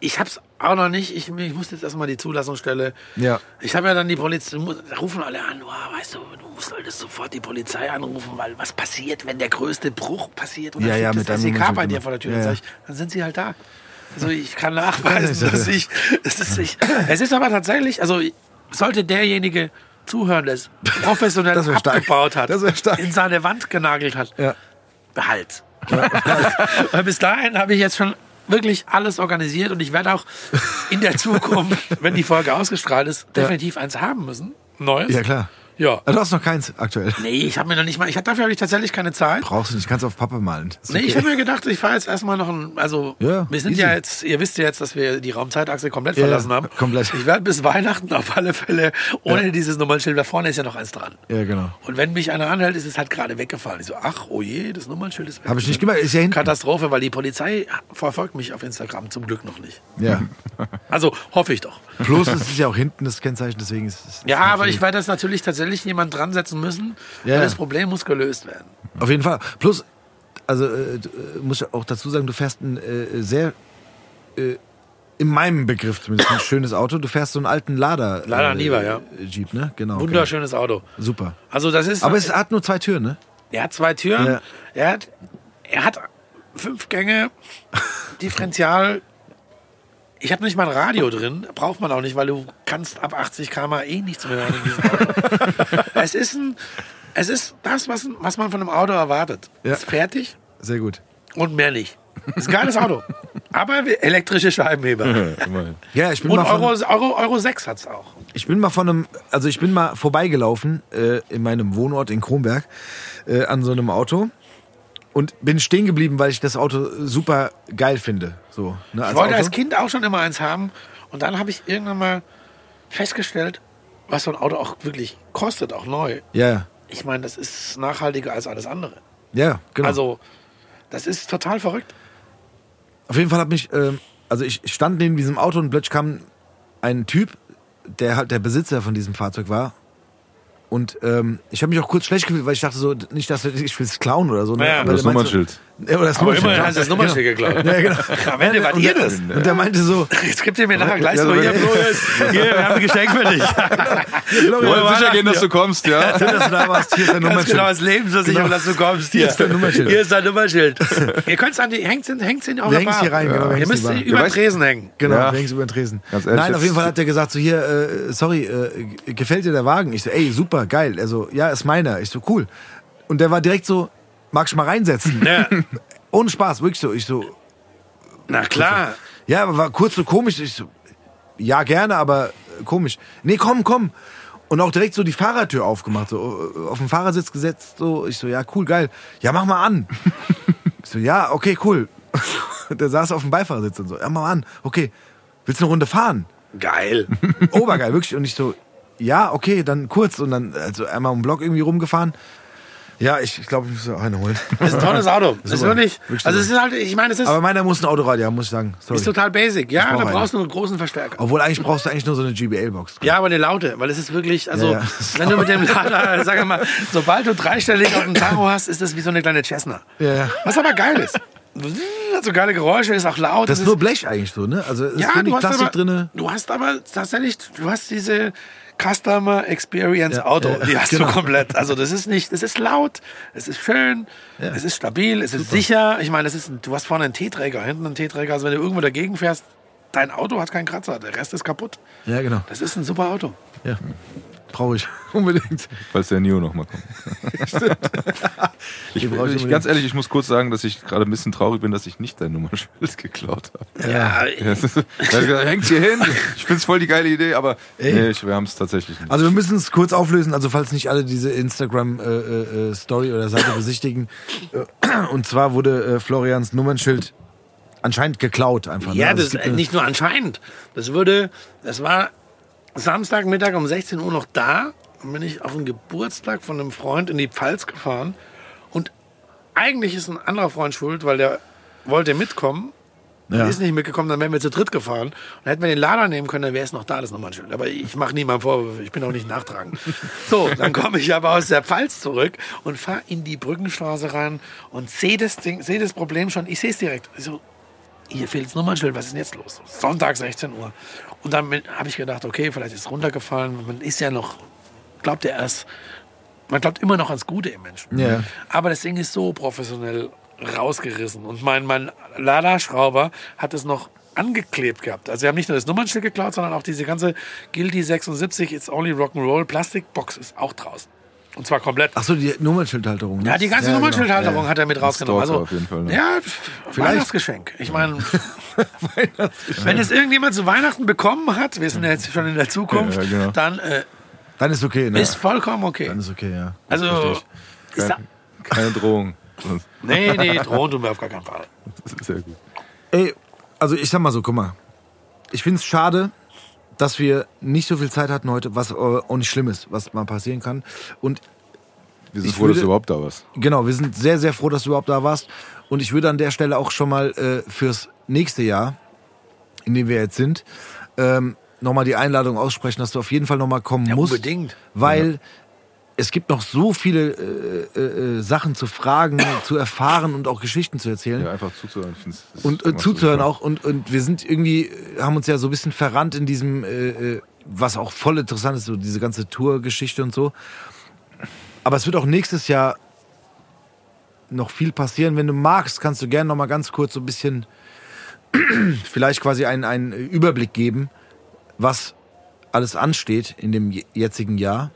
ich hab's auch noch nicht. Ich, ich muss jetzt erstmal die Zulassungsstelle. Ja. Ich habe ja dann die Polizei, da rufen alle an, oh, weißt du, du musst halt sofort die Polizei anrufen, weil was passiert, wenn der größte Bruch passiert und Ja, dann ja, mit das SEK bei dir vor der Tür. Ja, sag ich, dann sind sie halt da. Also ich kann nachweisen, dass ich, es ist nicht. Es ist aber tatsächlich, also sollte derjenige zuhören, der es professionell Das wär stark. abgebaut hat, Das in seine Wand genagelt hat, Ja. behalt. Weil bis dahin habe ich jetzt schon wirklich alles organisiert und ich werde auch in der Zukunft, wenn die Folge ausgestrahlt ist, definitiv eins haben müssen. Neues. Ja, klar. Ja. Ah, Du hast noch keins aktuell. Nee, ich habe mir noch nicht mal, ich hab, dafür habe ich tatsächlich keine Zeit. Brauchst du nicht, kannst auf Pappe malen. Ist Nee, ich habe mir gedacht, ich fahre jetzt erstmal noch ein, also Ja, wir sind easy. ja jetzt, ihr wisst ja jetzt, dass wir die Raumzeitachse komplett Ja, verlassen haben. komplett. Ich werde bis Weihnachten auf alle Fälle ohne dieses Nummernschild, da vorne ist ja noch eins dran. Ja, genau. Und wenn mich einer anhält, ist es halt gerade weggefallen. Ich so, ach, oh je, das Nummernschild ist weg. Habe ich nicht gemerkt. Ist ja hinten. Katastrophe, weil die Polizei verfolgt mich auf Instagram zum Glück noch nicht. Ja. Also hoffe ich doch. Plus, es ist ja auch hinten das Kennzeichen, deswegen ist es. Ja, aber ich werde das natürlich tatsächlich jemand dran setzen müssen, Ja. weil das Problem muss gelöst werden. Auf jeden Fall. Plus, also äh, äh, muss ich auch dazu sagen, du fährst ein äh, sehr, äh, in meinem Begriff zumindest, ein schönes Auto. Du fährst so einen alten Lada. Lada Niva, ja. Jeep, ne? Genau. Wunderschönes Auto. Genau. Super. Also das ist. Aber es hat nur zwei Türen, ne? er hat zwei Türen. Ja. Er hat, er hat fünf Gänge, Differential. Ich habe nicht mal ein Radio drin, braucht man auch nicht, weil du kannst ab 80 km eh nichts mehr hören in diesem Auto. es ist ein, es ist das, was, was man von einem Auto erwartet. Ja. Ist fertig Sehr gut. und mehr nicht. Ist ein geiles Auto. Aber elektrische Scheibenheber. Ja, ich bin Und mal von, Euro, Euro, Euro 6 hat's auch. ich bin mal von einem, also ich bin mal vorbeigelaufen äh, in meinem Wohnort in Kronberg äh, an so einem Auto und bin stehen geblieben, weil ich das Auto super geil finde. So, ne, als Ich wollte Auto. als Kind auch schon immer eins haben. Und dann habe ich irgendwann mal festgestellt, was so ein Auto auch wirklich kostet, auch neu. Ja. Ich meine, das ist nachhaltiger als alles andere. Ja, genau. Also, das ist total verrückt. Auf jeden Fall hat mich, ähm, also ich stand neben diesem Auto und plötzlich kam ein Typ, der halt der Besitzer von diesem Fahrzeug war. Und ähm, ich habe mich auch kurz schlecht gefühlt, weil ich dachte so, nicht, dass ich will es klauen oder so. Ne? Ja, Aber Das Nummernschild. Oder das Aber Nummernschild. immerhin hast du das Nummernschild geklaut. Ja, genau. Am Ende wart und ihr der, das. Und der meinte so, Jetzt gibt ihr mir nachher gleich Ja, so, so- hier, hier, wir haben ein Geschenk für dich. Wir wollen sicher gehen, dass du kommst, ja. schön, dass du da warst, hier ist dein Nummernschild. genau, das Lebensversicherung, Genau. dass du kommst. Hier, Hier ist dein Nummernschild. Hier ist dein Nummernschild. ihr könnt es an die, hängt es hängt's in Wir hängen's Bar. hier rein, genau, wir Ihr müsst Bar. über den Tresen hängen. Genau, links über den Tresen. Nein, auf jeden Fall hat er gesagt, so hier, äh, sorry, äh, gefällt dir der Wagen? Ich so, ey, super, geil. Er so, ja, ist meiner. Ich so, cool. Und der war direkt so, magst du mal reinsetzen? Ja. Ohne Spaß, wirklich so. Ich so, Na klar. ja, aber war kurz so komisch. Ich so, ja, gerne, aber komisch. Nee, komm, komm. Und auch direkt so die Fahrertür aufgemacht, so auf den Fahrersitz gesetzt, so. Ich so, ja, cool, geil. Ja, mach mal an. ich so, ja, okay, cool. Der saß auf dem Beifahrersitz und so, ja, mach mal an. Okay, willst du eine Runde fahren? Geil. Obergeil, wirklich. Und ich so, ja, okay, dann kurz. Und dann also einmal um den Block irgendwie rumgefahren. Ja, ich, ich glaube, ich muss auch eine holen. Das ist ein tolles Auto. Das ist wirklich, also es ist halt, ich meine, es ist, Aber meiner muss ein Autoradio haben, muss ich sagen. Sorry. ist total basic. Ja, brauch da brauchst du nur einen großen Verstärker. Obwohl eigentlich brauchst du eigentlich nur so eine GBL-Box. Ja, aber eine laute, weil es ist wirklich, also Ja, ja. wenn du mit dem Lader, sag mal, sobald du dreistellig auf dem Tacho hast, ist das wie so eine kleine Cessna. Ja, ja. Was aber geil ist. Hat so geile Geräusche, ist auch laut. Das ist nur Blech eigentlich so, ne? Also es ist ja, wenig du hast, Plastik aber, drinne. du hast aber tatsächlich, du hast diese Customer Experience Ja, Auto, ja, die hast genau. du komplett. Also das ist nicht, es ist laut, es ist schön, es ist stabil, es ist sicher. Ich meine, es ist, du hast vorne einen T-Träger, hinten einen T-Träger. Also wenn du irgendwo dagegen fährst, dein Auto hat keinen Kratzer, der Rest ist kaputt. Ja, genau. Das ist ein super Auto. Ja. Brauche ich. Unbedingt. Falls der Neo noch mal kommt. ich, Den brauch ich ich, ganz ehrlich, ich muss kurz sagen, dass ich gerade ein bisschen traurig bin, dass ich nicht dein Nummernschild geklaut habe. Ja, Ja, hängt hier hin. Ich finde es voll die geile Idee, aber nee, ich, wir haben es tatsächlich nicht. Also wir müssen es kurz auflösen, also falls nicht alle diese Instagram-Story äh, oder Seite besichtigen. Äh, Und zwar wurde äh, Florians Nummernschild anscheinend geklaut einfach. Ja, ne? Also das äh, nicht nur anscheinend. Das würde, das war Samstagmittag um 16 Uhr noch da. Dann bin ich auf den Geburtstag von einem Freund in die Pfalz gefahren. Und eigentlich ist ein anderer Freund schuld, weil der wollte mitkommen. Ja. Ist nicht mitgekommen, dann wären wir zu dritt gefahren. Und dann hätten wir den Lader nehmen können, dann wäre es noch da, das Nummernschild. Aber ich mache niemandem Vorwürfe, ich bin auch nicht nachtragend. So, dann komme ich aber aus der Pfalz zurück und fahre in die Brückenstraße rein und sehe das, Ding- sehe das Problem schon. Ich sehe es direkt. Ich so, hier fehlt das Nummernschild, was ist denn jetzt los? Sonntag 16 Uhr. Und dann habe ich gedacht, okay, vielleicht ist es runtergefallen. Man ist ja noch, glaubt ja erst, man glaubt immer noch ans Gute im Menschen. Ja. Aber das Ding ist so professionell rausgerissen. Und mein, mein Laderschrauber hat es noch angeklebt gehabt. Also wir haben nicht nur das Nummernschild geklaut, sondern auch diese ganze Gildi 76 It's Only Rock'n'Roll Plastikbox ist auch draußen. Und zwar komplett. Ach so, die Nummernschildhalterung. ne? Ja, die ganze genau. Nummernschildhalterung Ja, hat er mit rausgenommen. Also, auf jeden Fall, ne? Ja, Vielleicht. Weihnachtsgeschenk. Ich meine, wenn es irgendjemand zu Weihnachten bekommen hat, wir sind ja jetzt schon in der Zukunft, Ja, genau. dann äh, Dann ist okay, ne? ist vollkommen okay. Dann ist okay, ja. Also, da, Keine, Drohung. Nee, nee, drohen tun wir auf gar keinen Fall. sehr gut. Ey, also ich sag mal so, guck mal. Ich find's schade, dass wir nicht so viel Zeit hatten heute, was äh, auch nicht schlimm ist, was mal passieren kann. Und Wir sind Ich froh, dass würde- du überhaupt da warst. Genau, wir sind sehr, sehr froh, dass du überhaupt da warst. Und ich würde an der Stelle auch schon mal äh, fürs nächste Jahr, in dem wir jetzt sind, ähm, nochmal die Einladung aussprechen, dass du auf jeden Fall nochmal kommen Ja, musst. unbedingt. Weil es gibt noch so viele äh, äh, äh, Sachen zu fragen, zu erfahren und auch Geschichten zu erzählen. Ja, einfach zuzuhören. Und äh, zuzuhören auch. Und, und wir sind irgendwie, haben uns ja so ein bisschen verrannt in diesem, äh, äh, was auch voll interessant ist, so diese ganze Tour-Geschichte und so. Aber es wird auch nächstes Jahr noch viel passieren. Wenn du magst, kannst du gerne noch mal ganz kurz so ein bisschen vielleicht quasi einen, einen Überblick geben, was alles ansteht in dem je- jetzigen Jahr.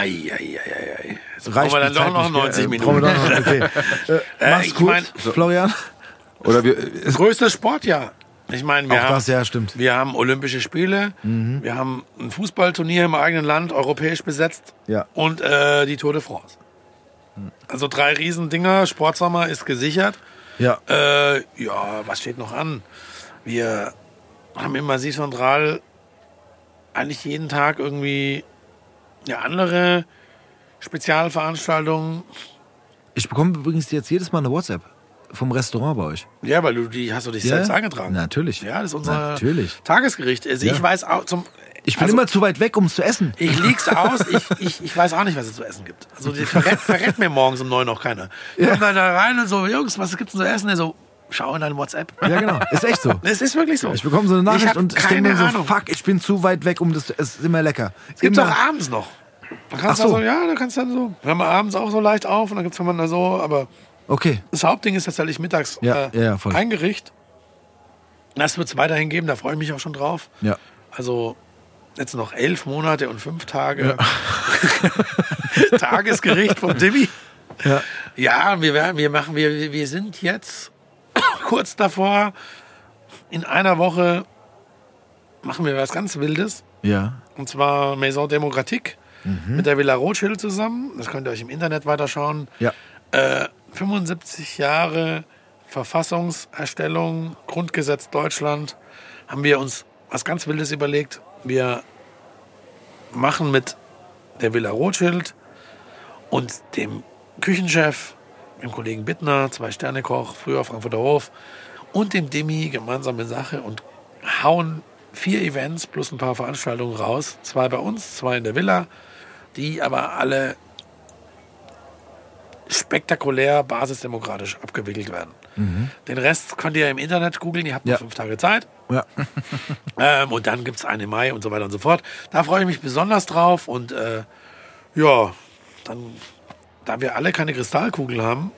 Ei, ei, ei, ei. Jetzt Reicht brauchen wir dann doch noch nicht, gell? 90 Äh, Minuten. noch- Okay. Äh, Äh, mach's ich gut, mein- Florian. Oder wir, es, Größtes Sportjahr. Ich meine, wir Auch haben, das, ja, stimmt. wir haben Olympische Spiele, wir haben ein Fußballturnier im eigenen Land, europäisch besetzt Ja. und äh, die Tour de France. Also drei Riesendinger, Sportsommer ist gesichert. Ja. Äh, ja, was steht noch an? Wir haben im Massiv Central eigentlich jeden Tag irgendwie ja, andere Spezialveranstaltungen. Ich bekomme übrigens jetzt jedes Mal eine WhatsApp vom Restaurant bei euch. Ja, weil du die hast du dich selbst eingetragen. Natürlich. Ja, das ist unser Natürlich. Tagesgericht. Also Ja. ich weiß auch zum. Ich bin also, immer zu weit weg, um es zu essen. Ich leg's aus, ich, ich, ich weiß auch nicht, was es zu essen gibt. Also die verrät, verrät mir morgens um neun noch keiner. Ich komm dann da rein und so, Jungs, was gibt's denn zu essen? Er so, schau in dein WhatsApp. Ja, genau. Ist echt so. Es ist wirklich so. Ich bekomme so eine Ich Nachricht und ich denke mir so, Ahnung. fuck, ich bin zu weit weg, um das zu Es ist immer lecker. Es immer, auch abends noch. Da kannst Ach so. so, ja, da kannst du dann so. Wir haben abends auch so leicht auf und dann gibt's man da so, aber Okay. das Hauptding ist tatsächlich mittags Ja, äh, ja, ja, voll. ein Gericht. Das wird's weiterhin geben, da freue ich mich auch schon drauf. Ja. Also jetzt noch elf Monate und fünf Tage. Tagesgericht vom Dimmi. Ja. Ja, wir werden, wir machen, wir, wir sind jetzt kurz davor. In einer Woche machen wir was ganz Wildes. Ja. Und zwar Maison Demokratique mit der Villa Rothschild zusammen. Das könnt ihr euch im Internet weiterschauen. Ja. Äh, 75 Jahre Verfassungserstellung, Grundgesetz Deutschland, haben wir uns was ganz Wildes überlegt. Wir machen mit der Villa Rothschild und dem Küchenchef, dem Kollegen Bittner, Zwei-Sterne-Koch, früher Frankfurter Hof, und dem Demi gemeinsame Sache und hauen vier Events plus ein paar Veranstaltungen raus. Zwei bei uns, zwei in der Villa, die aber alle spektakulär basisdemokratisch abgewickelt werden. Den Rest könnt ihr im Internet googeln, ihr habt noch Ja. fünf Tage Zeit. Ja. Ähm, und dann gibt es eine im Mai und so weiter und so fort. Da freue ich mich besonders drauf. Und äh, ja, dann, da wir alle keine Kristallkugel haben,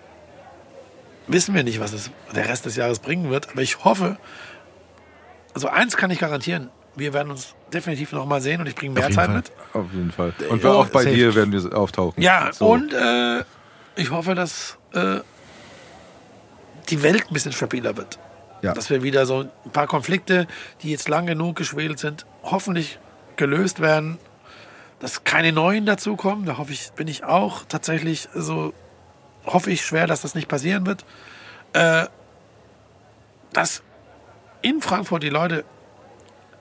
wissen wir nicht, was es der Rest des Jahres bringen wird. Aber ich hoffe, also eins kann ich garantieren, wir werden uns definitiv noch mal sehen und ich bringe mehr Zeit Fall. mit. Auf jeden Fall. Und Ja, auch bei safe. dir werden wir auftauchen. Ja, So. und äh, ich hoffe, dass äh, die Welt ein bisschen stabiler wird. Ja. Dass wir wieder so ein paar Konflikte, die jetzt lang genug geschwelt sind, hoffentlich gelöst werden. Dass keine neuen dazukommen. Da hoffe ich, bin ich auch tatsächlich so, hoffe ich schwer, dass das nicht passieren wird. Äh, dass in Frankfurt die Leute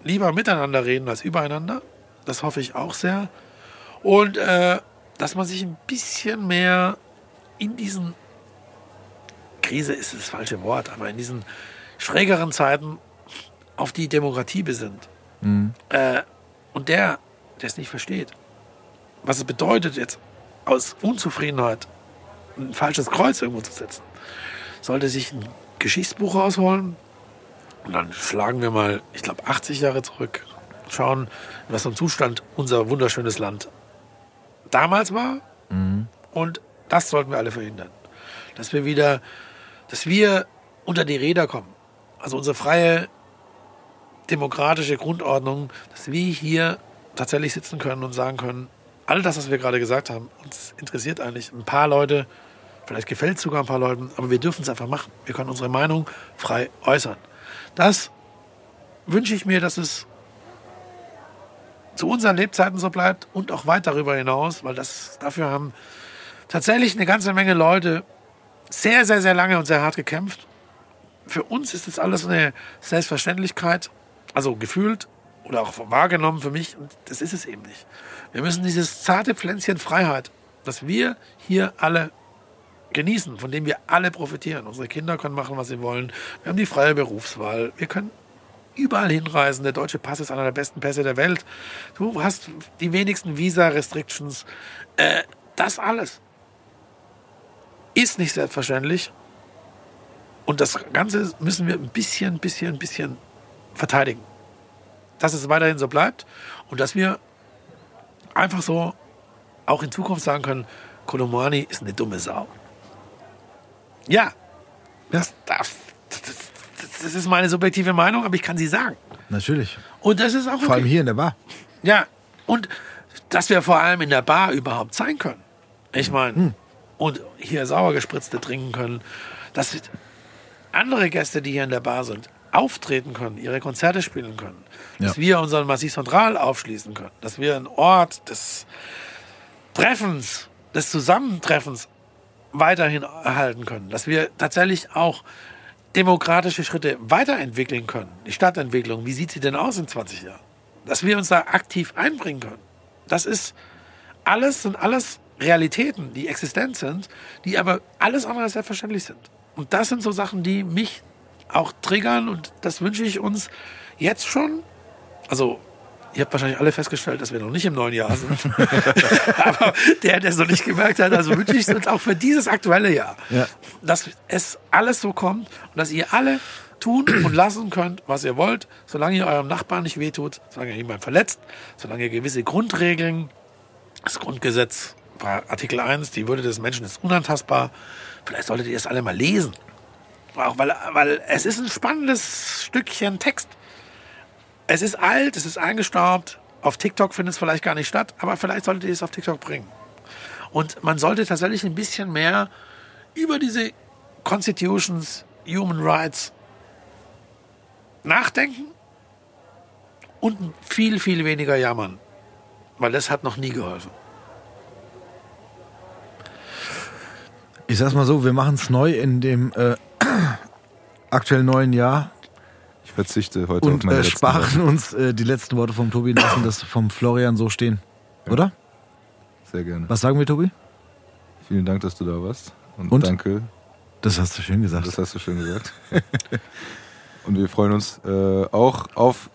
lieber miteinander reden als übereinander. Das hoffe ich auch sehr. Und äh, dass man sich ein bisschen mehr in diesen, Krise ist das falsche Wort, aber in diesen schrägeren Zeiten auf die Demokratie besinnt. Äh, und der, der es nicht versteht, was es bedeutet, jetzt aus Unzufriedenheit ein falsches Kreuz irgendwo zu setzen, sollte sich ein Geschichtsbuch rausholen und dann schlagen wir mal, ich glaube, 80 Jahre zurück, schauen, in was für einem Zustand unser wunderschönes Land damals war. Und das sollten wir alle verhindern. Dass wir wieder, dass wir unter die Räder kommen. Also unsere freie demokratische Grundordnung, dass wir hier tatsächlich sitzen können und sagen können, all das, was wir gerade gesagt haben, uns interessiert eigentlich ein paar Leute, vielleicht gefällt es sogar ein paar Leuten, aber wir dürfen es einfach machen. Wir können unsere Meinung frei äußern. Das wünsche ich mir, dass es zu unseren Lebzeiten so bleibt und auch weit darüber hinaus, weil das dafür haben tatsächlich eine ganze Menge Leute sehr, sehr, sehr lange und sehr hart gekämpft. Für uns ist das alles eine Selbstverständlichkeit, also gefühlt oder auch wahrgenommen für mich. Und das ist es eben nicht. Wir müssen dieses zarte Pflänzchen Freiheit, das wir hier alle genießen, von dem wir alle profitieren. Unsere Kinder können machen, was sie wollen. Wir haben die freie Berufswahl. Wir können überall hinreisen. Der deutsche Pass ist einer der besten Pässe der Welt. Du hast die wenigsten Visa-Restrictions. Äh, das alles ist nicht selbstverständlich. Und das Ganze müssen wir ein bisschen, bisschen, bisschen verteidigen. Dass es weiterhin so bleibt und dass wir einfach so auch in Zukunft sagen können, Kolomani ist eine dumme Sau. Ja, das, das, das ist meine subjektive Meinung, aber ich kann sie sagen. Natürlich. Und das ist auch okay. Vor allem hier in der Bar. Ja, und dass wir vor allem in der Bar überhaupt sein können. Ich meine, und hier sauer gespritzte trinken können, dass andere Gäste, die hier in der Bar sind, auftreten können, ihre Konzerte spielen können, dass Ja. wir unseren Massiv Central aufschließen können, dass wir einen Ort des Treffens, des Zusammentreffens weiterhin erhalten können, dass wir tatsächlich auch demokratische Schritte weiterentwickeln können. Die Stadtentwicklung, wie sieht sie denn aus in 20 Jahren? Dass wir uns da aktiv einbringen können. Das ist alles, sind alles Realitäten, die existent sind, die aber alles andere als selbstverständlich sind. Und das sind so Sachen, die mich auch triggern und das wünsche ich uns jetzt schon. Also, ihr habt wahrscheinlich alle festgestellt, dass wir noch nicht im neuen Jahr sind. aber der, der es noch nicht gemerkt hat, also wünsche ich es uns auch für dieses aktuelle Jahr, Ja. dass es alles so kommt und dass ihr alle tun und lassen könnt, was ihr wollt, solange ihr eurem Nachbarn nicht wehtut, solange ihr jemanden verletzt, solange ihr gewisse Grundregeln, das Grundgesetz, Artikel 1, die Würde des Menschen ist unantastbar. Vielleicht solltet ihr es alle mal lesen. Auch weil, weil es ist ein spannendes Stückchen Text. Es ist alt, es ist eingestaubt. Auf TikTok findet es vielleicht gar nicht statt, aber vielleicht solltet ihr es auf TikTok bringen. Und man sollte tatsächlich ein bisschen mehr über diese Constitutions, Human Rights nachdenken und viel, viel weniger jammern. Weil das hat noch nie geholfen. Ich sag's mal so, wir machen es neu in dem äh, aktuell neuen Jahr Ich verzichte heute auf und meine äh, sparen uns äh, die letzten Worte vom Tobi und lassen das vom Florian so stehen. Oder? Worte. Sehr gerne. Was sagen wir, Tobi? Vielen Dank, dass du da warst. Und, Und? danke, Das hast du schön gesagt. das hast du schön gesagt. Und wir freuen uns äh, auch auf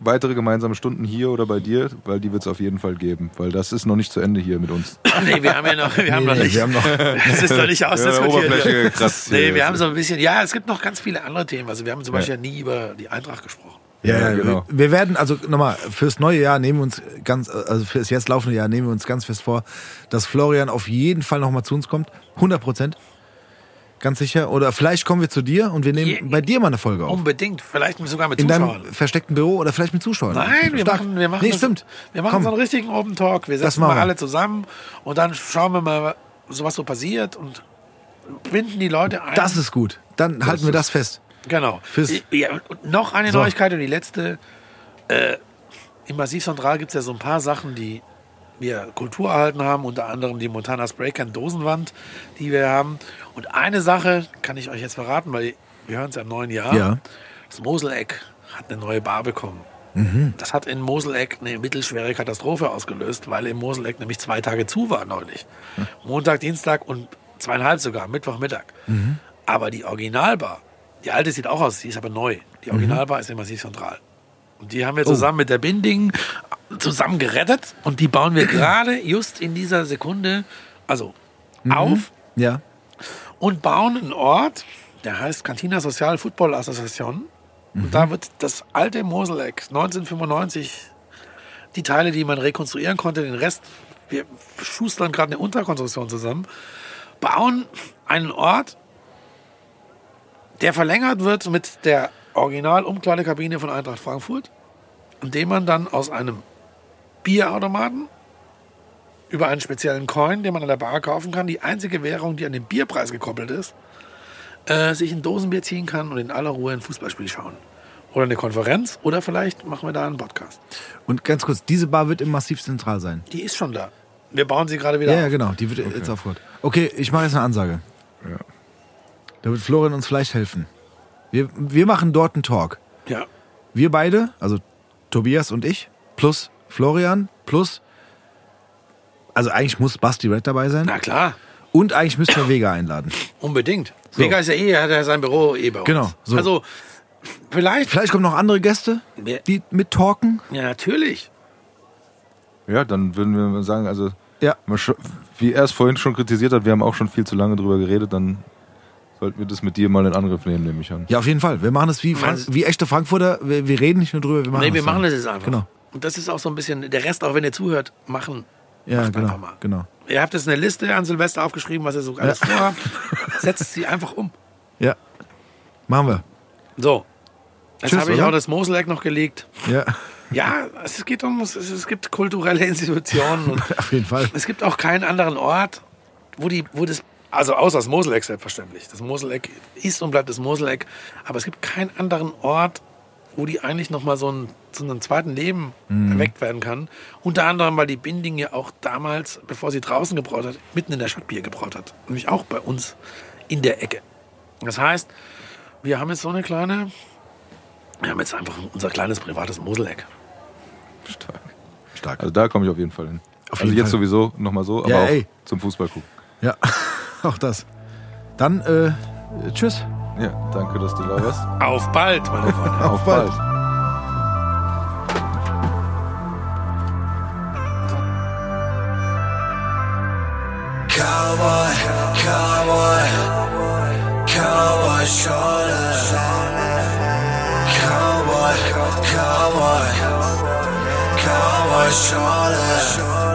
weitere gemeinsame Stunden hier oder bei dir, weil die wird es auf jeden Fall geben, weil das ist noch nicht zu Ende hier mit uns. Nee, wir haben ja noch, wir haben noch Nee, nicht. wir haben noch- Es ist noch nicht ausdiskutiert. Oberfläche gekratzt Nee, hier. wir haben so ein bisschen, ja, es gibt noch ganz viele andere Themen. Also wir haben zum Ja. Beispiel nie über die Eintracht gesprochen. Ja, Ja, ja, genau. Wir, wir werden, also nochmal, fürs neue Jahr nehmen wir uns ganz, also fürs jetzt laufende Jahr nehmen wir uns ganz fest vor, dass Florian auf jeden Fall nochmal zu uns kommt. 100 Prozent. Ganz sicher. Oder vielleicht kommen wir zu dir und wir nehmen Je- bei dir mal eine Folge auf. Unbedingt, vielleicht sogar mit In Zuschauern. deinem versteckten Büro oder vielleicht mit Zuschauern. Nein, wir Stark. machen, wir machen, Nee, das- stimmt. Wir machen Komm. so einen richtigen Open Talk. Wir Das setzen mal alle zusammen und dann schauen wir mal, so was so passiert und binden die Leute ein. Das ist gut. Dann halten wir das fest. Genau. Fürs- ja, und noch eine So. Neuigkeit und die letzte. Äh, Im Massiv Central gibt es ja so ein paar Sachen, die wir Kultur erhalten haben, unter anderem die Montana Spraycan Dosenwand, die wir haben. Und eine Sache kann ich euch jetzt verraten, weil wir hören es ja im neuen Jahr. Ja. Das Moseleck hat eine neue Bar bekommen. Mhm. Das hat in Moseleck eine mittelschwere Katastrophe ausgelöst, weil im Moseleck nämlich zwei Tage zu war neulich. Montag, Dienstag und zweieinhalb sogar, Mittwochmittag. Mhm. Aber die Originalbar, die alte sieht auch aus, die ist aber neu. Die Originalbar ist im Massiv Zentral. Und die haben wir zusammen mit der Binding zusammen gerettet und die bauen wir gerade just in dieser Sekunde also auf Ja. Und bauen einen Ort, der heißt Cantina Social Football Association. Und da wird das alte Moseleck 1995, die Teile, die man rekonstruieren konnte, den Rest, wir schustern gerade eine Unterkonstruktion zusammen, bauen einen Ort, der verlängert wird mit der Original-Umkleidekabine von Eintracht Frankfurt, in dem man dann aus einem Bierautomaten über einen speziellen Coin, den man an der Bar kaufen kann, die einzige Währung, die an den Bierpreis gekoppelt ist, äh, sich ein Dosenbier ziehen kann und in aller Ruhe ein Fußballspiel schauen. Oder eine Konferenz oder vielleicht machen wir da einen Podcast. Und ganz kurz, diese Bar wird im Massiv zentral sein. Die ist schon da. Wir bauen sie gerade wieder Ja, ja, auf. genau. Die wird jetzt aufgehört. Okay, ich mache jetzt eine Ansage. Ja. Da wird Florian uns vielleicht helfen. Wir, wir machen dort einen Talk. Ja. Wir beide, also Tobias und ich, plus Florian, plus. Also eigentlich muss Basti Red dabei sein. Na klar, Und eigentlich müssten wir Vega einladen. unbedingt. Vega ist ja eh, hat ja sein Büro eh bei uns. Genau, so. Also, vielleicht, Vielleicht kommen noch andere Gäste, die mit talken. ja natürlich. Ja, dann würden wir sagen, also Ja. wie er es vorhin schon kritisiert hat, wir haben auch schon viel zu lange drüber geredet, dann sollten wir das mit dir mal in Angriff nehmen, nehme ich an. Ja, auf jeden Fall. Wir machen es wie, Frank wie echte Frankfurter. Wir, wir reden nicht nur drüber, wir machen Nee, wir es machen das jetzt einfach. Genau. Und das ist auch so ein bisschen, der Rest, auch wenn ihr zuhört, machen. Ja, Macht genau. mal. genau. Ihr habt jetzt eine Liste an Silvester aufgeschrieben, was ihr so alles vorhabt. Setzt sie einfach um. Ja. Machen wir. So. Jetzt habe ich oder? auch das Moseleck noch gelegt. Ja, Ja, es geht um, es, es gibt kulturelle Institutionen und auf jeden Fall. es gibt auch keinen anderen Ort, wo die, wo das, also außer das Moseleck selbstverständlich. Das Moseleck ist und bleibt das Moseleck, aber es gibt keinen anderen Ort, wo die eigentlich nochmal so ein, zu einem zweiten Leben erweckt werden kann. Unter anderem, weil die Binding ja auch damals, bevor sie draußen gebraut hat, mitten in der Stadt Bier gebraut hat. Nämlich auch bei uns in der Ecke. Das heißt, wir haben jetzt so eine kleine, wir haben jetzt einfach unser kleines privates Moseleck. Stark. Stark. Also da komme ich auf jeden Fall hin. Auf also jeden jetzt Fall. sowieso nochmal so, aber Ja, auch ey. zum Fußball gucken. Ja, auch das. Dann, äh, tschüss. Ja, danke, dass du da warst. Auf bald, meine Freunde. Auf bald. bald. Cowboy, cowboy, cowboy shoulder. Cowboy, cowboy, cowboy shoulder.